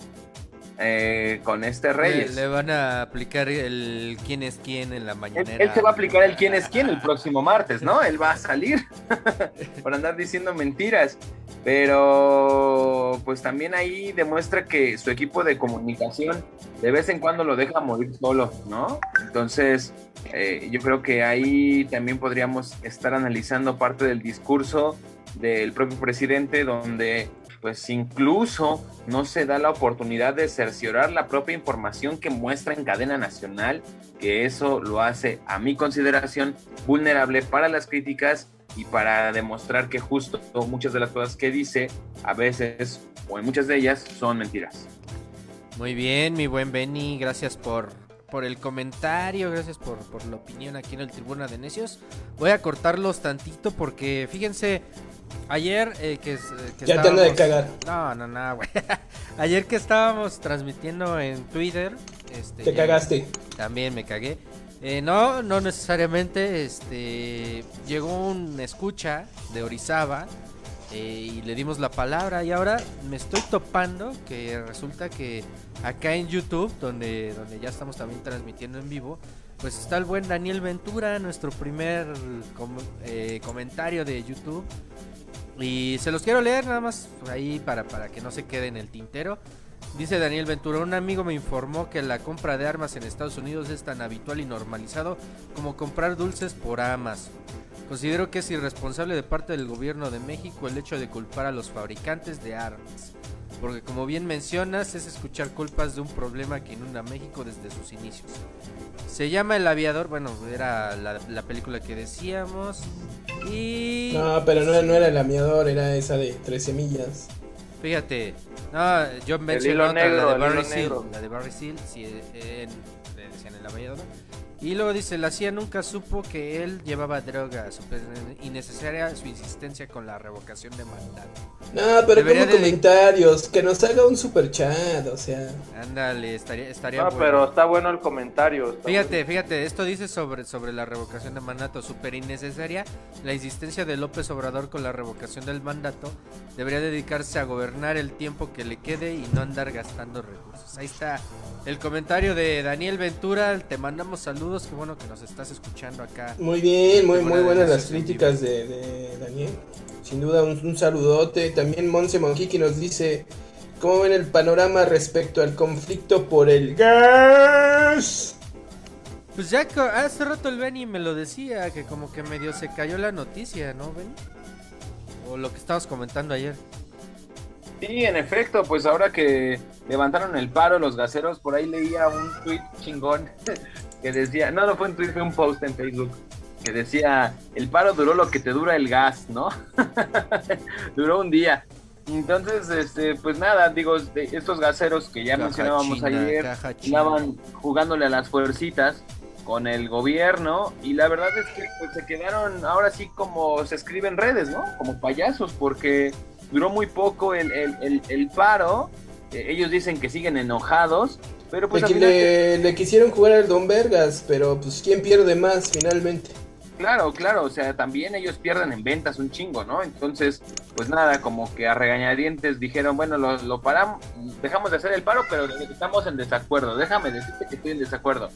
[SPEAKER 3] Eh, con este Reyes.
[SPEAKER 1] le van a aplicar el quién es quién en la
[SPEAKER 3] Él,
[SPEAKER 1] mañanera.
[SPEAKER 3] él se va a aplicar el quién es quién el próximo martes, ¿no? Él va a salir (laughs) por andar diciendo mentiras. Pero pues también ahí demuestra que su equipo de comunicación de vez en cuando lo deja morir solo, ¿no? Entonces eh, yo creo que ahí también podríamos estar analizando parte del discurso del propio presidente donde pues incluso no se da la oportunidad de cerciorar la propia información que muestra en cadena nacional, que eso lo hace a mi consideración vulnerable para las críticas y para demostrar que justo muchas de las cosas que dice a veces o en muchas de ellas son mentiras.
[SPEAKER 1] Muy bien, mi buen Benny, gracias por, por el comentario, gracias por, por la opinión aquí en el Tribuna de Necios. Voy a cortarlos tantito porque fíjense, ayer eh, que, eh, que
[SPEAKER 6] Ya te de cagar.
[SPEAKER 1] No, no, no, güey. (laughs) ayer que estábamos transmitiendo en Twitter, este,
[SPEAKER 6] Te cagaste.
[SPEAKER 1] También me cagué. Eh, no, no necesariamente. Este llegó un escucha de Orizaba eh, y le dimos la palabra y ahora me estoy topando que resulta que acá en YouTube, donde donde ya estamos también transmitiendo en vivo, pues está el buen Daniel Ventura, nuestro primer com- comentario de YouTube. Y se los quiero leer nada más ahí para, para que no se quede en el tintero. Dice Daniel Ventura, un amigo me informó que la compra de armas en Estados Unidos es tan habitual y normalizado como comprar dulces por Amazon. Considero que es irresponsable de parte del gobierno de México el hecho de culpar a los fabricantes de armas. Porque como bien mencionas, es escuchar culpas de un problema que inunda México desde sus inicios. Se llama El Aviador, bueno, era la, la película que decíamos. Y...
[SPEAKER 6] No, pero no, no era el ameador, era esa de 13 millas.
[SPEAKER 1] Fíjate, no, yo mencioné
[SPEAKER 4] hilo
[SPEAKER 1] otra,
[SPEAKER 4] negro,
[SPEAKER 1] la de
[SPEAKER 4] el
[SPEAKER 1] Barry Seal,
[SPEAKER 4] negro.
[SPEAKER 1] la de Barry Seal, sí, en, le decían el aviador. Y luego dice, la CIA nunca supo que él llevaba droga, súper innecesaria su insistencia con la revocación de mandato.
[SPEAKER 6] No, pero
[SPEAKER 1] Debería
[SPEAKER 6] como
[SPEAKER 1] de-
[SPEAKER 6] comentarios, que nos haga un super chat, o sea.
[SPEAKER 1] Ándale, estaría, estaría
[SPEAKER 4] No,
[SPEAKER 1] bueno.
[SPEAKER 4] pero está bueno el comentario.
[SPEAKER 1] Fíjate, fíjate, esto dice sobre, sobre la revocación de mandato, súper innecesaria. La insistencia de López Obrador con la revocación del mandato debería dedicarse a gobernar el tiempo que le quede y no andar gastando recursos. Ahí está el comentario de Daniel Ventura. Te mandamos saludos, qué bueno que nos estás escuchando acá.
[SPEAKER 6] Muy bien, muy, muy
[SPEAKER 1] buena
[SPEAKER 6] buenas las críticas de, de Daniel. Sin duda, un, un saludote. También Monse Monjiqui nos dice: ¿Cómo ven el panorama respecto al conflicto por el gas?
[SPEAKER 1] Pues ya co- hace rato el Benny me lo decía, que como que medio se cayó la noticia, ¿no, Benny? O lo que estabas comentando ayer.
[SPEAKER 3] Sí, en efecto, pues ahora que levantaron el paro los gaseros, por ahí leía un tweet chingón (laughs) que decía, no, no fue un tweet, fue un post en Facebook, que decía, el paro duró lo que te dura el gas, ¿no? (laughs) duró un día. Entonces, este, pues nada, digo, estos gaseros que ya
[SPEAKER 1] Caja
[SPEAKER 3] mencionábamos
[SPEAKER 1] china,
[SPEAKER 3] ayer, andaban jugándole a las fuercitas con el gobierno y la verdad es que pues, se quedaron ahora sí como se escribe en redes, ¿no? Como payasos, porque duró muy poco el, el, el, el paro, eh, ellos dicen que siguen enojados, pero pues
[SPEAKER 6] Le,
[SPEAKER 3] al final-
[SPEAKER 6] le- le quisieron jugar al Don Vergas, pero pues ¿quién pierde más finalmente?
[SPEAKER 3] Claro, claro, o sea, también ellos pierden en ventas un chingo, ¿no? Entonces, pues nada, como que a regañadientes dijeron, bueno, lo, lo paramos, dejamos de hacer el paro, pero estamos en desacuerdo, déjame decirte que estoy en desacuerdo.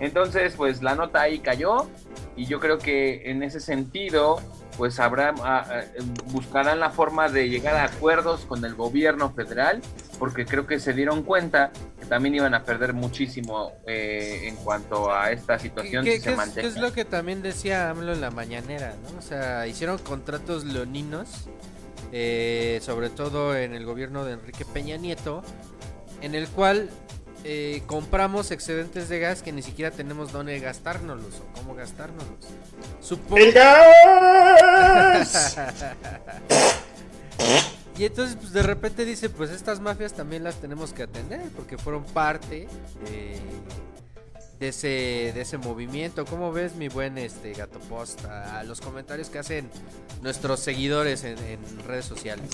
[SPEAKER 3] Entonces, pues la nota ahí cayó y yo creo que en ese sentido, pues habrá, ah, ah, buscarán la forma de llegar a acuerdos con el gobierno federal, porque creo que se dieron cuenta que también iban a perder muchísimo eh, en cuanto a esta situación
[SPEAKER 1] ¿Qué,
[SPEAKER 3] si
[SPEAKER 1] qué
[SPEAKER 3] se
[SPEAKER 1] es,
[SPEAKER 3] mantenga.
[SPEAKER 1] qué es lo que también decía AMLO en la mañanera? ¿no? O sea, hicieron contratos leoninos, eh, sobre todo en el gobierno de Enrique Peña Nieto, en el cual eh, compramos excedentes de gas que ni siquiera tenemos dónde gastárnoslos o cómo gastárnoslos. Supongo...
[SPEAKER 6] ¡El gas! (laughs)
[SPEAKER 1] Y entonces, pues de repente dice, pues estas mafias también las tenemos que atender porque fueron parte de, de ese de ese movimiento. ¿Cómo ves, mi buen este gato post? A, a los comentarios que hacen nuestros seguidores en, en redes sociales.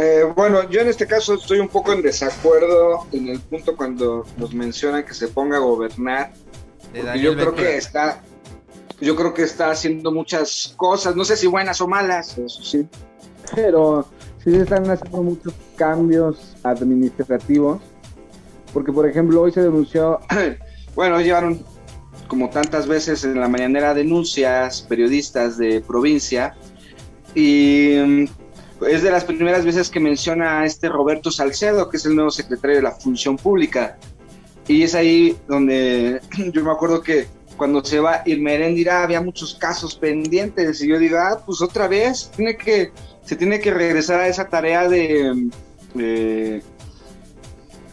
[SPEAKER 2] Eh, bueno, yo en este caso estoy un poco en desacuerdo en el punto cuando nos mencionan que se ponga a gobernar. Porque yo creo que está, yo creo que está haciendo muchas cosas, no sé si buenas o malas, eso sí.
[SPEAKER 12] pero sí se están haciendo muchos cambios administrativos. Porque, por ejemplo, hoy se denunció. (clears throat)
[SPEAKER 2] Bueno, llevaron como tantas veces en la mañanera denuncias periodistas de provincia y mm, es de las primeras veces que menciona a este Roberto Salcedo, que es el nuevo secretario de la Función Pública. Y es ahí donde (clears throat) yo me acuerdo que cuando se va Irmeréndira había muchos casos pendientes y yo digo, ah, pues otra vez, tiene que, se tiene que regresar a esa tarea de...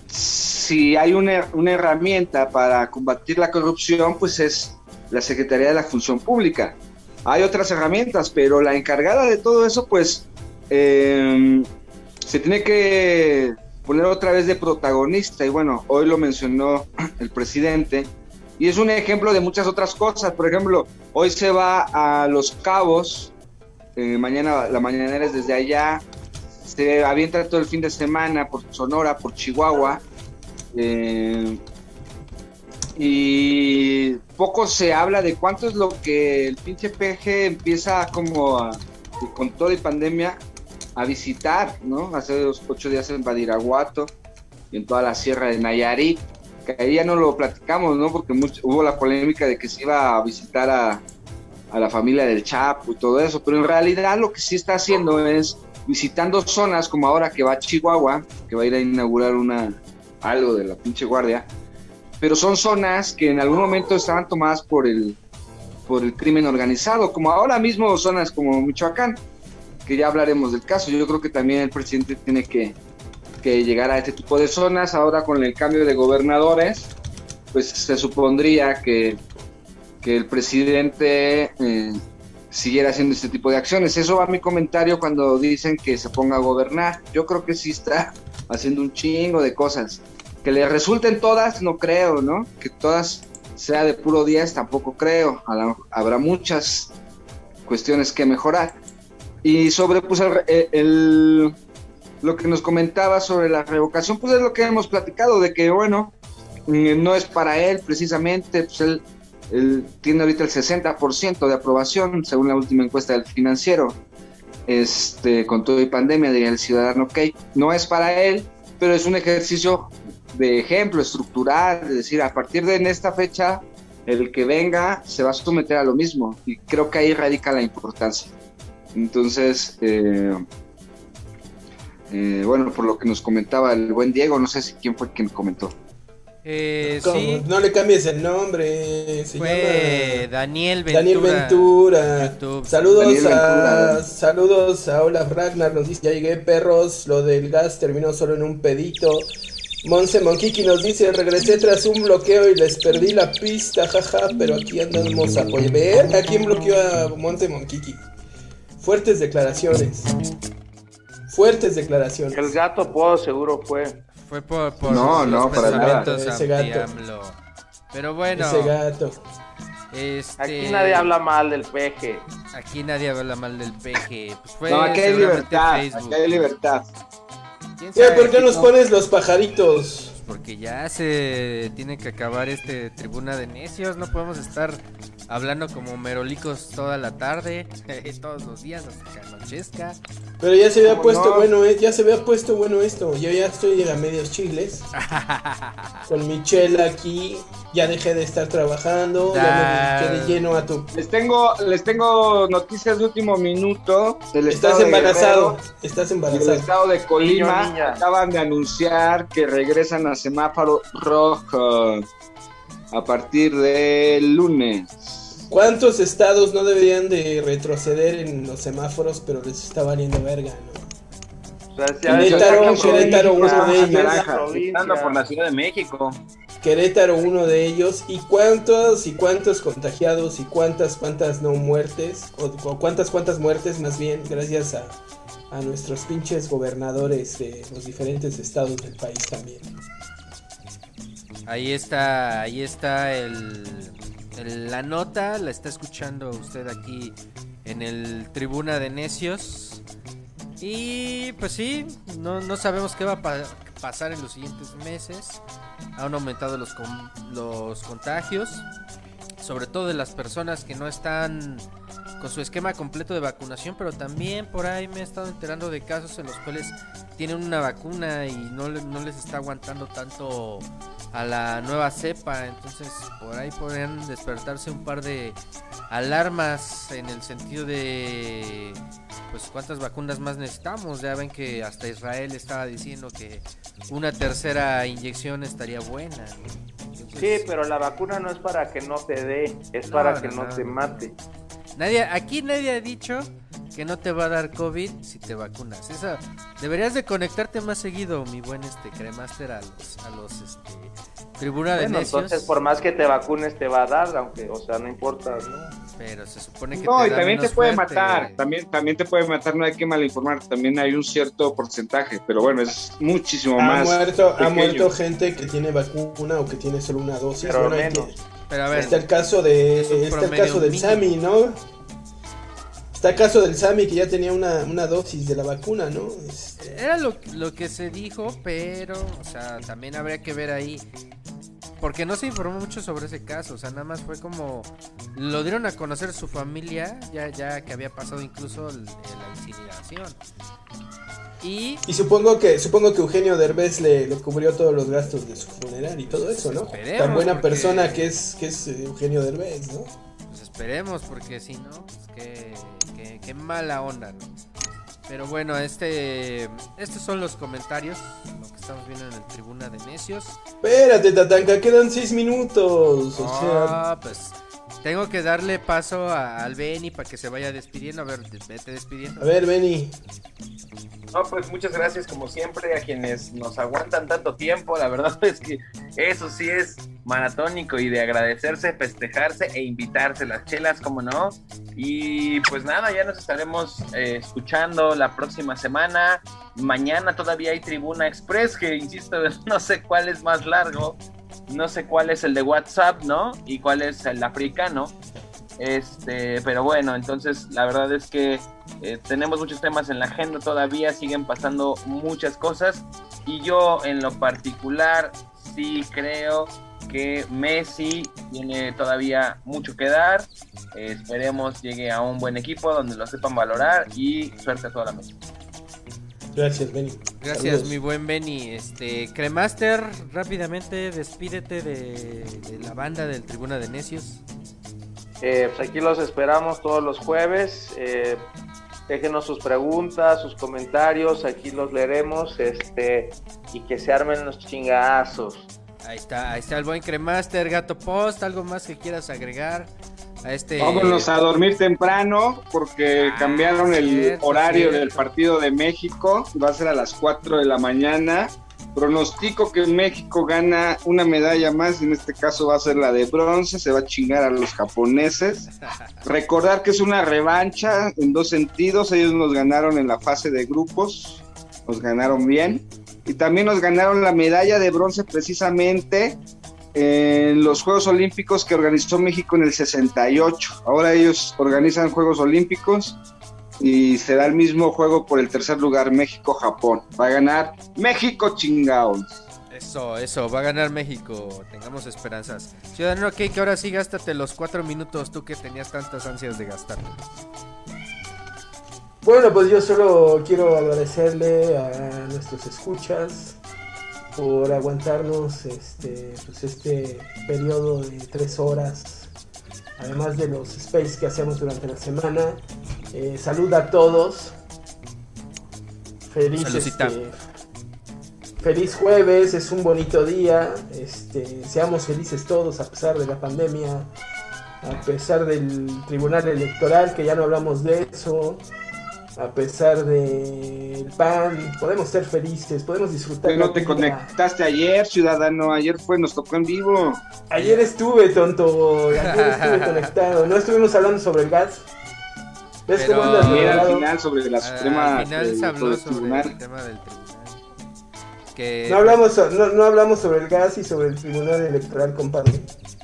[SPEAKER 2] si hay una, una herramienta para combatir la corrupción, pues es la Secretaría de la Función Pública. Hay otras herramientas, pero la encargada de todo eso, pues, eh, se tiene que poner otra vez de protagonista. Y bueno, hoy lo mencionó (clears throat) el presidente. Y es un ejemplo de muchas otras cosas. Por ejemplo, hoy se va a Los Cabos. eh, mañana, la mañanera es desde allá. Se avienta todo el fin de semana por Sonora, por Chihuahua. Eh, y poco se habla de cuánto es lo que el pinche PG empieza como a- con todo y pandemia a visitar, ¿no? Hace dos, ocho días en Badiraguato y en toda la sierra de Nayarit, que ahí ya no lo platicamos, ¿no? Porque hubo la polémica de que se iba a visitar a, a la familia del Chapo y todo eso, pero en realidad lo que sí está haciendo es visitando zonas como ahora que va a Chihuahua, que va a ir a inaugurar una algo de la pinche guardia, pero son zonas que en algún momento estaban tomadas por el por el crimen organizado, como ahora mismo zonas como Michoacán, que ya hablaremos del caso. Yo creo que también el presidente tiene que, que llegar a este tipo de zonas. Ahora con el cambio de gobernadores, pues se supondría que, que el presidente eh, siguiera haciendo este tipo de acciones. Eso va mi comentario cuando dicen que se ponga a gobernar. Yo creo que sí está (laughs) haciendo un chingo de cosas. Que le resulten todas, no creo, ¿no? Que todas sea de puro 10, tampoco creo. Habrá muchas cuestiones que mejorar. Y sobre pues, el, el- lo que nos comentaba sobre la revocación, pues es lo que hemos platicado, de que bueno, mm, no es para él precisamente, pues él, él tiene ahorita el 60% de aprobación según la última encuesta del financiero. Este, con todo y pandemia, diría el ciudadano, ok, no es para él, pero es un ejercicio de ejemplo estructural, es decir, a partir de en esta fecha, el que venga se va a someter a lo mismo, y creo que ahí radica la importancia. Entonces, eh, eh, bueno, por lo que nos comentaba el buen Diego, no sé si quién fue quien comentó.
[SPEAKER 1] Eh,
[SPEAKER 6] No le cambies el nombre. Se
[SPEAKER 1] fue
[SPEAKER 6] llama
[SPEAKER 1] Daniel Ventura.
[SPEAKER 6] Daniel Ventura.
[SPEAKER 1] YouTube.
[SPEAKER 6] Saludos
[SPEAKER 2] Daniel
[SPEAKER 6] a
[SPEAKER 2] Ventura.
[SPEAKER 6] saludos a Olaf Ragnar, nos dice, ya llegué perros, lo del gas terminó solo en un pedito. Monse Monkiki nos dice, regresé tras un bloqueo y les perdí la pista, jaja, pero aquí andamos a apoyar. Ver, ¿a quién bloqueó a Monse Monkiki? Fuertes declaraciones. Fuertes declaraciones.
[SPEAKER 4] El gato Po seguro fue.
[SPEAKER 1] Fue por, por
[SPEAKER 2] No,
[SPEAKER 1] los
[SPEAKER 2] no, para
[SPEAKER 1] pensamientos
[SPEAKER 6] Ese gato.
[SPEAKER 1] Pero bueno,
[SPEAKER 6] Ese gato.
[SPEAKER 1] este,
[SPEAKER 4] Aquí nadie habla mal del peje.
[SPEAKER 1] Aquí nadie habla mal del peje. Pues fue
[SPEAKER 2] No, aquí hay libertad,
[SPEAKER 1] Facebook.
[SPEAKER 2] aquí hay libertad.
[SPEAKER 1] ¿Quién
[SPEAKER 6] ¿Qué,
[SPEAKER 1] sabe?
[SPEAKER 6] ¿Por qué nos pones los pajaritos?
[SPEAKER 1] Porque ya se tiene que acabar este tribuna de necios. No podemos estar hablando como merolicos toda la tarde, (laughs) todos los días hasta que anochezca.
[SPEAKER 6] Pero ya se había
[SPEAKER 2] ¿Cómo
[SPEAKER 6] puesto
[SPEAKER 2] no?
[SPEAKER 6] bueno, eh, ya se había puesto bueno esto. Yo ya estoy a medios chiles. (laughs) Con mi chela aquí, ya dejé de estar trabajando, ya me dediqué de lleno a tu.
[SPEAKER 2] Les tengo, les tengo noticias de último minuto del
[SPEAKER 6] Estás embarazado,
[SPEAKER 2] Guerrero
[SPEAKER 6] estás
[SPEAKER 2] y del
[SPEAKER 6] embarazado.
[SPEAKER 2] estado de Colima.
[SPEAKER 4] Niño.
[SPEAKER 2] Acaban de anunciar que regresan a semáforo rojo a partir del lunes.
[SPEAKER 6] ¿Cuántos estados no deberían de retroceder en los semáforos, pero les está valiendo verga, no?
[SPEAKER 4] O sea, ya-
[SPEAKER 6] Querétaro, Querétaro, uno de ellos.
[SPEAKER 3] por la Ciudad de México.
[SPEAKER 6] Querétaro, uno de ellos. ¿Y cuántos y cuántos contagiados y cuántas, cuántas no muertes? O, o cuántas, cuántas muertes más bien, gracias a, a nuestros pinches gobernadores de los diferentes estados del país también.
[SPEAKER 1] Ahí está, ahí está el, la nota, la está escuchando usted aquí en el Tribuna de Necios. Y pues sí, no, no sabemos qué va a pa- pasar en los siguientes meses. Han aumentado los, los contagios, sobre todo de las personas que no están con su esquema completo de vacunación, pero también por ahí me he estado enterando de casos en los cuales tienen una vacuna y no, no les está aguantando tanto a la nueva cepa, entonces por ahí podrían despertarse un par de alarmas en el sentido de pues cuántas vacunas más necesitamos, ya ven que hasta Israel estaba diciendo que una tercera inyección estaría buena.
[SPEAKER 4] Sí, pero la vacuna no es para que no te dé, es
[SPEAKER 1] No,
[SPEAKER 4] para que no,
[SPEAKER 1] no.
[SPEAKER 4] te mate.
[SPEAKER 1] Nadie, aquí nadie ha dicho que no te va a dar COVID si te vacunas. Esa, deberías de conectarte más seguido, mi buen este cremaster a los, a los este, tribuna de
[SPEAKER 4] Bueno,
[SPEAKER 1] necios.
[SPEAKER 4] entonces por más que te vacunes te va a dar, aunque, o sea, no importa, ¿no?
[SPEAKER 1] Pero se supone que
[SPEAKER 2] No,
[SPEAKER 1] te
[SPEAKER 2] y
[SPEAKER 1] da
[SPEAKER 2] también te puede
[SPEAKER 1] fuerte.
[SPEAKER 2] matar, también, también te puede matar, no hay que malinformar, también hay un cierto porcentaje, pero bueno, es muchísimo
[SPEAKER 6] Ha
[SPEAKER 2] más.
[SPEAKER 6] muerto, ha muerto gente que tiene vacuna o que tiene solo una dosis.
[SPEAKER 4] Pero
[SPEAKER 6] Bueno, hay
[SPEAKER 4] menos.
[SPEAKER 6] que-
[SPEAKER 1] Pero a ver,
[SPEAKER 6] Está el caso de está el caso del
[SPEAKER 1] mínimo.
[SPEAKER 6] Sami, ¿no? Está el caso del Sami que ya tenía una, una dosis de la vacuna, ¿no? Este,
[SPEAKER 1] era lo, lo que se dijo, pero, o sea, también habría que ver ahí. Porque no se informó mucho sobre ese caso, o sea, nada más fue como lo dieron a conocer su familia, ya ya que había pasado incluso el- la incineración. Y
[SPEAKER 6] Y supongo que supongo que Eugenio Derbez le, le cubrió todos los gastos de su funeral y todo eso, ¿no?
[SPEAKER 1] Esperemos,
[SPEAKER 6] Tan buena
[SPEAKER 1] porque-
[SPEAKER 6] persona que es que es eh, Eugenio Derbez, ¿no?
[SPEAKER 1] pues esperemos, porque si no, pues qué, qué- qué mala onda, ¿no? Pero bueno, este estos son los comentarios, estamos viendo en el Tribuna de Necios.
[SPEAKER 6] Espérate, Tatanka, quedan seis minutos. O sea,
[SPEAKER 1] Ah, pues tengo que darle paso a- al Benny para que se vaya despidiendo. A ver, vete despidiendo.
[SPEAKER 6] a ver, Benny.
[SPEAKER 3] No, pues muchas gracias como siempre a quienes nos aguantan tanto tiempo. La verdad (laughs) es que eso sí es maratónico y de agradecerse, festejarse e invitarse las chelas, como no. Y pues nada, ya nos estaremos eh, escuchando la próxima semana. Mañana todavía hay Tribuna Express, que insisto, (laughs) no sé cuál es más largo. No sé cuál es el de WhatsApp, ¿no? Y cuál es el africano. Este, pero bueno, entonces la verdad es que eh, tenemos muchos temas en la agenda todavía, siguen pasando muchas cosas y yo en lo particular sí creo que Messi tiene todavía mucho que dar. Eh, esperemos llegue a un buen equipo donde lo sepan valorar y suerte a toda la mesa.
[SPEAKER 6] Gracias, Benny.
[SPEAKER 1] Gracias,
[SPEAKER 6] Saludos.
[SPEAKER 1] mi buen Benny. Este, Cremaster, rápidamente despídete de, de la banda del Tribuna de Necios.
[SPEAKER 4] Eh, pues aquí los esperamos todos los jueves. Eh, déjenos sus preguntas, sus comentarios, aquí los leeremos este, y que se armen los chingazos.
[SPEAKER 1] Ahí está, ahí está el buen Cremaster, Gato Post, algo más que quieras agregar a este
[SPEAKER 2] Vámonos a dormir temprano porque cambiaron el
[SPEAKER 1] cierto,
[SPEAKER 2] horario
[SPEAKER 1] cierto.
[SPEAKER 2] del partido de México. Va a ser a las 4 de la mañana. Pronostico que México gana una medalla más, en este caso va a ser la de bronce, se va a chingar a los japoneses. (laughs) Recordar que es una revancha en dos sentidos, ellos nos ganaron en la fase de grupos, nos ganaron bien, y también nos ganaron la medalla de bronce precisamente en los Juegos Olímpicos que organizó México en el 68. Ahora ellos organizan Juegos Olímpicos y será el mismo juego por el tercer lugar México-Japón. Va a ganar México chingados.
[SPEAKER 1] Eso, eso, va a ganar México, tengamos esperanzas. Ciudadano Cake, ahora sí gástate los cuatro minutos, tú que tenías tantas ansias de gastar.
[SPEAKER 6] Bueno, pues yo solo quiero agradecerle a nuestros escuchas por aguantarnos este, pues este periodo de tres horas, además de los space que hacemos durante la semana. Eh, salud a todos. Feliz, este, feliz jueves, es un bonito día. Este, seamos felices todos a pesar de la pandemia, a pesar del tribunal electoral, que ya no hablamos de eso a pesar del pan, podemos ser felices, podemos disfrutar.
[SPEAKER 2] Que no te
[SPEAKER 6] vida.
[SPEAKER 2] conectaste ayer, ciudadano. Ayer fue, nos tocó en vivo.
[SPEAKER 6] Ayer estuve, tonto, ayer estuve conectado. No estuvimos hablando sobre el gas. ¿Ves
[SPEAKER 1] Pero-
[SPEAKER 6] cómo andas
[SPEAKER 2] Mira, al final sobre la Suprema.
[SPEAKER 1] Al final
[SPEAKER 2] eh,
[SPEAKER 1] se habló
[SPEAKER 2] sobre el
[SPEAKER 1] sobre
[SPEAKER 2] tribunal.
[SPEAKER 1] el tema del tribunal. Que
[SPEAKER 6] No hablamos, no, no hablamos sobre el gas y sobre el tribunal electoral, compadre.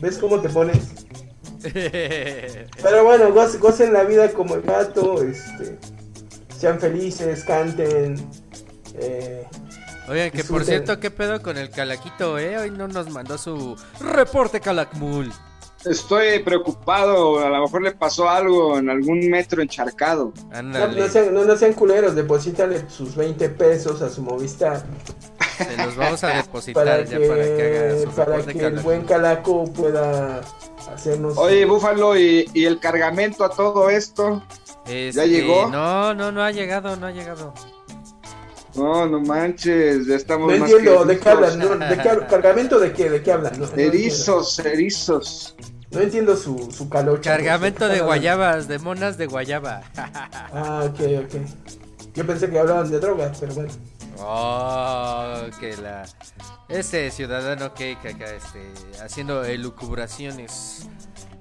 [SPEAKER 6] ¿Ves cómo te pones? (laughs) Pero bueno, goce- gocen la vida como el gato, este, sean felices, canten. Eh,
[SPEAKER 1] Oigan, que por cierto, ¿qué pedo con el Calaquito, eh? Hoy no nos mandó su reporte Calakmul.
[SPEAKER 2] Estoy preocupado. A lo mejor le pasó algo en algún metro encharcado.
[SPEAKER 6] no, no sean, no, no sean culeros, deposítale sus 20 pesos a su Movistar
[SPEAKER 1] se los vamos a (laughs) depositar
[SPEAKER 6] para
[SPEAKER 1] ya
[SPEAKER 6] que,
[SPEAKER 1] para que haga su
[SPEAKER 6] para que el buen Calaco pueda hacernos...
[SPEAKER 2] Oye, Búfalo, ¿y, y el cargamento a todo esto?
[SPEAKER 1] Este,
[SPEAKER 2] llegó?
[SPEAKER 1] No, no, no ha llegado, no ha llegado.
[SPEAKER 2] No, no manches, ya estamos
[SPEAKER 6] No
[SPEAKER 2] más
[SPEAKER 6] entiendo,
[SPEAKER 2] que
[SPEAKER 6] ¿de qué
[SPEAKER 2] erizos.
[SPEAKER 6] hablan? No, ¿De qué? ¿Cargamento de qué? ¿De qué hablan? No, no
[SPEAKER 2] Erizos, erizos.
[SPEAKER 6] entiendo. No entiendo su, su calocha.
[SPEAKER 1] Cargamento
[SPEAKER 6] ¿De
[SPEAKER 1] guayabas, de monas de guayaba. (laughs)
[SPEAKER 6] Ah, ok, ok. Yo pensé que hablaban de drogas, pero bueno.
[SPEAKER 1] Oh, que la. Ese ciudadano cake acá, este, haciendo elucubraciones.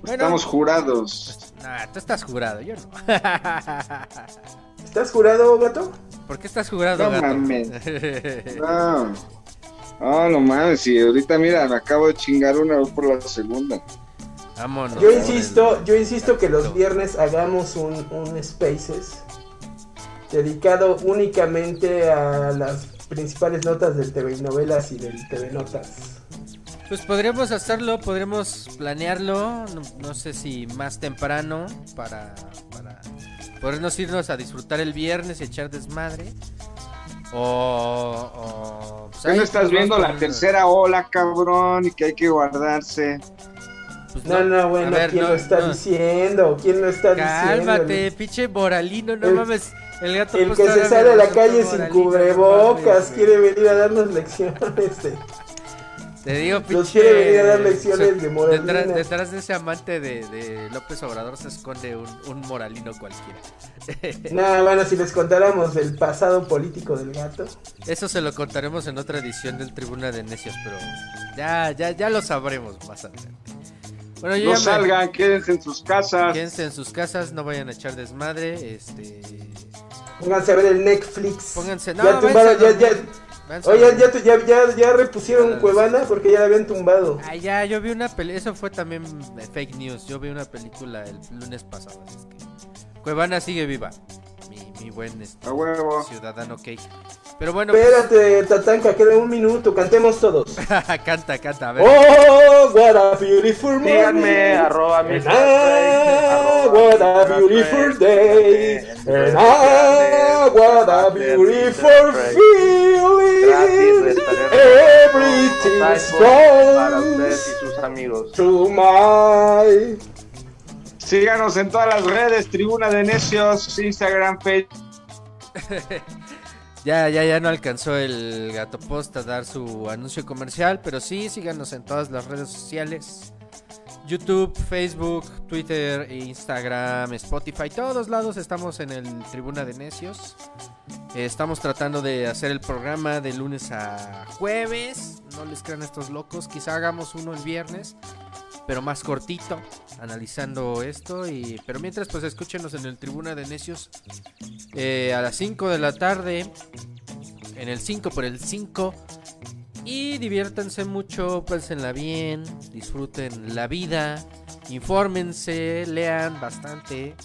[SPEAKER 1] Bueno,
[SPEAKER 2] Estamos jurados.
[SPEAKER 1] Nah, tú estás jurado, yo no. (laughs)
[SPEAKER 6] ¿Estás jurado, gato?
[SPEAKER 1] ¿Por qué estás jurado,
[SPEAKER 2] No
[SPEAKER 1] gato?
[SPEAKER 2] mames. (laughs) No. No, no mames, y ahorita mira, me acabo de chingar una voy por la segunda.
[SPEAKER 1] Vámonos.
[SPEAKER 6] Yo insisto, yo insisto que los viernes hagamos un, un Spaces dedicado únicamente a las principales notas del TV novelas y del TV Notas.
[SPEAKER 1] Pues podríamos hacerlo, podríamos planearlo. No, no sé si más temprano para, para podernos irnos a disfrutar el viernes y echar desmadre. O. o pues
[SPEAKER 2] ¿Qué
[SPEAKER 1] ahí
[SPEAKER 2] no estás viendo la tercera ola, cabrón? Y que hay que guardarse.
[SPEAKER 1] Pues
[SPEAKER 6] No, no, bueno,
[SPEAKER 1] ver,
[SPEAKER 6] ¿quién
[SPEAKER 1] no,
[SPEAKER 6] lo está
[SPEAKER 1] no.
[SPEAKER 6] diciendo? ¿Quién lo está
[SPEAKER 1] Cálmate,
[SPEAKER 6] diciendo?
[SPEAKER 1] pinche moralino, no
[SPEAKER 6] El-
[SPEAKER 1] mames. El gato
[SPEAKER 6] El que se sale a la calle sin
[SPEAKER 1] moralino, no
[SPEAKER 6] cubrebocas
[SPEAKER 1] mames,
[SPEAKER 6] quiere venir a darnos (laughs) lecciones de...
[SPEAKER 1] Te digo, pinche.
[SPEAKER 6] Nos quiere venir a dar lecciones de moralina.
[SPEAKER 1] Detrás, detrás de ese amante de, de López Obrador se esconde un, un moralino cualquiera. (laughs)
[SPEAKER 6] Nada, bueno, si les contáramos el pasado político del gato.
[SPEAKER 1] Eso se lo contaremos en otra edición del Tribuna de Necios, pero ya, ya, ya lo sabremos más adelante. Bueno, yo
[SPEAKER 2] No
[SPEAKER 1] me-
[SPEAKER 2] salgan, quédense en sus casas.
[SPEAKER 1] Quédense en sus casas, no vayan a echar desmadre, este...
[SPEAKER 6] Pónganse a ver el Netflix.
[SPEAKER 1] Pónganse, no,
[SPEAKER 6] ya, tumbaron, ya, ya. Oye, ya, ya, ya, ya repusieron Cuevana porque ya la habían tumbado.
[SPEAKER 1] Ah, ya, yo vi una película. Eso fue también fake news. Yo vi una película el lunes pasado. así es que Cuevana sigue viva. Mi, mi buen este, ciudadano cake. Pero bueno. pues-
[SPEAKER 6] Espérate, Tatanka, queda un minuto, cantemos todos. (laughs)
[SPEAKER 1] canta, canta, a ver.
[SPEAKER 6] Oh, what a beautiful morning.
[SPEAKER 4] Síganme, arroba mi
[SPEAKER 6] And ah, what a beautiful day. And ah, what a beautiful feeling. Everything's gone
[SPEAKER 4] ustedes y sus amigos.
[SPEAKER 6] to my...
[SPEAKER 2] Síganos en todas las redes, Tribuna de Necios, Instagram, Facebook. (laughs)
[SPEAKER 1] Ya, ya, ya no alcanzó el Gato Post a dar su anuncio comercial, pero sí, síganos en todas las redes sociales. YouTube, Facebook, Twitter, Instagram, Spotify, todos lados estamos en el Tribuna de Necios. Eh, Estamos tratando de hacer el programa de lunes a jueves. No les crean estos locos. Quizá hagamos uno el viernes, pero más cortito, analizando esto. Y, pero mientras, pues escúchenos en el Tribuna de Necios eh, a las 5 de la tarde. En el 5 por el 5. Y diviértanse mucho, pásenla bien, disfruten la vida, infórmense, lean bastante,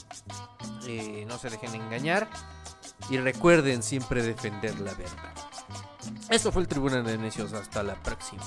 [SPEAKER 1] eh, no se dejen engañar y recuerden siempre defender la verdad. Esto fue el Tribuna de Necios, hasta la próxima.